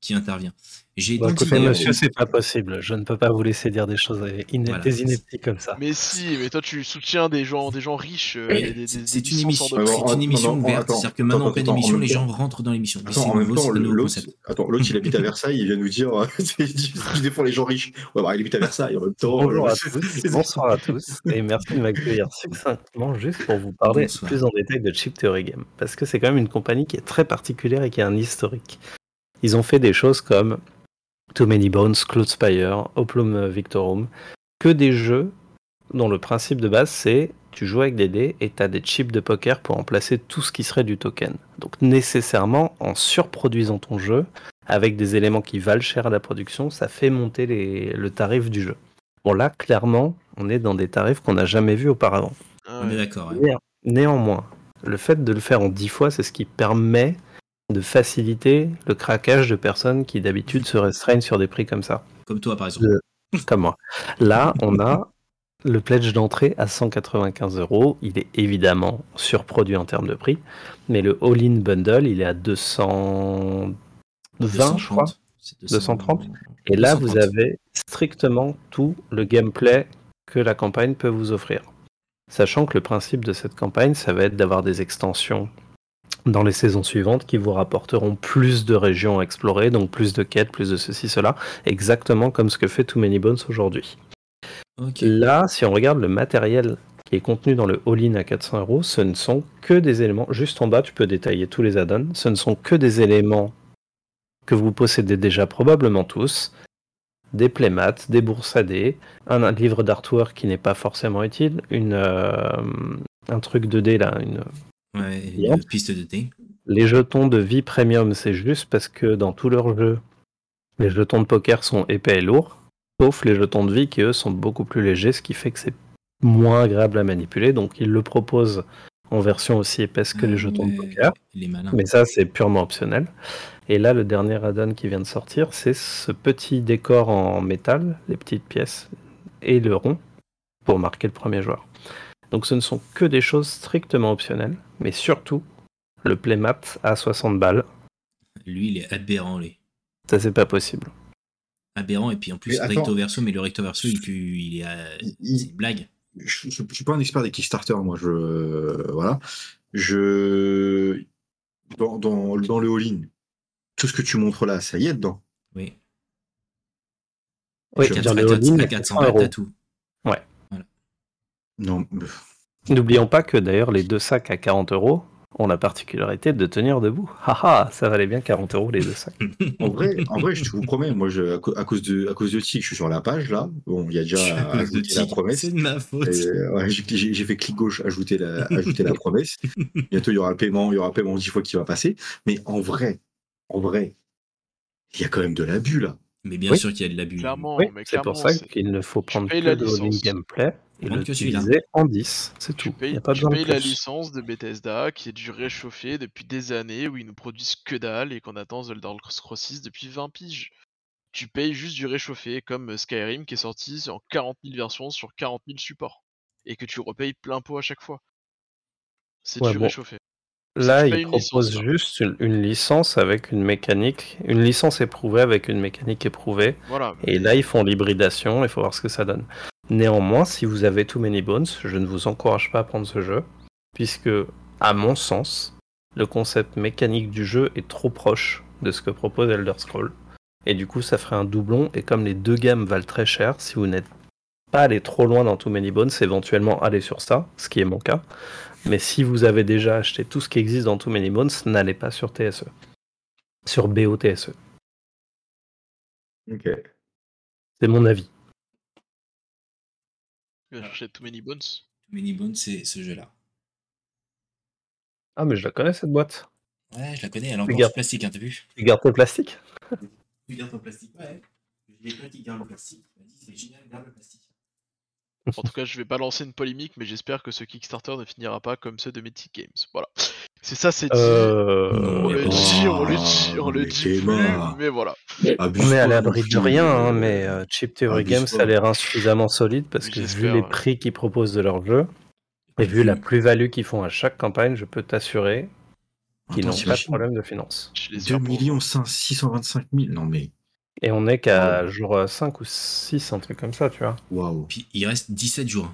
qui intervient. J'ai Bon, dit écoutez, monsieur, c'est pas possible. Je ne peux pas vous laisser dire des choses iné- Voilà. des inepties comme ça. Mais si, mais toi tu soutiens des gens, des gens riches. euh, c'est une émission, de c'est une émission ouverte. C'est-à-dire que maintenant, en pleine en émission, les temps- gens rentrent dans l'émission. En même nouveau, temps, l'autre, il habite à Versailles, il vient nous dire, euh, il défend les gens riches. Ouais, bah, il habite à Versailles en même temps. Bonjour euh, à tous, bonsoir à tous, et merci de m'accueillir succinctement juste pour vous parler plus en détail de Chip Theory Game, parce que c'est quand même une compagnie qui est très particulière et qui a un historique. Ils ont fait des choses comme Too Many Bones, Cloud Spire, Oplum Victorum, que des jeux dont le principe de base c'est tu joues avec des dés et tu as des chips de poker pour remplacer tout ce qui serait du token. Donc nécessairement, en surproduisant ton jeu, avec des éléments qui valent cher à la production, ça fait monter les- le tarif du jeu. Bon là, clairement, on est dans des tarifs qu'on n'a jamais vus auparavant. Ah On est d'accord. ouais. Néanmoins, le fait de le faire en 10 fois, c'est ce qui permet de faciliter le craquage de personnes qui d'habitude se restreignent sur des prix comme ça, Comme toi, par exemple. Le- comme moi. Là, on a le pledge d'entrée à 195 euros. Il est évidemment surproduit en termes de prix, mais le all-in bundle, il est à 220, je crois. C'est 230. Et là, vous 230. avez strictement tout le gameplay que la campagne peut vous offrir. Sachant que le principe de cette campagne, ça va être d'avoir des extensions dans les saisons suivantes qui vous rapporteront plus de régions à explorer, donc plus de quêtes, plus de ceci, cela, exactement comme ce que fait Too Many Bones aujourd'hui. Là, si on regarde le matériel qui est contenu dans le all-in à 400 euros, ce ne sont que des éléments, juste en bas, tu peux détailler tous les add-ons, ce ne sont que des éléments que vous possédez déjà probablement tous, des playmats, des bourses à dés, un, un livre d'artwork qui n'est pas forcément utile, une, euh, un truc de dés là, une, Ouais, Bien. une piste de thé. les jetons de vie premium, c'est juste parce que dans tous leurs jeux, les jetons de poker sont épais et lourds, sauf les jetons de vie qui, eux, sont beaucoup plus légers, ce qui fait que c'est moins agréable à manipuler. Donc, ils le proposent en version aussi épaisse que Ah, les jetons de poker. Mais ça, c'est purement optionnel. Et là, le dernier add-on qui vient de sortir, c'est ce petit décor en métal, les petites pièces et le rond, pour marquer le premier joueur. Donc ce ne sont que des choses strictement optionnelles, mais surtout le playmat à 60 balles. Lui, il est aberrant, lui. Ça, c'est pas possible. Aberrant, et puis en plus, recto verso, mais le recto verso, il, pue- il est. à- Il- il- C'est une blague. je, je, je suis pas un expert des Kickstarter, moi. Je voilà. Je dans, dans, dans le all-in, tout ce que tu montres là, ça y est dedans. Oui. Oui, Je- dans à le 400 all-in, à c'est 400 100 balles, t'as tout. Non. N'oublions pas que d'ailleurs, les deux sacs à 40 euros ont la particularité de tenir debout. Haha, ça valait bien 40 euros les deux sacs. En vrai, en vrai, je vous promets, moi, je, à, cause de à cause de Tic, je suis sur la page là. Bon, il y a déjà ajouté la promesse. C'est de ma faute. Euh, ouais, j'ai fait clic gauche, ajouter la, ajouter la promesse. Bientôt, il y aura le paiement, il y aura le paiement 10 fois qui va passer. Mais en vrai, en vrai, il y a quand même de l'abus là. Mais bien Oui. sûr qu'il y a de l'abus. Clairement, Oui, c'est pour ça qu'il ne faut prendre que le gameplay et le celui-là. en 10, c'est Tu tout. Il payes, n'y a pas tu payes la licence de Bethesda qui est du réchauffé depuis des années où ils nous produisent que dalle et qu'on attend The Elder Scrolls 6 depuis 20 piges. Tu payes juste du réchauffé comme Skyrim qui est sorti en 40 000 versions sur 40 000 supports et que tu repayes plein pot à chaque fois. C'est Ouais, du bon. réchauffé. Là, tu payes il une licence, propose quoi. juste une, une licence avec une mécanique, une licence éprouvée avec une mécanique éprouvée. Voilà. Et là, ils font l'hybridation, il faut voir ce que ça donne. Néanmoins, si vous avez Too Many Bones, je ne vous encourage pas à prendre ce jeu, puisque, à mon sens, le concept mécanique du jeu est trop proche de ce que propose Elder Scroll. Et du coup, ça ferait un doublon, et comme les deux gammes valent très cher, si vous n'êtes pas allé trop loin dans Too Many Bones, éventuellement aller sur ça, ce qui est mon cas. Mais si vous avez déjà acheté tout ce qui existe dans Too Many Bones, n'allez pas sur TSE. Sur BOTSE. Ok. C'est mon avis. Il va chercher Too Many Bones. Too Many Bones, c'est ce jeu-là. Ah, mais je la connais cette boîte. Ouais, je la connais, elle est encore en plastique, hein, t'as vu? Tu gardes tes plastiques Tu gardes ton plastique, ouais. J'ai pas qui garde le plastique. Dit c'est génial, garde le plastique. En tout cas, je vais pas lancer une polémique, mais j'espère que ce Kickstarter ne finira pas comme ceux de Mythic Games. Voilà. C'est ça, c'est dit. Euh... On le dit, on le dit, on le mais dit plus, mais voilà. Abuse On est à l'abri de rien, hein, mais euh, Chip Theory abuse Games, pas. ça a l'air insuffisamment solide parce que vu les prix qu'ils proposent de leur jeu et vu la plus-value qu'ils font à chaque campagne, je peux t'assurer qu'ils n'ont pas de problème de finance. Je les 2 ai pour- millions 625 000. Non mais, Et on est qu'à jour 5 ou 6, un truc comme ça, tu vois. waouh. Puis il reste 17 jours.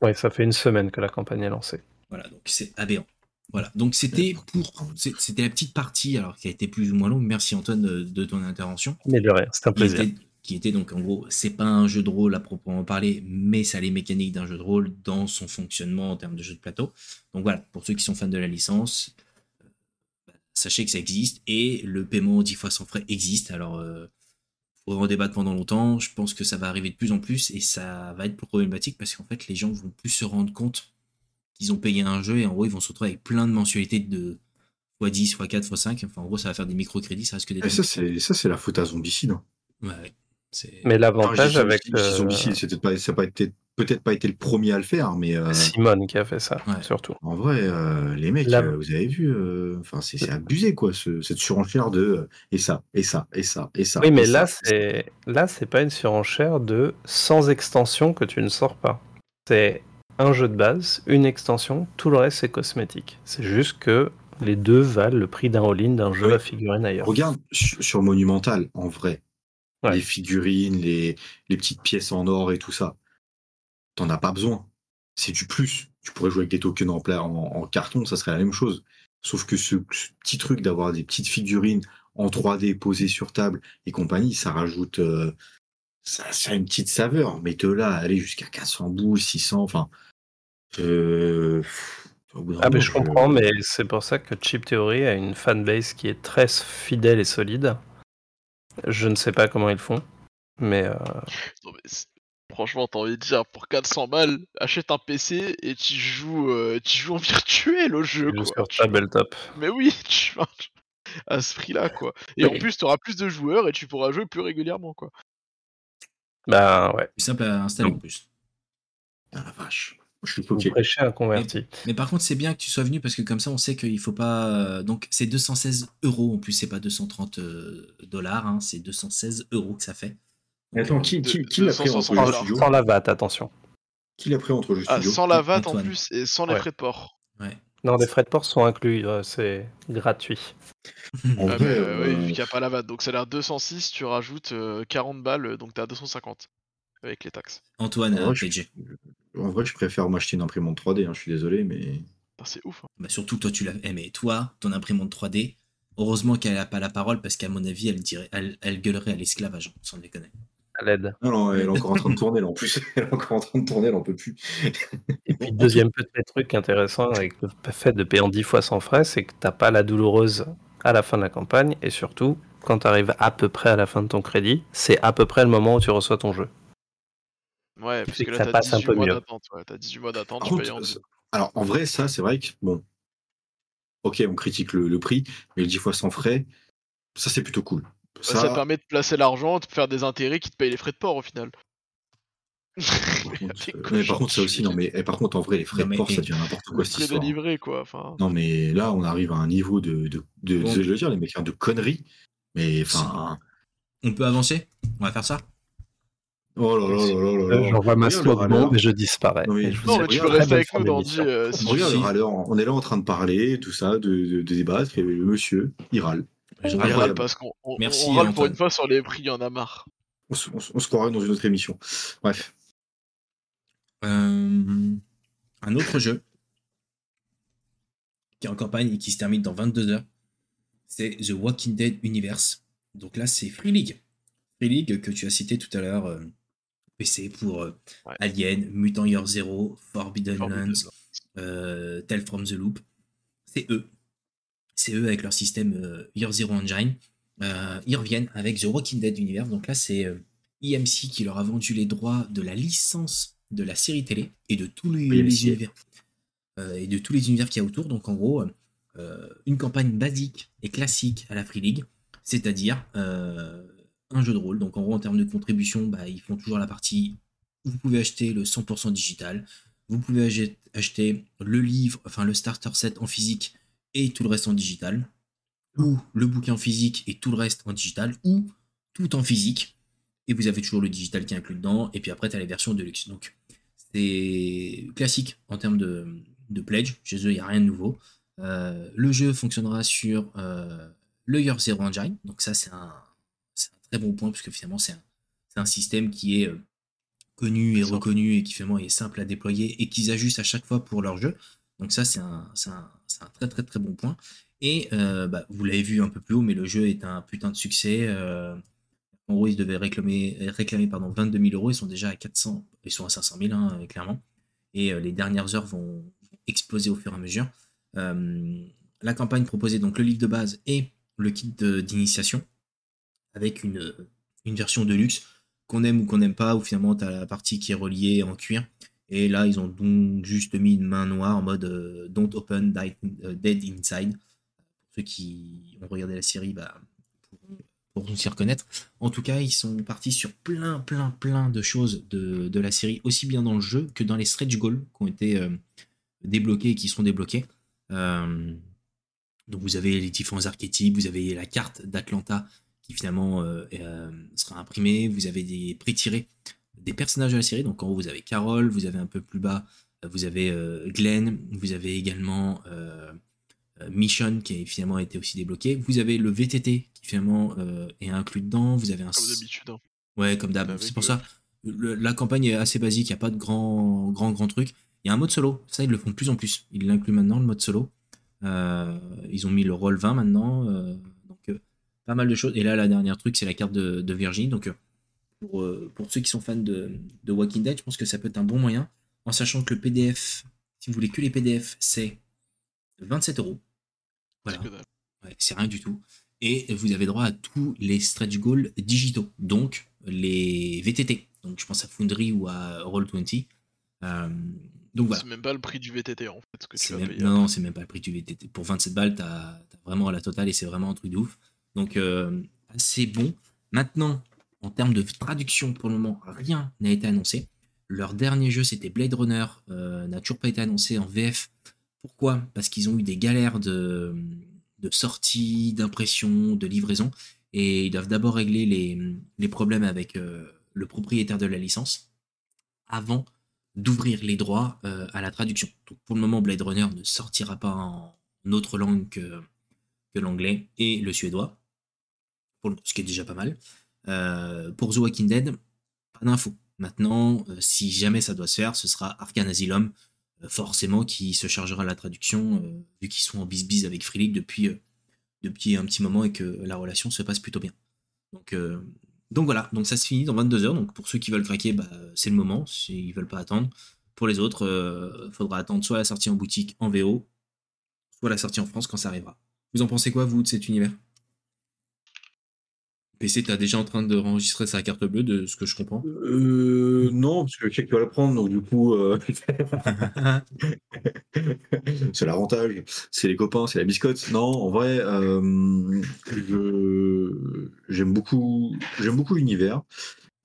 Ouais, ça fait une semaine que la campagne est lancée. Voilà, donc c'est aberrant. Voilà, donc c'était pour. C'était la petite partie, alors qui a été plus ou moins longue. Merci Antoine de, de ton intervention. Mais de rien, c'est un Qui plaisir. était, qui était donc en gros, c'est pas un jeu de rôle à proprement parler, mais ça a les mécaniques d'un jeu de rôle dans son fonctionnement en termes de jeu de plateau. Donc voilà, pour ceux qui sont fans de la licence, euh, sachez que ça existe et le paiement 10 fois sans frais existe. Alors, euh, faudra en débattre pendant longtemps. Je pense que ça va arriver de plus en plus et ça va être problématique parce qu'en fait, les gens vont plus se rendre compte qu'ils ont payé un jeu et en gros, ils vont se retrouver avec plein de mensualités de x10, x4, x5. Enfin, en gros, ça va faire des microcrédits, ça risque d'être. Et ça, c'est ça, c'est la faute à Zombicide. hein. Ouais, Mais l'avantage avec euh, Zombicide, c'est peut-être pas, ça a pas été, peut-être pas été le premier à le faire, mais euh, Simone qui a fait ça, Ouais. surtout. en vrai, euh, les mecs, La- euh, vous avez vu, enfin, c'est abusé quoi, ce- cette surenchère de et ça, et ça, et ça, et ça. Oui, mais là, c'est là, c'est pas une surenchère de sans extension que tu ne sors pas. C'est un jeu de base, une extension, tout le reste c'est cosmétique. C'est juste que les deux valent le prix d'un all-in d'un jeu à figurine ailleurs. Regarde sur, sur Monumental, en vrai, Ouais. les figurines, les, les petites pièces en or et tout ça, t'en as pas besoin. C'est du plus. Tu pourrais jouer avec des tokens en, en, en carton, ça serait la même chose. Sauf que ce, ce petit truc d'avoir des petites figurines en 3D posées sur table et compagnie, ça rajoute euh, ça, ça a une petite saveur. Mais de là, aller jusqu'à 400 boules, 600, enfin. euh, au bout d'un Ah, mais je comprends, mais c'est pour ça que Chip Theory a une fanbase qui est très fidèle et solide. Je ne sais pas comment ils font, mais euh, Non, mais c'est- Franchement, t'as envie de dire, pour 400 balles, achète un PC et tu joues, euh, tu joues en virtuel au jeu, quoi. sur. Mais oui, tu vas à ce prix-là, quoi. Et en plus, t'auras plus de joueurs et tu pourras jouer plus régulièrement, quoi. Bah ouais, plus simple à installer en plus. Ah la vache. Je suis prêchez un converti. Mais par contre, c'est bien que tu sois venu parce que comme ça, on sait qu'il faut pas. euh, Donc, c'est 216 euros en plus, c'est pas 230 euh, dollars, hein, c'est 216 euros que ça fait. Mais attends, qui, De- qui, qui l'a pris entre 260 le Sans, studio la VAT, attention. Qui l'a pris entre le Ah, studio sans la VAT en plus et sans les Ouais. frais de port. Ouais. Non, les frais de port sont inclus, euh, c'est gratuit. En Ah, vrai, mais, euh, oui, vu qu'il n'y a pas la VAT. Donc ça a l'air 206, tu rajoutes euh, 40 balles, donc t'es à 250 avec les taxes. Antoine, en, vrai, euh, je, en vrai, je préfère m'acheter une imprimante 3D, hein, je suis désolé, mais. C'est ouf. hein. Bah, surtout, toi, tu l'as. Eh, mais toi, ton imprimante 3D, heureusement qu'elle a pas la parole parce qu'à mon avis, elle, dirait... elle, elle gueulerait à l'esclavage, hein, sans déconner. À l'aide. Non, non, elle est encore en train de tourner, là, en plus. Elle est encore en train de tourner, elle en peut plus. Et puis, deuxième petit truc intéressant avec le fait de payer en 10 fois sans frais, c'est que t'as pas la douloureuse à la fin de la campagne, et surtout, quand tu arrives à peu près à la fin de ton crédit, c'est à peu près le moment où tu reçois ton jeu. Ouais, parce que que là ça t'as passe un 18 peu mois mieux. d'attente. Ouais, t'as 18 mois d'attente, Par tu contre, payes en ça- alors, en vrai, ça, c'est vrai que, bon. Ok, on critique le, le prix, mais le 10 fois sans frais, ça, c'est plutôt cool. Ça... te permet de placer l'argent, de faire des intérêts qui te payent les frais de port au final. Par contre, euh, mais par contre, ça aussi, non, mais et par contre, en vrai, les frais Non, mais- de port, ça devient n'importe quoi cette histoire. livrer quoi. Enfin, Non, mais là, on arrive à un niveau de, de, de, Bon. de le dire, les mecs, hein, de conneries. Mais enfin, On peut avancer? On va faire ça? Oh là là là là là là. J'envoie ma bomb et je disparais. Non, mais- je Non, mais tu peux rester avec nous, Dandy. d'émission. euh, si Regarde veux. on est là en train de parler, tout ça, de, de, de débattre, et le monsieur, il râle. Je râle parce qu'on on, Merci, on râle pour une fois sur les prix, il y en a marre. On, se- on se- on se croirait dans une autre émission. Bref. Euh, un autre jeu qui est en campagne et qui se termine dans 22 heures, c'est The Walking Dead Universe. Donc là, c'est Free League. Free League que tu as cité tout à l'heure, euh, PC pour euh, Ouais. Alien, Mutant Year Zero, Forbidden Forbidden Lands, euh, Tale from the Loop. C'est eux. C'est eux avec leur système euh, Year Zero Engine. Euh, ils reviennent avec The Walking Dead Universe. Donc là, c'est euh, EMC qui leur a vendu les droits de la licence de la série télé et de tous les, Oui, les aussi. univers. euh, et de tous les univers qu'il y a autour. Donc en gros, euh, une campagne basique et classique à la Free League, c'est-à-dire un jeu de rôle. Donc en gros, en termes de contribution, bah, ils font toujours la partie vous pouvez acheter le 100% digital, vous pouvez ach- acheter le livre, enfin le starter set en physique et tout le reste en digital, ou le bouquin en physique et tout le reste en digital, ou tout en physique. Et vous avez toujours le digital qui est inclus dedans, et puis après, tu as les versions de luxe. Donc, c'est classique en termes de, de pledge. Chez eux, il n'y a rien de nouveau. Euh, le jeu fonctionnera sur euh, le Year Zero Engine. Donc, ça, c'est un, un très bon point, parce que finalement, c'est un, c'est un système qui est euh, connu et reconnu et qui finalement est simple à déployer et qu'ils ajustent à chaque fois pour leur jeu. Donc, ça, c'est un, un, très, très, très bon point. Et euh, bah, vous l'avez vu un peu plus haut, mais le jeu est un putain de succès. euh, en gros, ils devaient réclamer, réclamer pardon, 22 000 euros. Ils sont déjà à 400, ils sont à 500 000, hein, euh, clairement. Et euh, les dernières heures vont exploser au fur et à mesure. Euh, la campagne proposait donc le livre de base et le kit d'initiation avec une, une version de luxe qu'on aime ou qu'on n'aime pas, où finalement tu as la partie qui est reliée en cuir. Et là, ils ont donc juste mis une main noire en mode euh, Don't open Dead, euh, Dead Inside. Pour ceux qui ont regardé la série, bah, pourront, pourront s'y reconnaître. En tout cas, ils sont partis sur plein, plein, plein de choses de, la série, aussi bien dans le jeu que dans les stretch goals qui ont été euh, débloqués et qui seront débloqués. Donc vous avez les différents archétypes, vous avez la carte d'Atlanta qui finalement sera imprimée, vous avez des pré-tirés des personnages de la série, donc en haut vous avez Carol, vous avez un peu plus bas, euh, vous avez euh, Glenn, vous avez également euh, euh, Mission qui a finalement été aussi débloqué, vous avez le VTT qui finalement est inclus dedans, vous avez un... Comme d'habitude. hein. Ouais, comme d'hab. Avec C'est pour ça. le- la campagne est assez basique, il n'y a pas de grand, grand, grand truc. Il y a un mode solo, ça ils le font de plus en plus. Ils l'incluent maintenant, le mode solo. Ils ont mis le rôle 20 maintenant. donc, pas mal de choses. Et là, la dernière truc, c'est la carte de, de Virginie. Donc, pour, euh, pour ceux qui sont fans de, de Walking Dead, je pense que ça peut être un bon moyen. En sachant que le PDF, si vous voulez que les PDF, c'est 27 euros. Voilà. C'est. Ouais, rien du tout. Et vous avez droit à tous les stretch goals digitaux, donc les VTT. Donc je pense à Foundry ou à Roll20. Euh, donc voilà. C'est même pas le prix du VTT en fait ce que tu C'est vas même- payer. non, c'est même pas le prix du VTT. Pour 27 balles, t'as as vraiment la totale et c'est vraiment un truc de ouf. Donc euh, assez bon. Maintenant, en termes de traduction, pour le moment, rien n'a été annoncé. Leur dernier jeu, c'était Blade Runner, euh, n'a toujours pas été annoncé en VF. Pourquoi? Parce qu'ils ont eu des galères de, sortie, d'impression, de livraison. Et ils doivent d'abord régler les, problèmes avec euh, le propriétaire de la licence avant d'ouvrir les droits euh, à la traduction. Donc pour le moment, Blade Runner ne sortira pas en autre langue que, l'anglais et le suédois, ce qui est déjà pas mal. Euh, pour The Walking Dead, pas d'infos. Maintenant, euh, si jamais ça doit se faire, ce sera Arcane Asylum, euh, forcément, qui se chargera de la traduction, vu qu'ils sont en bis-bis avec Free depuis, depuis un petit moment et que la relation se passe plutôt bien. Donc, voilà, donc ça se finit dans 22 heures. Donc pour ceux qui veulent craquer, bah, c'est le moment, s'ils veulent pas attendre. Pour les autres, euh, faudra attendre soit la sortie en boutique en VO, soit la sortie en France quand ça arrivera. Vous en pensez quoi, vous, de cet univers? PC, t'es déjà en train de enregistrer sa carte bleue, de ce que je comprends? Euh, non, parce que je sais que tu vas la prendre, donc du coup, euh, c'est l'avantage, c'est les copains, c'est la biscotte. Non, en vrai, euh, je- j'aime beaucoup, j'aime beaucoup l'univers.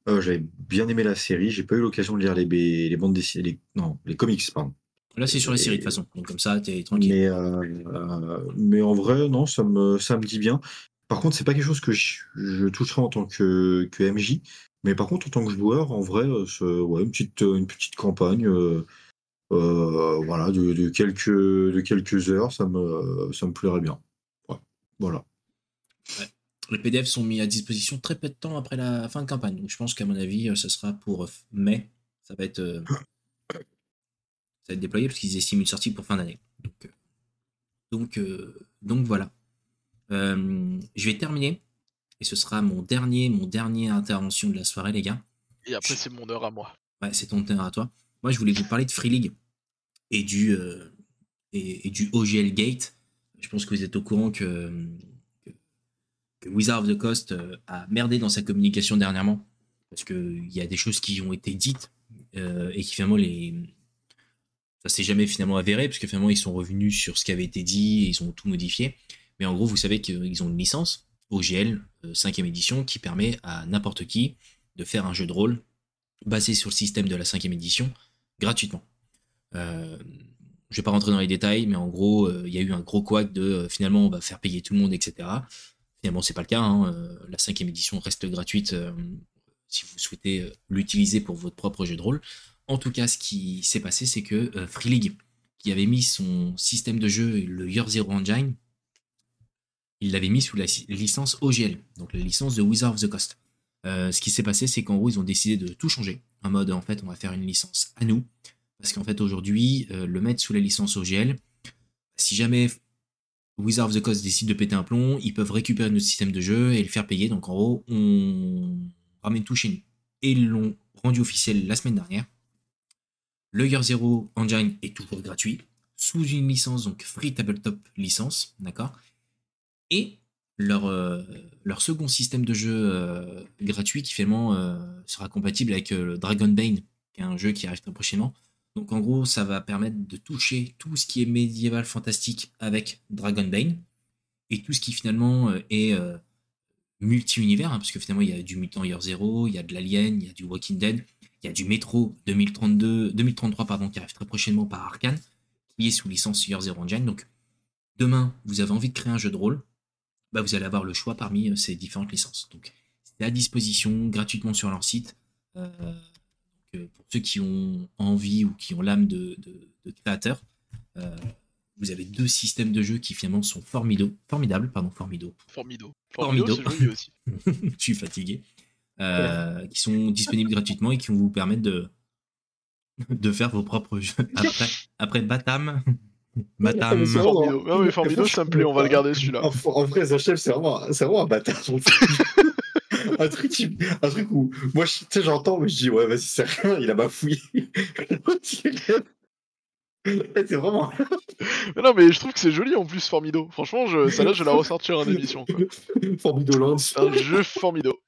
J'avais bien aimé la série. J'ai pas eu l'occasion de lire les, les bandes dessinées, les, non, les comics, pardon. Là, c'est sur la série de toute façon, donc comme ça, t'es tranquille. Mais, mais en vrai, non, ça me, ça me dit bien. Par contre, c'est pas quelque chose que je, toucherai en tant que, MJ. Mais par contre, en tant que joueur, en vrai, euh, une, petite, campagne euh, euh, voilà, de, quelques, heures, ça me, plairait bien. Voilà. Les PDF sont mis à disposition très peu de temps après la fin de campagne. Je pense qu'à mon avis, ce sera pour mai. Ça va être, déployé parce qu'ils estiment une sortie pour fin d'année. Donc, donc, donc voilà. Euh, je vais terminer. Et ce sera mon dernier, mon dernier intervention de la soirée, les gars. Et après c'est mon heure à moi. Ouais, c'est ton terrain à toi. Moi, je voulais vous parler de Free League et du, euh, et, et du OGL Gate. Je pense que vous êtes au courant que, que, que Wizard of the Coast euh, a merdé dans sa communication dernièrement. Parce qu'il y a des choses qui ont été dites euh, et qui finalement les. Ça s'est jamais finalement avéré, parce que finalement ils sont revenus sur ce qui avait été dit et ils ont tout modifié. Mais en gros, vous savez qu'ils ont une licence, OGL, 5ème édition, qui permet à n'importe qui de faire un jeu de rôle basé sur le système de la 5ème édition gratuitement. Euh, je vais pas rentrer dans les détails, mais en gros, euh, il y a eu un gros couac de euh, finalement on va faire payer tout le monde, etc. Finalement, c'est pas le cas. hein, euh, la cinquième édition reste gratuite euh, si vous souhaitez euh, l'utiliser pour votre propre jeu de rôle. En tout cas, ce qui s'est passé, c'est que euh, Free League, qui avait mis son système de jeu, le Year Zero Engine, il l'avait mis sous la licence OGL, donc la licence de Wizard of the Coast. Euh, ce qui s'est passé, c'est qu'en gros, ils ont décidé de tout changer. En mode, en fait, on va faire une licence à nous. Parce qu'en fait, aujourd'hui, euh, le mettre sous la licence OGL, si jamais Wizard of the Coast décide de péter un plomb, ils peuvent récupérer notre système de jeu et le faire payer. Donc en gros, on ramène tout chez nous. Et ils l'ont rendu officiel la semaine dernière. Le Year Zero Engine est toujours gratuit, sous une licence, donc Free Tabletop licence, d'accord? Et leur, euh, leur second système de jeu euh, gratuit qui finalement euh, sera compatible avec Dragon Bane, qui est un jeu qui arrive très prochainement. Donc en gros, ça va permettre de toucher tout ce qui est médiéval fantastique avec Dragon Bane et tout ce qui finalement est multi-univers, hein, parce que finalement il y a du Mutant Year Zero, il y a de l'Alien, il y a du Walking Dead, il y a du Metro 2032, 2033 pardon, qui arrive très prochainement par Arkane, qui est sous licence Year Zero Engine. Donc demain, vous avez envie de créer un jeu de rôle, bah, vous allez avoir le choix parmi euh, ces différentes licences. Donc c'est à disposition gratuitement sur leur site. Euh, donc, euh, pour ceux qui ont envie ou qui ont l'âme de, de, de créateur, euh, vous avez deux systèmes de jeu qui finalement sont formido- formidables, pardon, formido, Formido. Formido. Aussi. je suis fatigué, euh, qui sont disponibles gratuitement et qui vont vous permettre de, de faire vos propres jeux. Après, après Batam, C'est vrai. Formido. Ah oui, Formido, ça me plaît, on va le garder celui-là. En, vrai, Zachel, c'est vraiment, vraiment un bâtard. un, truc, un truc où, moi, je- tu sais, j'entends, mais je dis, ouais, vas-y, c'est rien, il a bafouillé. c'est vraiment. Mais non, mais je trouve que c'est joli en plus, Formido. Franchement, je... celle-là, je vais la ressortir en émission. Quoi. Formidoland. Un jeu Formido.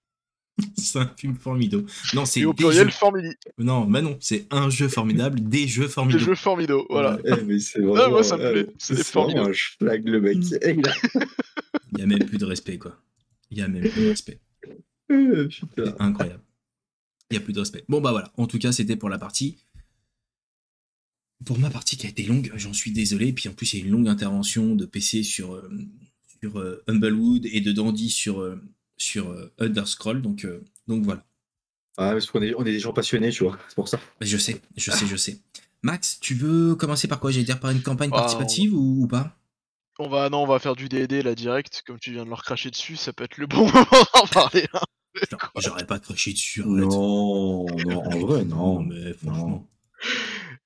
c'est un film formido. Non, c'est Et au des pluriel, jeux- Formidi. Non, mais non, c'est un jeu formidable, des jeux Des formido. jeux Formido, voilà. Eh, mais c'est Ah, vraiment, moi, ça me euh, plaît. C'est des formidos. un schlag, le mec. Eh, il y a même plus de respect, quoi. Il y a même plus de respect. Euh, putain. Incroyable. Il y a plus de respect. Bon bah voilà, en tout cas c'était pour la partie. Pour ma partie qui a été longue, j'en suis désolé. Puis en plus il y a une longue intervention de PC sur, euh, sur euh, Humblewood et de Dandy sur, euh, sur euh, Underscroll. Donc, euh, donc voilà. Ah, parce qu'on est, on est des gens passionnés, tu vois, c'est pour ça. Bah, Je sais, je sais, je sais. Max, tu veux commencer par quoi? J'allais dire par une campagne Ah, participative ou, ou pas? On va, non, on va faire du D&D là direct, comme tu viens de leur cracher dessus, ça peut être le bon moment d'en parler. hein. J'aurais pas craché dessus. arrête. Non, non, en vrai, non. mais franchement.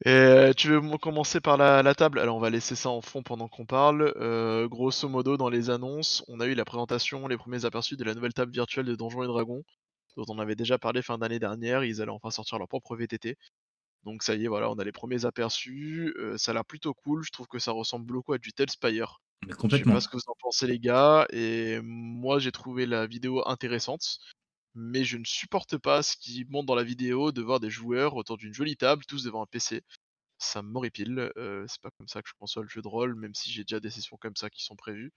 Et, euh, tu veux commencer par la, la table? Alors on va laisser ça en fond pendant qu'on parle. Euh, grosso modo, dans les annonces, on a eu la présentation, les premiers aperçus de la nouvelle table virtuelle de Donjons et Dragons, dont on avait déjà parlé fin d'année dernière. Ils allaient enfin sortir leur propre VTT. Donc ça y est, voilà, on a les premiers aperçus. Euh, ça a l'air plutôt cool. Je trouve que ça ressemble beaucoup à du Tellspire. Mais Je sais complètement. pas ce que vous en pensez les gars, et moi j'ai trouvé la vidéo intéressante, mais je ne supporte pas ce qui montre dans la vidéo de voir des joueurs autour d'une jolie table, tous devant un PC. Ça m'horripile, euh, c'est pas comme ça que je conçoois le jeu de rôle, même si j'ai déjà des sessions comme ça qui sont prévues.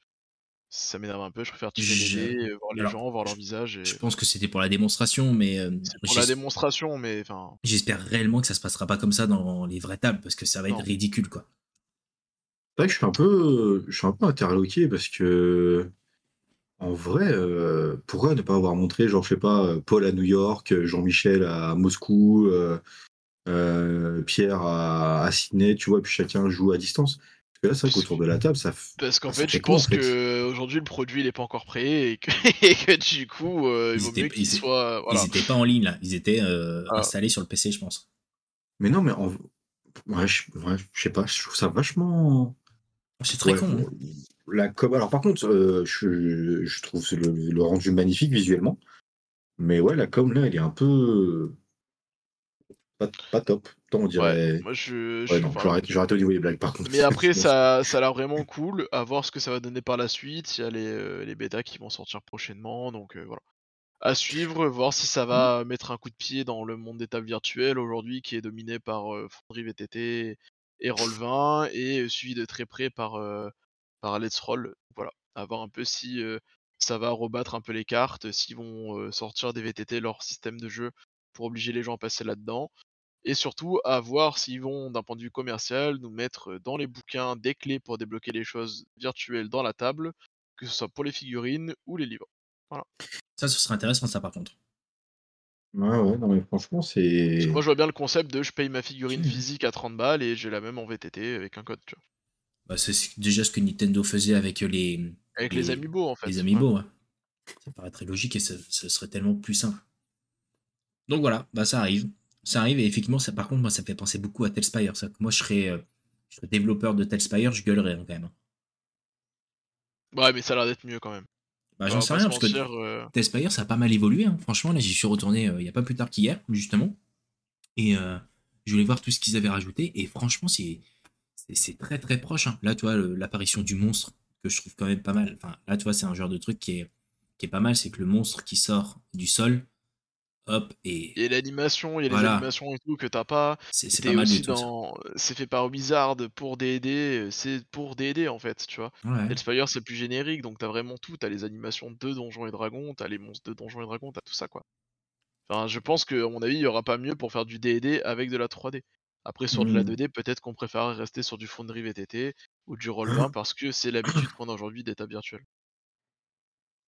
Ça m'énerve un peu, je préfère tirer Je- les dés, euh, voir les Alors, gens, voir leur visage, et... Je pense que c'était pour la démonstration, mais euh, pour la démonstration, mais enfin... j'espère réellement que ça se passera pas comme ça dans les vraies tables parce que ça va être ridicule quoi. C'est vrai que je suis un peu, je suis un peu interloqué parce que, en vrai, euh, pourquoi ne pas avoir montré, genre, je sais pas, euh, Paul à New York, euh, Jean-Michel à Moscou, euh, euh, Pierre à, à Sydney, tu vois, puis chacun joue à distance? Parce que là, c'est vrai qu'autour de la table, ça. Parce qu'en fait, je en pense fait. que aujourd'hui le produit il est pas encore prêt, et que, et que du coup, euh, il Ils vaut étaient- mieux qu'il ils étaient- soit... Voilà. Ils étaient pas en ligne là, ils étaient euh, Ah. installés sur le PC, je pense. Mais non, mais en... ouais, je, ouais, je sais pas, je trouve ça vachement. C'est très Ouais, con. hein. La com... Alors par contre, euh, je, je trouve le, le rendu magnifique visuellement. Mais ouais, la com là, elle est un peu pas, pas top. Tant on dirait. Ouais, moi je... je- Ouais, non, enfin, j'arrête, j'arrête au niveau des blagues par contre. Mais après, ça, ça a l'air vraiment cool. À voir ce que ça va donner par la suite. Il y a les, euh, les bêtas qui vont sortir prochainement. Donc euh, voilà. à suivre, voir si ça va mettre un coup de pied dans le monde des tables virtuelles aujourd'hui qui est dominé par Fonderie VTT et Roll20 et suivi de très près par, par Let's Roll. Voilà, à voir un peu si euh, ça va rebattre un peu les cartes, s'ils vont euh, sortir des VTT leur système de jeu pour obliger les gens à passer là-dedans. Et surtout à voir s'ils vont, d'un point de vue commercial, nous mettre dans les bouquins des clés pour débloquer les choses virtuelles dans la table, que ce soit pour les figurines ou les livres. Ça, ce serait intéressant, ça, par contre. Ouais, ouais, non, mais franchement, c'est. moi je vois bien le concept de je paye ma figurine Mmh. physique à 30 balles et j'ai la même en VTT avec un code, tu vois. Bah, c'est ce- déjà ce que Nintendo faisait avec les, Avec les, amiibo en fait. les amiibo. ouais. Ça paraît très logique et ce, serait tellement plus simple. Donc voilà, bah ça arrive. Ça arrive et effectivement, ça, par contre, moi, ça me fait penser beaucoup à Telspire. Ça, que moi, je serais, euh, je serais développeur de Telspire, je gueulerais hein, quand même. Ouais, mais ça a l'air d'être mieux quand même. Bah, j'en sais rien, parce que euh, Telspire, ça a pas mal évolué. hein. Franchement, là, j'y suis retourné euh, il y a pas plus tard qu'hier, justement. Et euh, je voulais voir tout ce qu'ils avaient rajouté. Et franchement, c'est c'est- très très proche. hein. Là, tu vois, l'apparition du monstre, que je trouve quand même pas mal. Enfin, là, tu vois, c'est un genre de truc qui est, qui est pas mal. C'est que le monstre qui sort du sol, hop, et a l'animation, il y a les Voilà. animations et tout que t'as pas. c'est pas mal aussi du tout. dans. C'est fait par Wizard pour D&D, c'est pour D&D en fait, tu vois. Ouais. Hellspire c'est plus générique, donc t'as vraiment tout. T'as les animations de Donjons et Dragons, t'as les monstres de Donjons et Dragons, t'as tout ça quoi. Enfin, je pense que, à mon avis, il y aura pas mieux pour faire du D&D avec de la 3D. Après, sur de la Mm. 2D, peut-être qu'on préférerait rester sur du Foundry VTT ou du Roll20 parce que c'est l'habitude qu'on a aujourd'hui d'état virtuel.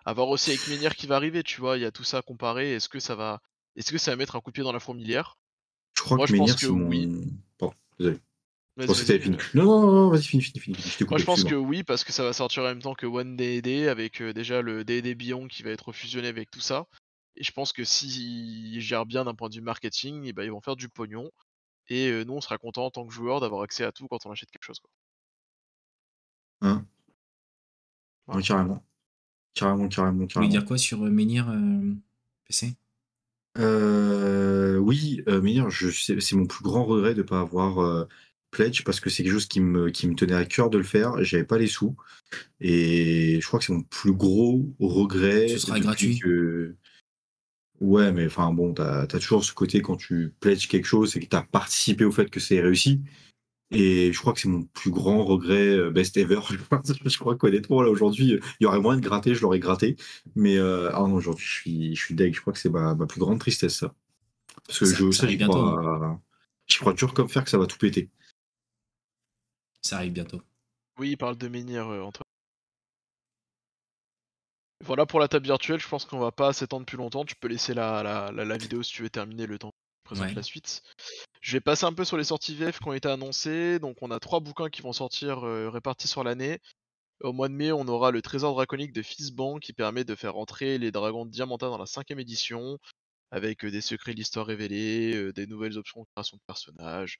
À voir aussi avec Menhir qui va arriver, tu vois, il y a tout ça à comparer. Est-ce que ça va, est-ce que ça va mettre un coup de pied dans la fourmilière? Je crois Moi, que je pense que mon. oui. Pardon, désolé. Je que fini. Non, non, non, vas-y, finis, finis, finis. Je. Moi, je pense que oui, parce que ça va sortir en même temps que One D&D, avec euh, déjà le D&D Beyond qui va être fusionné avec tout ça. Et je pense que s'ils gèrent bien d'un point de vue marketing, eh ben, ils vont faire du pognon. Et euh, nous, on sera content en tant que joueur d'avoir accès à tout quand on achète quelque chose. Quoi. Hein Voilà. Ouais, carrément. Carrément, carrément, Vous voulez carrément. dire quoi sur euh, Menhir euh, PC Euh, oui, euh, Menhir, c'est mon plus grand regret de ne pas avoir euh, Pledge parce que c'est quelque chose qui me, qui me tenait à cœur de le faire. J'avais pas les sous. Et je crois que c'est mon plus gros regret. Ce sera gratuit. que- Ouais, mais enfin bon, t'as as toujours ce côté quand tu pledges quelque chose, c'est que t'as participé au fait que c'est réussi. Et je crois que c'est mon plus grand regret euh, best ever. je crois qu'honnêtement, là aujourd'hui, il y aurait moyen de gratter, je l'aurais gratté. Mais euh, ah non, aujourd'hui, je suis, je suis deg. Je crois que c'est ma, ma plus grande tristesse, ça. Parce que Ça- je ça sais, bientôt, crois, crois dur comme fer que ça va tout péter. Ça arrive bientôt. Oui, il parle de Menhir, euh, Antoine. Voilà pour la table virtuelle, je pense qu'on va pas s'étendre plus longtemps. Tu peux laisser la, la, la, la vidéo si tu veux terminer le temps que je présente Ouais. la suite. Je vais passer un peu sur les sorties VF qui ont été annoncées. Donc on a trois bouquins qui vont sortir euh, répartis sur l'année. Au mois de mai, on aura le Trésor draconique de Fizban qui permet de faire entrer les dragons de Diamanta dans la cinquième édition, avec euh, des secrets de l'histoire révélés, euh, des nouvelles options de création de personnages,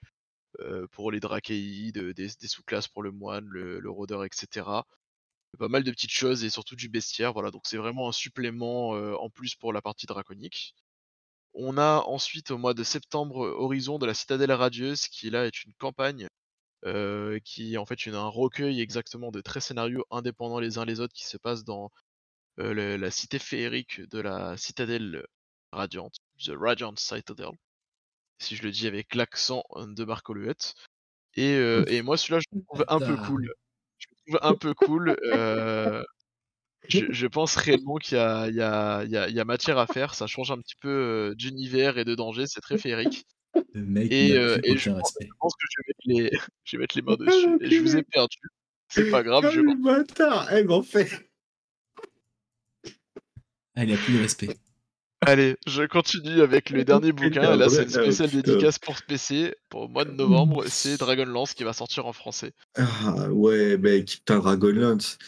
euh, pour les drachéides, euh, des, des sous-classes pour le moine, le, le rôdeur, etc. Pas mal de petites choses et surtout du bestiaire, voilà, donc c'est vraiment un supplément euh, en plus pour la partie draconique. On a ensuite au mois de septembre Horizon de la Citadelle Radieuse, qui là est une campagne euh, qui est en fait une, un recueil exactement de 13 scénarios indépendants les uns les autres qui se passent dans euh, le- la cité féerique de la Citadelle Radiante, The Radiant Citadel, si je le dis avec l'accent de Marco Luette. Et, euh, et moi celui-là je le trouve un peu cool. Trouve un peu cool. euh, je, je pense réellement qu'il y a, y, y, y matière à faire. Ça change un petit peu d'univers et de danger. C'est très féerique. Le mec, Et, euh, je, pense, respect. je pense que je vais mettre les, je vais mettre les mains dessus. Et je vous ai perdu. C'est pas grave. Ah, Je... le bâtard Eh, mais en fait Ah, il a plus de respect. Allez, je continue avec le dernier bouquin. Là, c'est une spéciale dédicace pour ce PC pour le mois de novembre. C'est Dragonlance qui va sortir en français. Ah ouais, mec, putain, Dragonlance.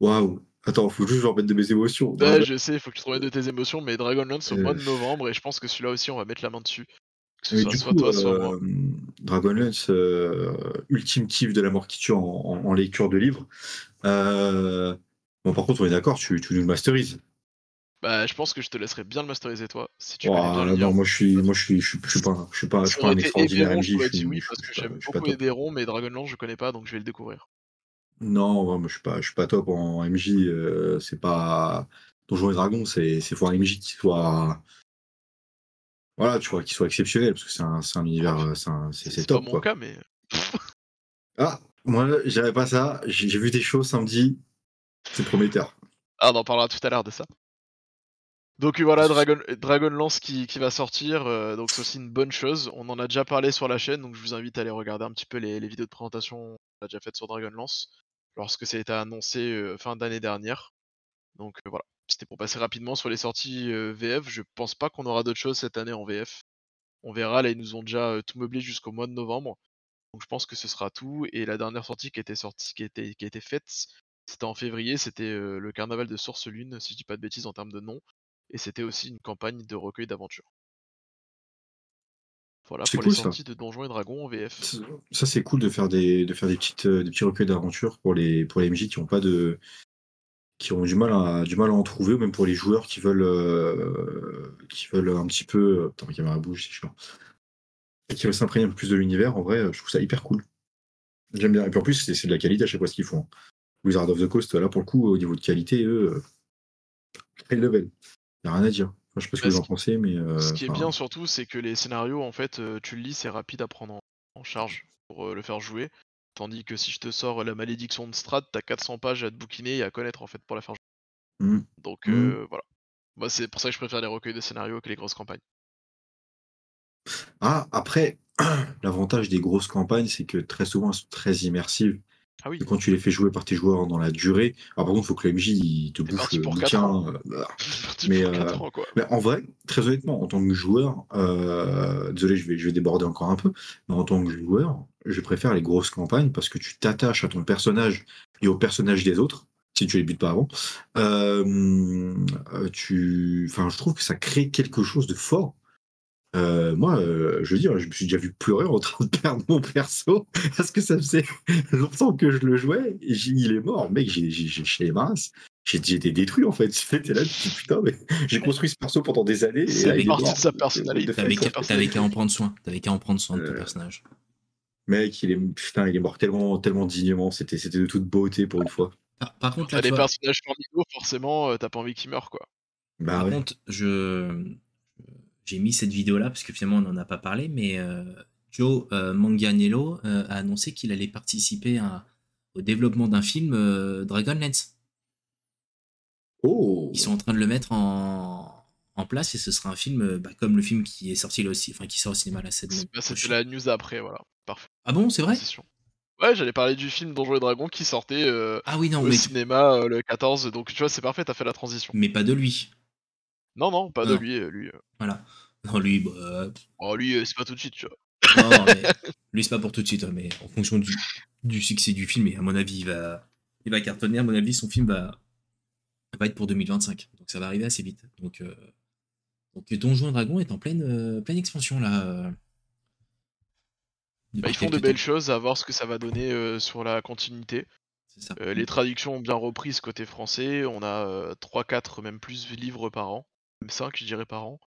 Waouh. Attends, faut juste que je remette de mes émotions. Ouais, je sais, faut que tu te remettes de tes émotions, mais Dragonlance au Euh. mois de novembre. Et je pense que celui-là aussi, on va mettre la main dessus. Que ce soit du soit coup, toi, soit moi. euh, Dragonlance, euh, ultime kiff de la mort qui tue en, en- en lecture de livre. Bon, par contre, on est d'accord, tu, tu nous le masterises. Bah, je pense que je te laisserai bien le masteriser toi, si tu Ouah, connais bien le non, moi, je suis, moi, je suis, je suis, je suis pas, je suis pas, je suis pas un extraordinaire MJ. Je suis, oui, parce que j'aime beaucoup top. Eberron, mais Dragonlance, je connais pas, donc je vais le découvrir. Non, moi, je suis pas, je suis pas top en MJ. euh, c'est pas, Donjons et Dragons, c'est c'est faut un MJ qui soit voilà, tu vois, qui soit exceptionnel parce que c'est un, c'est un univers, euh, c'est un- c'est top mon quoi. cas, mais Ah, moi, j'avais pas ça. J'ai j'ai vu des choses samedi. C'est prometteur. ah, on en parlera tout à l'heure de ça. Donc voilà, Dragon, Dragonlance qui, qui va sortir, euh, donc c'est aussi une bonne chose. On en a déjà parlé sur la chaîne, donc je vous invite à aller regarder un petit peu les, les vidéos de présentation qu'on a déjà faites sur Dragonlance, lorsque ça a été annoncé euh, fin d'année dernière. Donc euh, voilà, c'était pour passer rapidement sur les sorties euh, VF. Je pense pas qu'on aura d'autres choses cette année en VF. On verra, là ils nous ont déjà euh, tout meublé jusqu'au mois de novembre. Donc je pense que ce sera tout. Et la dernière sortie qui était sortie, qui était, qui a été faite, c'était en février, c'était euh, le carnaval de Source Lune, si je dis pas de bêtises en termes de nom. Et c'était aussi une campagne de recueil d'aventures. Voilà C'est pour cool, les ça. sorties de Donjons et Dragons en VF. Ça, c'est cool de faire des, de faire des, petites, euh, des petits recueils d'aventures pour les, pour les MJ qui ont pas de qui ont du mal à du mal à en trouver ou même pour les joueurs qui veulent euh, qui veulent un petit peu euh, putain ma caméra bouge c'est chiant et qui veulent s'imprégner un peu plus de l'univers en vrai je trouve ça hyper cool j'aime bien et puis en plus c'est de la qualité à chaque fois ce qu'ils font Wizard of the Coast là pour le coup au niveau de qualité eux euh, high level y a rien à dire Enfin, je sais pas ce que Bah, vous en pensez mais euh, Ce qui est enfin, bien surtout, c'est que les scénarios, en fait, euh, tu le lis, c'est rapide à prendre en, charge pour euh, le faire jouer. Tandis que si je te sors la malédiction de Strad, t'as 400 pages à te bouquiner et à connaître en fait pour la faire jouer. Mhm. Donc euh, voilà. Moi, c'est pour ça que je préfère les recueils de scénarios que les grosses campagnes. Ah, après, l'avantage des grosses campagnes, c'est que très souvent, elles sont très immersives. Ah oui, Et quand tu les fais jouer par tes joueurs dans la durée, alors par contre, il faut que le MJ il te bouffe le bouquin. euh, Mais, euh, 4 ans quoi. Mais en vrai, très honnêtement, en tant que joueur, euh, désolé, je vais, je vais déborder encore un peu, mais en tant que joueur, je préfère les grosses campagnes parce que tu t'attaches à ton personnage et au personnage des autres, si tu les butes pas avant. Euh, tu, enfin, je trouve que ça crée quelque chose de fort. Euh, moi, euh, je veux dire, je me suis déjà vu pleurer en train de perdre mon perso parce que ça faisait longtemps que je le jouais. Et il est mort, mec. J'ai ma race. J'ai été détruit en fait. Là, putain, mais j'ai construit ce perso pendant des années. C'est là, il est partie mort. de sa personnalité. T'avais qu'à en prendre soin. T'avais qu'à en prendre soin de ton Euh, personnage. Mec, il est putain, il est mort tellement, tellement dignement. C'était, c'était de toute beauté pour une fois. Par, par contre, T'as là, des personnages formidable, forcément, t'as pas envie qu'ils meurent quoi. Bah par ouais. contre, je j'ai mis cette vidéo-là parce que finalement on n'en a pas parlé, mais euh, Joe euh, Manganiello euh, a annoncé qu'il allait participer à- au développement d'un film euh, Dragonlance. Oh. Ils sont en train de le mettre en, en place et ce sera un film bah, comme le film qui est sorti là aussi, enfin qui sort au cinéma la semaine Bah, C'était la news après, voilà. Parfait. Ah bon, c'est vrai? Ouais, j'allais parler du film Donjons et Dragons qui sortait euh, Ah oui, non, au mais, cinéma euh, le 14, donc tu vois, c'est parfait, t'as fait la transition. mais pas de lui. Non, non, pas de lui. euh, lui, euh. Voilà. Non, lui, bah, Oh, lui, euh, c'est pas tout de suite, tu vois. non, non, mais lui c'est pas pour tout de suite, hein, mais en fonction du, du succès du film, et à mon avis, il va, il va cartonner. À mon avis, son film va, va être pour 2025, donc ça va arriver assez vite. Donc, euh, donc Dragons est en pleine, euh, pleine expansion là. Bah, ils font de belles choses, à voir ce que ça va donner euh, sur la continuité. Ça. Les traductions ont bien repris ce côté français. On a euh, 3-4, même plus livres par an. Même 5, je dirais, par an.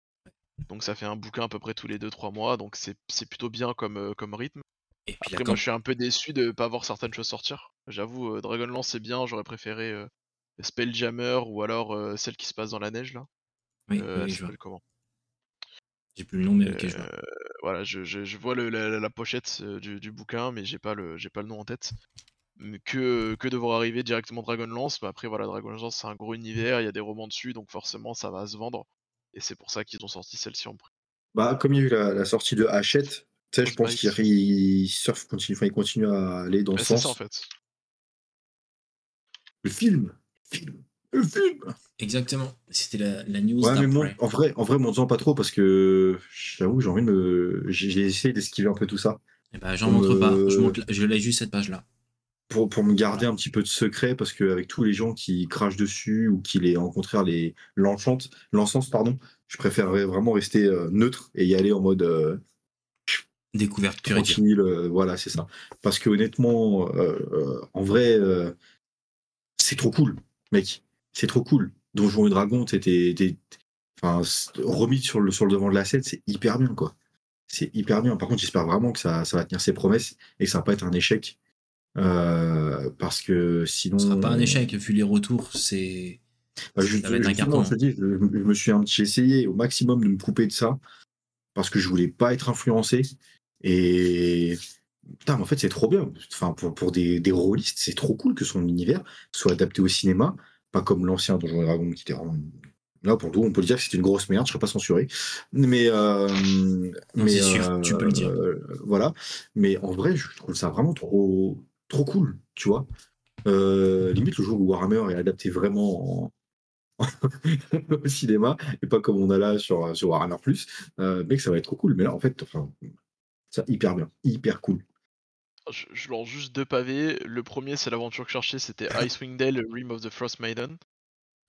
Donc ça fait un bouquin à peu près tous les 2-3 mois. Donc c'est plutôt bien comme, euh, comme rythme. Et puis Après, moi, je suis un peu déçu de pas voir certaines choses sortir. J'avoue, euh, Dragonlance, c'est bien. J'aurais préféré euh, Spelljammer ou alors euh, celle qui se passe dans la neige, là. oui, je vois. comment? J'ai plus le nom, mais ok, je vois. Voilà, je, je- je vois le- la, la pochette du, du bouquin, mais j'ai pas le pas le nom en tête. Que, que de voir arriver directement Dragonlance, mais après voilà, Dragonlance c'est un gros univers, il y a des romans dessus, donc forcément ça va se vendre. Et c'est pour ça qu'ils ont sorti celle-ci en prix. Bah, comme il y a eu la, la sortie de Hachette, tu sais, je pense Frostbite. qu'il il surfe, continue, enfin, il continue à aller dans Ouais, ce c'est sens. ça en fait. Le film, film, le film. Exactement. C'était la, la news Ouais, mais moi, d'après. en vrai, en vrai, m'en disant pas trop parce que j'avoue, j'ai envie de me, j'ai essayé d'esquiver un peu tout ça Eh ben, j'en montre pas. Je, Euh, montre, je l'ai juste cette page-là. Pour, pour me garder un petit peu de secret parce qu'avec tous les gens qui crachent dessus ou qui les, en contraire, les l'enchantent, l'encens, pardon, je préférerais vraiment rester euh, neutre et y aller en mode euh, Découverte pure tranquille. euh, voilà, c'est ça. Parce que honnêtement, euh, en vrai, c'est trop cool, mec. C'est trop cool. Donjons et t'es- t'es- enfin, remis sur le, sur le devant de la scène, c'est hyper bien, quoi. C'est hyper bien. Par contre, j'espère vraiment que ça, ça va tenir ses promesses et que ça va pas être un échec. Euh, parce que sinon. Ce sera pas un échec, vu les retours. C'est Bah, je, Ça va être un justement, carton. je te dis, je, je me suis un petit essayé au maximum de me couper de ça parce que je voulais pas être influencé. Et putain, mais en fait, c'est trop bien. Enfin, pour, pour des, des rôlistes, c'est trop cool que son univers soit adapté au cinéma, pas comme l'ancien Donjons et Dragons qui était vraiment. Là, pour le coup, on peut le dire que c'était une grosse merde, je serais pas censuré. Mais. euh, Non, mais c'est sûr, tu peux le dire. euh, voilà. Mais en vrai, je trouve ça vraiment trop, trop cool, tu vois. Euh, limite, le jour où Warhammer est adapté vraiment en- au cinéma et pas comme on a là sur, sur Warhammer Plus, euh, mec, ça va être trop cool. Mais là, en fait, enfin, ça hyper bien, hyper cool. Je, je lance juste deux pavés. Le premier, c'est l'aventure que je cherchais, c'était Icewind Dale, Rim of the Frost Maiden.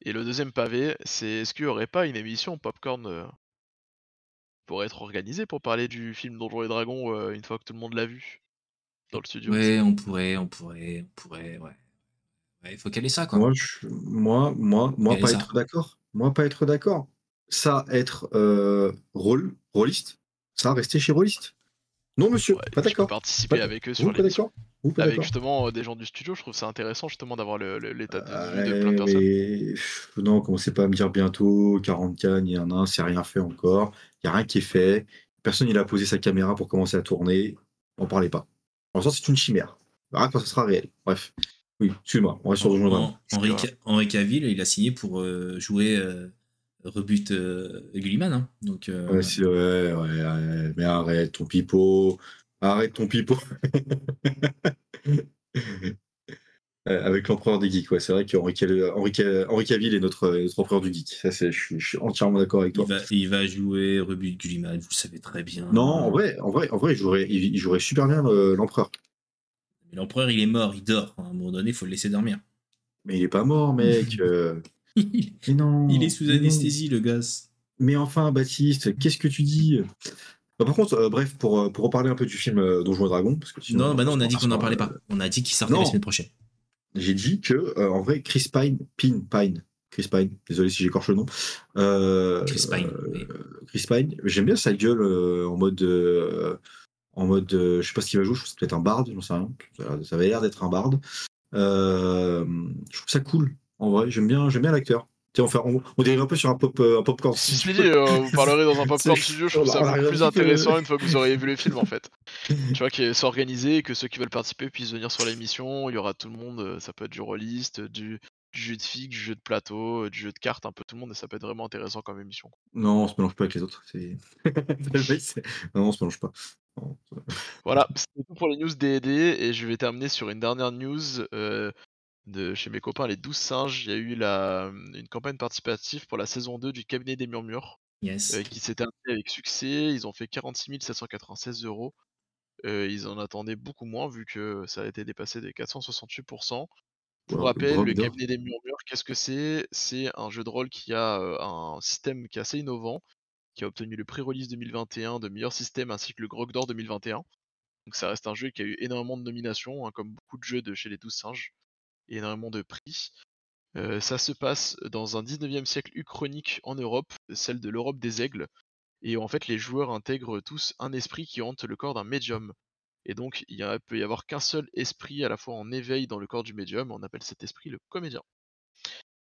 Et le deuxième pavé, c'est est-ce qu'il n'y aurait pas une émission Popcorn euh, pourrait être organisée pour parler du film Donjons et Dragons euh, une fois que tout le monde l'a vu? Dans le studio Ouais, on pourrait, on pourrait, on pourrait, ouais. Ouais, il faut caler ça, quoi. Moi, je- moi, moi, moi, pas ça. être d'accord. Moi, pas être d'accord. Ça, être euh, rôle, rôliste, ça, rester chez rôliste. Non, monsieur, Ouais, pas d'accord. participer Pas- avec eux Vous, sur d'accord Vous, Avec d'accord justement euh, des gens du studio, je trouve ça intéressant justement d'avoir l'état de vue de Ouais, plein de personnes. mais non, commencez pas à me dire bientôt 40K, il y en a un, c'est rien fait encore. Il n'y a rien qui est fait. Personne il a posé sa caméra pour commencer à tourner. N'en parlez pas. En sens, c'est une chimère. On verra quand ça sera réel. Bref. Oui, excuse-moi, on reste sur Henri, Ca- Henri Cavill, il a signé pour euh, jouer euh, Rebut euh, Gulliman. Hein. Donc, euh, Ouais, c'est ouais, ouais, ouais, mais arrête ton pipeau. Arrête ton pipeau. Euh, Avec l'empereur des geeks, ouais, c'est vrai qu'Henri Henri Henri Cavill est notre, notre empereur du geek. Ça, c'est, je, suis, je suis entièrement d'accord avec toi. il, va, il va jouer Rebut Gulliman, vous le savez très bien. Non, en vrai, en vrai, en vrai, il jouerait, il, il jouerait super bien le- l'empereur. Mais L'empereur, il est mort, il dort. À un moment donné, il faut le laisser dormir. Mais il est pas mort, mec. euh. il Mais non. est sous non. anesthésie, le gosse. Mais enfin, Baptiste, qu'est-ce que tu dis? Bah, Par contre, euh, bref, pour, euh, pour reparler un peu du film euh, Donjons et Dragons, parce que sinon, Non, bah non, on a dit qu'on n'en par- parlait pas. On a dit qu'il sortait non. la semaine prochaine. J'ai dit que, euh, en vrai, Chris Pine, Pine, Pine, Chris Pine, désolé si j'écorche le nom. euh, Chris Pine, euh, oui. Chris Pine, j'aime bien sa gueule en mode. en mode. je sais pas ce qu'il va jouer, je pense que c'est peut-être un barde, j'en sais rien. Ça, avait l'air d'être un barde. Je trouve ça cool, en vrai, j'aime bien, j'aime bien l'acteur. Enfin, on, on dirait un peu sur un pop, euh, un popcorn. Si je dit, euh, vous parlerez dans un popcorn C'est- studio, je trouve ça beaucoup plus intéressant une fois que vous auriez vu le film en fait. Tu vois, qu'il s'organiser et que ceux qui veulent participer puissent venir sur l'émission, il y aura tout le monde, euh, ça peut être du rôliste, du, du jeu de figue, du jeu de plateau, du jeu de cartes, un peu tout le monde, et ça peut être vraiment intéressant comme émission. Non, on se mélange pas avec les autres. c'est- c'est- non, on se mélange pas. Voilà, c'était tout pour les news D&D, et je vais terminer sur une dernière news euh, de chez mes copains les 12 singes. Il y a eu la, une campagne participative pour la saison 2 du cabinet des murmures. Yes. euh, qui s'est terminé avec succès. Ils ont fait 46 796 euros. Euh, ils en attendaient beaucoup moins vu que ça a été dépassé des 468%. Pour rappel, le bien. cabinet des murmures, qu'est-ce que c'est? C'est un jeu de rôle qui a euh, un système qui est assez innovant, qui a obtenu le pré-release 2021 de meilleur système ainsi que le Grog d'Or 2021. Donc ça reste un jeu qui a eu énormément de nominations, hein, comme beaucoup de jeux de chez les 12 singes, énormément de prix. Euh, ça se passe dans un 19e siècle uchronique en Europe, celle de l'Europe des aigles, et en fait les joueurs intègrent tous un esprit qui hante le corps d'un médium. Et donc il y a- peut y avoir qu'un seul esprit à la fois en éveil dans le corps du médium, on appelle cet esprit le comédien.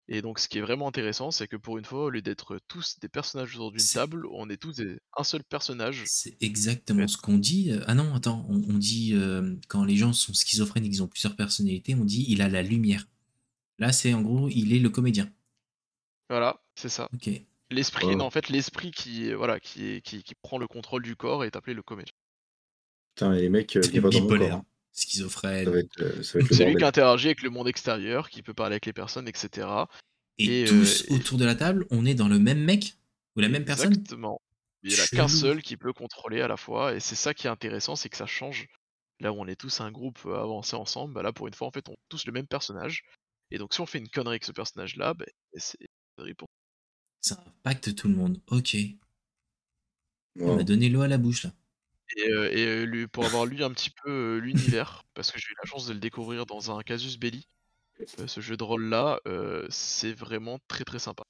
Et donc ce qui est vraiment intéressant, c'est que pour une fois, au lieu d'être tous des personnages autour d'une C'est- table, on est tous des- un seul personnage. C'est exactement ce qu'on dit. Ah non, attends, on, on dit euh, quand les gens sont schizophrènes et qu'ils ont plusieurs personnalités, on dit il a la lumière. Là, c'est en gros, il est le comédien. Voilà, c'est ça. Ok. L'esprit, Wow. non, en fait, l'esprit qui, voilà, qui, est- qui, qui prend le contrôle du corps est appelé le comédien. Putain, les mecs, euh, a pas dans mon Bipolaire, corps. hein. Schizophrène. Ça va être, euh, ça va être le C'est lui qui interagit avec le monde extérieur, qui peut parler avec les personnes, etc. Et, Et, tous euh, et- autour de la table, on est dans le même mec ou la même personne? Exactement. Il n'y en a qu'un seul qui peut contrôler à la fois, et c'est ça qui est intéressant, c'est que ça change. Là où on est tous un groupe euh, avancé ensemble, bah là pour une fois en fait on est tous le même personnage. Et donc si on fait une connerie avec ce personnage-là, bah, c'est une connerie pour Ça impacte tout le monde. Ok. On m'a donné l'eau à la bouche là. Et, et, lui- pour avoir lu un petit peu l'univers, parce que j'ai eu la chance de le découvrir dans un casus belli, ce jeu de rôle là, c'est vraiment très très sympa.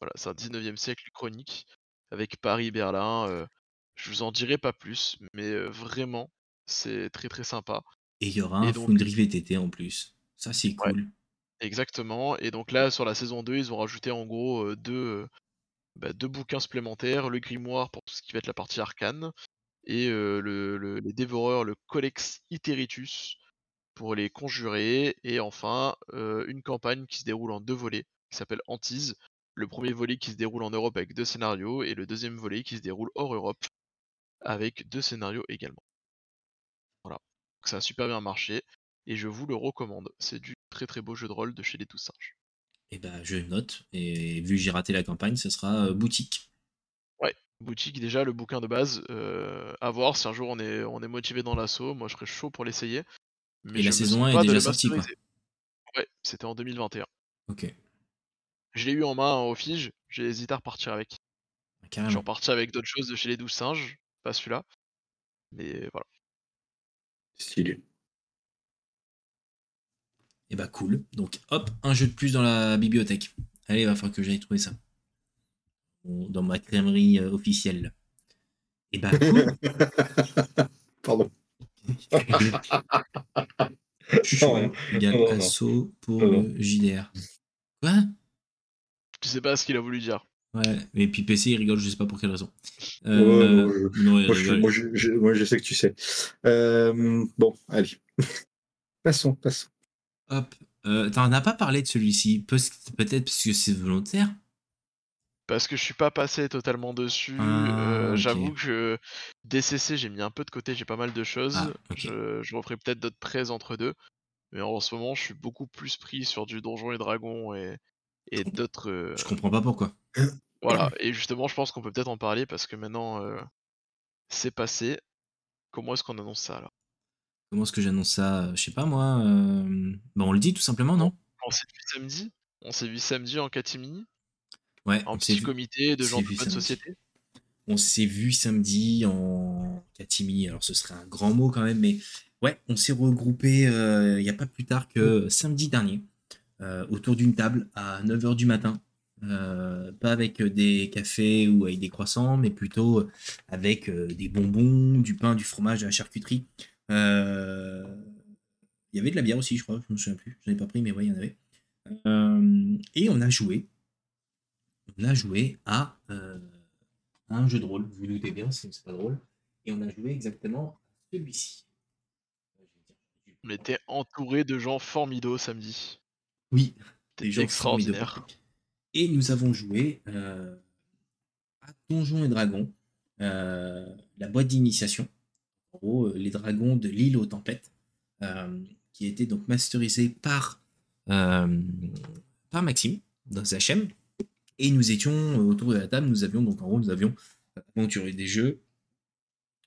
Voilà, c'est un 19e siècle chronique, avec Paris-Berlin. euh, je vous en dirai pas plus, mais vraiment, c'est très très sympa. Et il y aura un donc- Foundry VTT en plus. Ça, c'est Ouais. cool. Exactement. Et donc là, sur la saison 2, ils ont rajouté en gros deux, bah, deux bouquins supplémentaires, le grimoire pour tout ce qui va être la partie arcane, et le, le- les dévoreurs, le Codex Iteritus pour les conjurer, et enfin une campagne qui se déroule en deux volets, qui s'appelle Antise. Le premier volet qui se déroule en Europe avec deux scénarios, et le deuxième volet qui se déroule hors Europe avec deux scénarios également. Voilà. Donc ça a super bien marché, et je vous le recommande. C'est du très très beau jeu de rôle de chez les Tous Singes. Et bah, je note. Et vu que j'ai raté la campagne, ce sera boutique. Boutique déjà le bouquin de base, euh, à voir si un jour on est, on est motivé dans l'assaut, moi je serais chaud pour l'essayer. Mais Et la je saison sens 1 est pas de déjà sortie, quoi. Ouais, c'était en 2021. Ok. Je l'ai eu en main au Fige, j'ai hésité à repartir avec. Je suis Carrément. reparti avec d'autres choses de chez les douze singes, pas celui-là. Mais voilà. Stylé. Et bah, cool. Donc, hop, un jeu de plus dans la bibliothèque. Allez, il va falloir que j'aille trouver ça. Dans ma crèmerie euh, officielle. Et bah, cool. Pardon. Chaud, rien. égale Non, non, non. assaut pour Non, le JDR. Quoi? Je sais pas ce qu'il a voulu dire. Ouais, et puis PC il rigole, je sais pas pour quelle raison. Ouais, Euh, ouais, non, il Moi je, rigole. moi, je, je- moi, je sais que tu sais. Euh, bon, allez. passons, passons. Hop. Euh, T'en as pas parlé de celui-ci, Peut- peut-être parce que c'est volontaire? Parce que je suis pas passé totalement dessus. Ah, euh. J'avoue que DCC, j'ai mis un peu de côté, j'ai pas mal de choses. Ah, je, je referai peut-être d'autres prêts entre deux. Mais en ce moment, je suis beaucoup plus pris sur du Donjon et Dragon et, et d'autres. euh, Je comprends pas pourquoi. Voilà, et justement, je pense qu'on peut peut-être en parler parce que maintenant, euh, c'est passé. Comment est-ce qu'on annonce ça alors? Comment est-ce que j'annonce ça? Je sais pas moi. Bah, on le dit tout simplement, non? On s'est vu samedi? On s'est vu samedi en catimini? Ouais, En on s'est petit vu. comité de gens de bonne samedi. société On s'est vu samedi en catimini, alors ce serait un grand mot quand même, mais ouais, on s'est regroupé il n'y a pas plus tard que samedi dernier, euh, autour d'une table à 9h du matin. Euh, pas avec des cafés ou avec des croissants, mais plutôt avec euh, des bonbons, du pain, du fromage, de la charcuterie. Euh, Il y avait de la bière aussi, je crois, je me souviens plus. J'en ai pas pris, mais ouais, il y en avait. Euh, et on a joué. On a joué à euh, un jeu de rôle. Vous vous doutez bien, c'est pas drôle. Et on a joué exactement à celui-ci. On était entouré de gens formidos samedi. Oui, des gens extraordinaire. formidables. Et nous avons joué euh, à Donjons et Dragons, euh, la boîte d'initiation. En gros, les dragons de l'île aux tempêtes, qui était donc masterisé par, par Maxime dans HM. Et nous étions euh, autour de la table, nous avions donc en gros, nous avions Aventurier des jeux,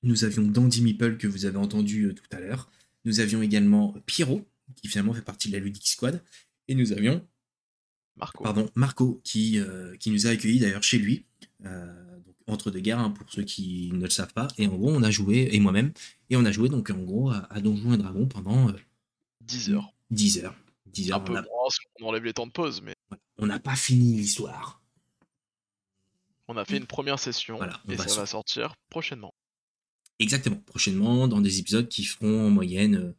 nous avions Dandy Meeple que vous avez entendu euh, tout à l'heure, nous avions également Pierrot, qui finalement fait partie de la Ludic Squad, et nous avions Marco. pardon, Marco, qui, euh, qui nous a accueillis d'ailleurs chez lui, euh, donc, entre deux guerres, hein, pour ceux qui ne le savent pas. Et en gros, on a joué, et moi-même, et on a joué donc en gros à, à Donjons et Dragons pendant euh, 10 heures. 10 heures. 10 Un heures. peu On a- moins si on enlève les temps de pause, mais on n'a pas fini l'histoire. On a fait une première session Voilà, et va ça va sortir prochainement. Exactement. Prochainement, dans des épisodes qui feront en moyenne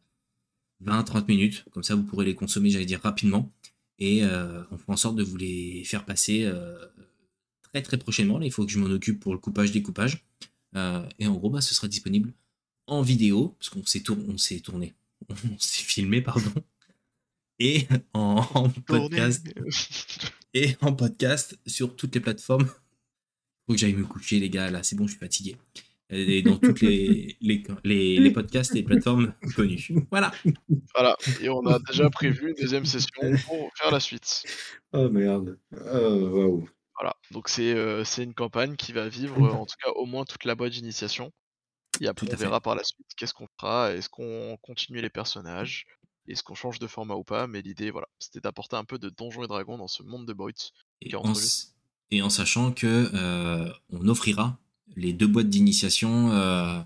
20-30 minutes. Comme ça, vous pourrez les consommer, j'allais dire, rapidement. Et euh, on fera en sorte de vous les faire passer euh, très très prochainement. Là, il faut que je m'en occupe pour le coupage, découpage. Euh, et en gros, bah, ce sera disponible en vidéo, parce qu'on s'est tour- on s'est tourné, on s'est filmé, pardon. Et en, en podcast, et en podcast sur toutes les plateformes. Faut que j'aille me coucher, les gars. Là, c'est bon, je suis fatigué. Et dans toutes les, les, les, les podcasts et plateformes connues. Voilà. Voilà, et on a déjà prévu une deuxième session pour faire la suite. Oh merde. Oh, waouh. Voilà, donc c'est euh, c'est une campagne qui va vivre euh, en tout cas au moins toute la boîte d'initiation. Et après on fait. verra par la suite qu'est-ce qu'on fera, est-ce qu'on continue les personnages, est-ce qu'on change de format ou pas, mais l'idée voilà, c'était d'apporter un peu de Donjons et Dragons dans ce monde de Boyd. Et Qui est en, entre et en sachant que euh, on offrira les deux boîtes d'initiation euh,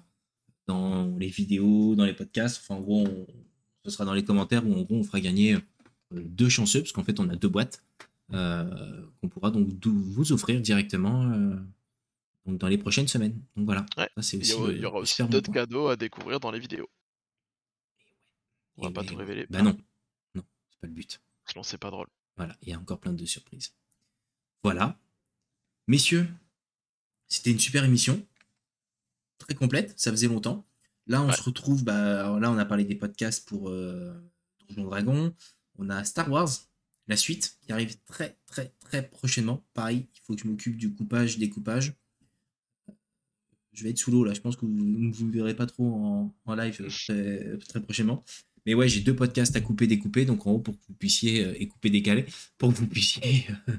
dans les vidéos, dans les podcasts. Enfin, en gros, on- ce sera dans les commentaires où en gros on fera gagner euh, deux chanceux, parce qu'en fait on a deux boîtes euh, qu'on pourra donc vous offrir directement donc dans les prochaines semaines. Donc voilà, Ouais. ça c'est Il y, aura- il y aura aussi bon d'autres cadeaux à découvrir dans les vidéos. On va Et pas oui, tout révéler. Bah non, non, c'est pas le but. Sinon, c'est pas drôle. Voilà, il y a encore plein de surprises. Voilà. Messieurs, c'était une super émission. Très complète, ça faisait longtemps. Là, on Ouais. se retrouve. Bah, là, on a parlé des podcasts pour euh, Dragon. On a Star Wars, la suite, qui arrive très, très, très prochainement. Pareil, il faut que je m'occupe du coupage, découpage. Je vais être sous l'eau là. Je pense que vous ne vous verrez pas trop en, en live très, très prochainement. Mais ouais, j'ai deux podcasts à couper, découper. Donc en haut, pour que vous puissiez, euh, et couper, décaler, pour que vous puissiez euh,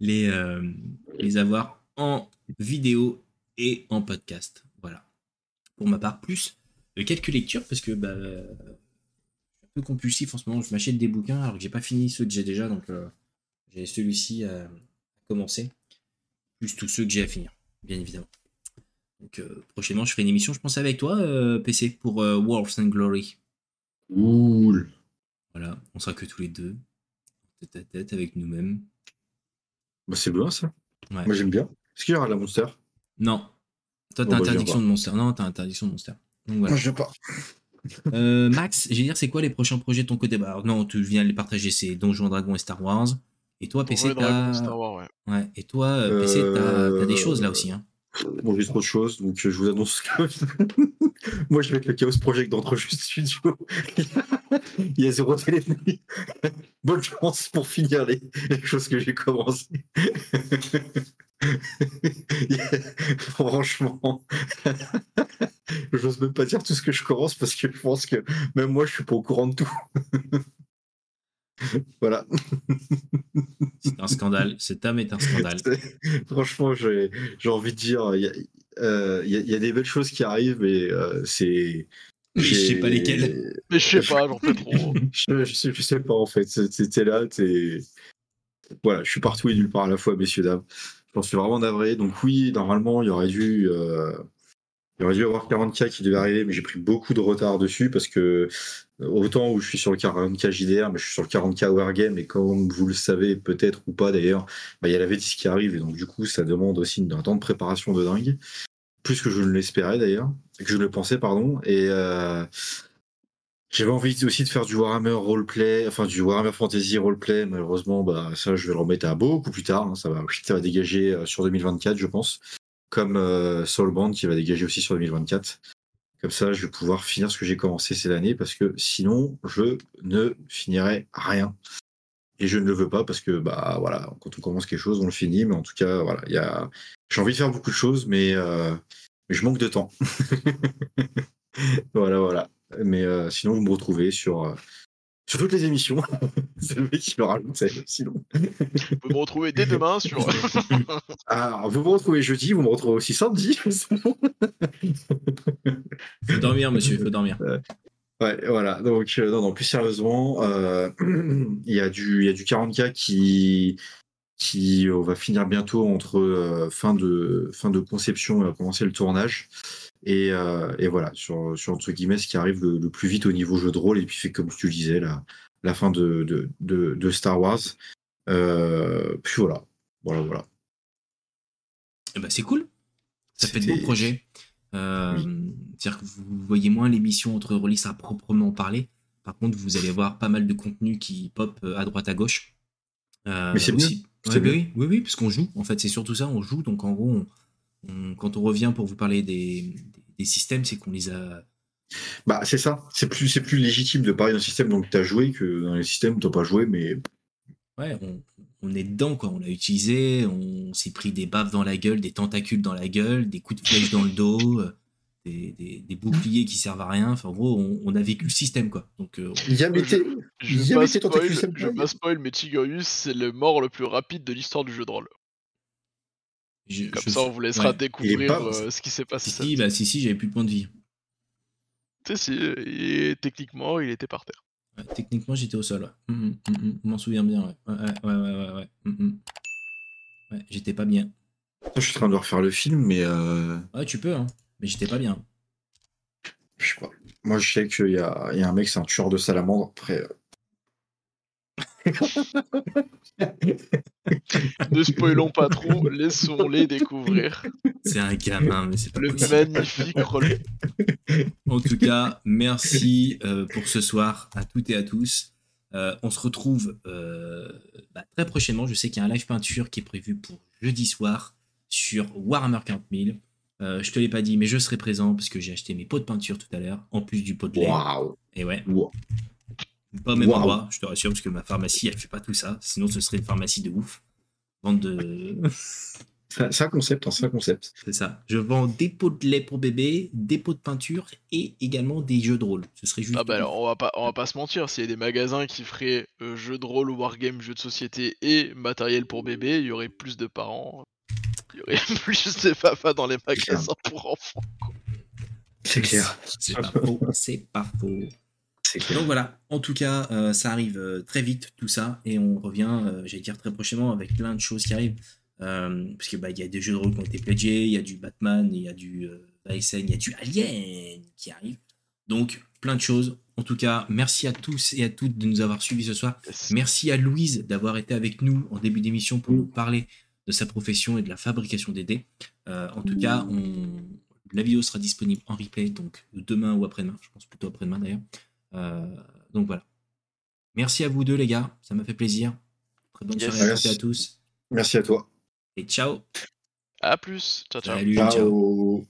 les, euh, les avoir en vidéo et en podcast. Voilà. Pour ma part, plus quelques lectures, parce que bah, je suis un peu compulsif en ce moment. Je m'achète des bouquins alors que j'ai pas fini ceux que j'ai déjà. Donc euh, j'ai celui-ci à, commencer. Plus tous ceux que j'ai à finir, bien évidemment. Donc euh, prochainement, je ferai une émission, je pense, avec toi, euh, PC, pour Wolves and Glory. Cool. Voilà, on sera que tous les deux, tête à tête avec nous-mêmes. Bah, c'est bien ça. Ouais. Moi j'aime bien. Est-ce qu'il y aura de la Monster? Non. Toi, t'as bah, interdiction de Monster. Non, t'as interdiction de Monster. Donc voilà. Moi je pas. Euh, Max, j'ai dire, c'est quoi les prochains projets de ton côté? Bah, non, tu viens de les partager, c'est Donjons Dragons et Star Wars. Et toi, PC, t'as. Star Wars, ouais. Ouais. Et toi, euh, PC, t'as t'as des Euh, choses là aussi. Hein. Bon, j'ai trop de choses, donc euh, je vous annonce que moi je vais être le Chaos Project d'entre Juste Studio. Il y a zéro télé. Bonne chance pour finir les, les choses que j'ai commencées. Franchement, j'ose même pas dire tout ce que je commence parce que je pense que même moi je suis pas au courant de tout. voilà. C'est un scandale. Cet homme est un scandale. Franchement, j'ai j'ai envie de dire, il y a, euh, il y a- il y a des belles choses qui arrivent et euh, c'est. Mais je sais pas lesquelles. Mais je sais pas, j'en fais trop. je, je sais, je sais pas en fait. C'est- T'es là, t'es. Voilà, je suis partout et nulle part à la fois, messieurs, dames. J'en suis vraiment navré. Donc, oui, normalement, il y aurait dû. euh, aurait dû avoir 40K qui devait arriver, mais j'ai pris beaucoup de retard dessus parce que euh, autant où je suis sur le 40K JDR, mais je suis sur le 40K Wargame, et comme vous le savez peut-être ou pas d'ailleurs, bah, il y a la V10 qui arrive, et donc du coup ça demande aussi un temps de préparation de dingue, plus que je ne l'espérais d'ailleurs, que je ne le pensais, pardon, et euh, j'avais envie aussi de faire du Warhammer roleplay, enfin du Warhammer Fantasy roleplay, malheureusement, bah, ça je vais le remettre à beaucoup plus tard, hein, ça, va, ça va dégager euh, sur 2024 je pense comme euh, Soulbound qui va dégager aussi sur 2024. Comme ça, je vais pouvoir finir ce que j'ai commencé cette année parce que sinon, je ne finirai rien. Et je ne le veux pas parce que, bah voilà, quand on commence quelque chose, on le finit. Mais en tout cas, voilà, a... j'ai envie de faire beaucoup de choses, mais, euh, je manque de temps. voilà, voilà. Mais euh, sinon, vous me retrouvez sur, euh, sur toutes les émissions. C'est le mec qui le rajoutait, sinon. Vous me retrouvez dès demain sur. Alors, vous me retrouvez jeudi, vous me retrouvez aussi samedi. Faut dormir, monsieur, faut dormir. Ouais, voilà. Donc, euh, non, non, plus sérieusement, euh, il y a du, il y a du 40K qui, qui euh, va finir bientôt entre euh, fin de, fin de conception et va commencer le tournage. Et, euh, et voilà, sur, sur entre guillemets, ce qui arrive le, le plus vite au niveau jeu de rôle, et puis fait comme tu disais, la, la fin de, de, de, de Star Wars. Euh, puis voilà, voilà, voilà. Eh ben, c'est cool. Ça fait de beaux projets. Euh, Oui. C'est-à-dire que vous voyez moins l'émission entre release à proprement parler. Par contre, vous allez voir pas mal de contenu qui pop à droite à gauche. Euh, Mais c'est aussi- bien, Ouais, c'est bah bien. oui, oui, oui, parce qu'on joue. En fait, c'est surtout ça, on joue. Donc, en gros, on- on- quand on revient pour vous parler des, des- des systèmes, c'est qu'on les a. Bah, c'est ça. C'est plus, c'est plus légitime de parler d'un système dont tu as joué que dans les systèmes où tu pas joué, mais Ouais, on, on est dedans, quoi. On l'a utilisé, on s'est pris des baffes dans la gueule, des tentacules dans la gueule, des coups de flèche dans le dos, euh, des, des- des boucliers qui servent à rien. Enfin, en gros, on, on a vécu le système, quoi. Donc, euh, il y a Je- Je pas spoil, je pas spoil, mais Tigorius, c'est le mort le plus rapide de l'histoire du jeu de rôle. Je- Comme je- ça, on vous laissera ouais. découvrir pas- euh, ce qui s'est passé. Si, si, bah, si, si, j'avais plus de points de vie. Sais, si, et techniquement, il était par terre. Ouais, techniquement, j'étais au sol. Ouais. Mm, mm, mm, je m'en souviens bien. Ouais, ouais, ouais, ouais, ouais. ouais. Mm. Ouais, j'étais pas bien. je suis en train de refaire le film, mais euh, Ouais, tu peux, hein. Mais j'étais pas bien. je sais pas. Moi, je sais qu'il y a, il y a un mec, c'est un tueur de salamandre. Après, euh, Ne spoilons pas trop, laissons-les découvrir. C'est un gamin, mais c'est pas Le possible. magnifique rôle. En tout cas, merci euh, pour ce soir à toutes et à tous. Euh, on se retrouve euh, bah, très prochainement. Je sais qu'il y a un live peinture qui est prévu pour jeudi soir sur Warhammer 40 000. Euh, je te l'ai pas dit, mais je serai présent parce que j'ai acheté mes pots de peinture tout à l'heure, en plus du pot de lait. Waouh Et ouais, Wow. Pas au même endroit, je te rassure, parce que ma pharmacie, elle fait pas tout ça. Sinon, ce serait une pharmacie de ouf. Vente de. C'est c'est un concept, hein, c'est un concept. C'est ça. Je vends des pots de lait pour bébé, des pots de peinture et également des jeux de rôle. Ce serait juste. Ah bah alors on va pas on va pas se mentir, s'il y a des magasins qui feraient euh, jeux de rôle, wargame, jeux de société et matériel pour bébé, il y aurait plus de parents. Il y aurait plus de papas dans les magasins pour enfants. C'est clair. C'est pas faux. C'est pas faux. Clair. Donc voilà, en tout cas, euh, ça arrive euh, très vite tout ça et on revient, euh, j'allais dire très prochainement avec plein de choses qui arrivent. Parce que bah y a des jeux de rôle qui ont été pledgés, il y a du Batman, il y a du ASN, il y a du Alien qui arrive. Donc plein de choses. En tout cas, merci à tous et à toutes de nous avoir suivis ce soir. Merci à Louise d'avoir été avec nous en début d'émission pour nous parler de sa profession et de la fabrication des dés. Euh, en tout cas, on... la vidéo sera disponible en replay, donc demain ou après-demain. Je pense plutôt après-demain d'ailleurs. Euh, donc voilà. Merci à vous deux, les gars. Ça m'a fait plaisir. Très bonne Yes. soirée Merci. à tous. Merci à toi. Et ciao. À plus. Ciao ciao. Salut, ciao. Ciao.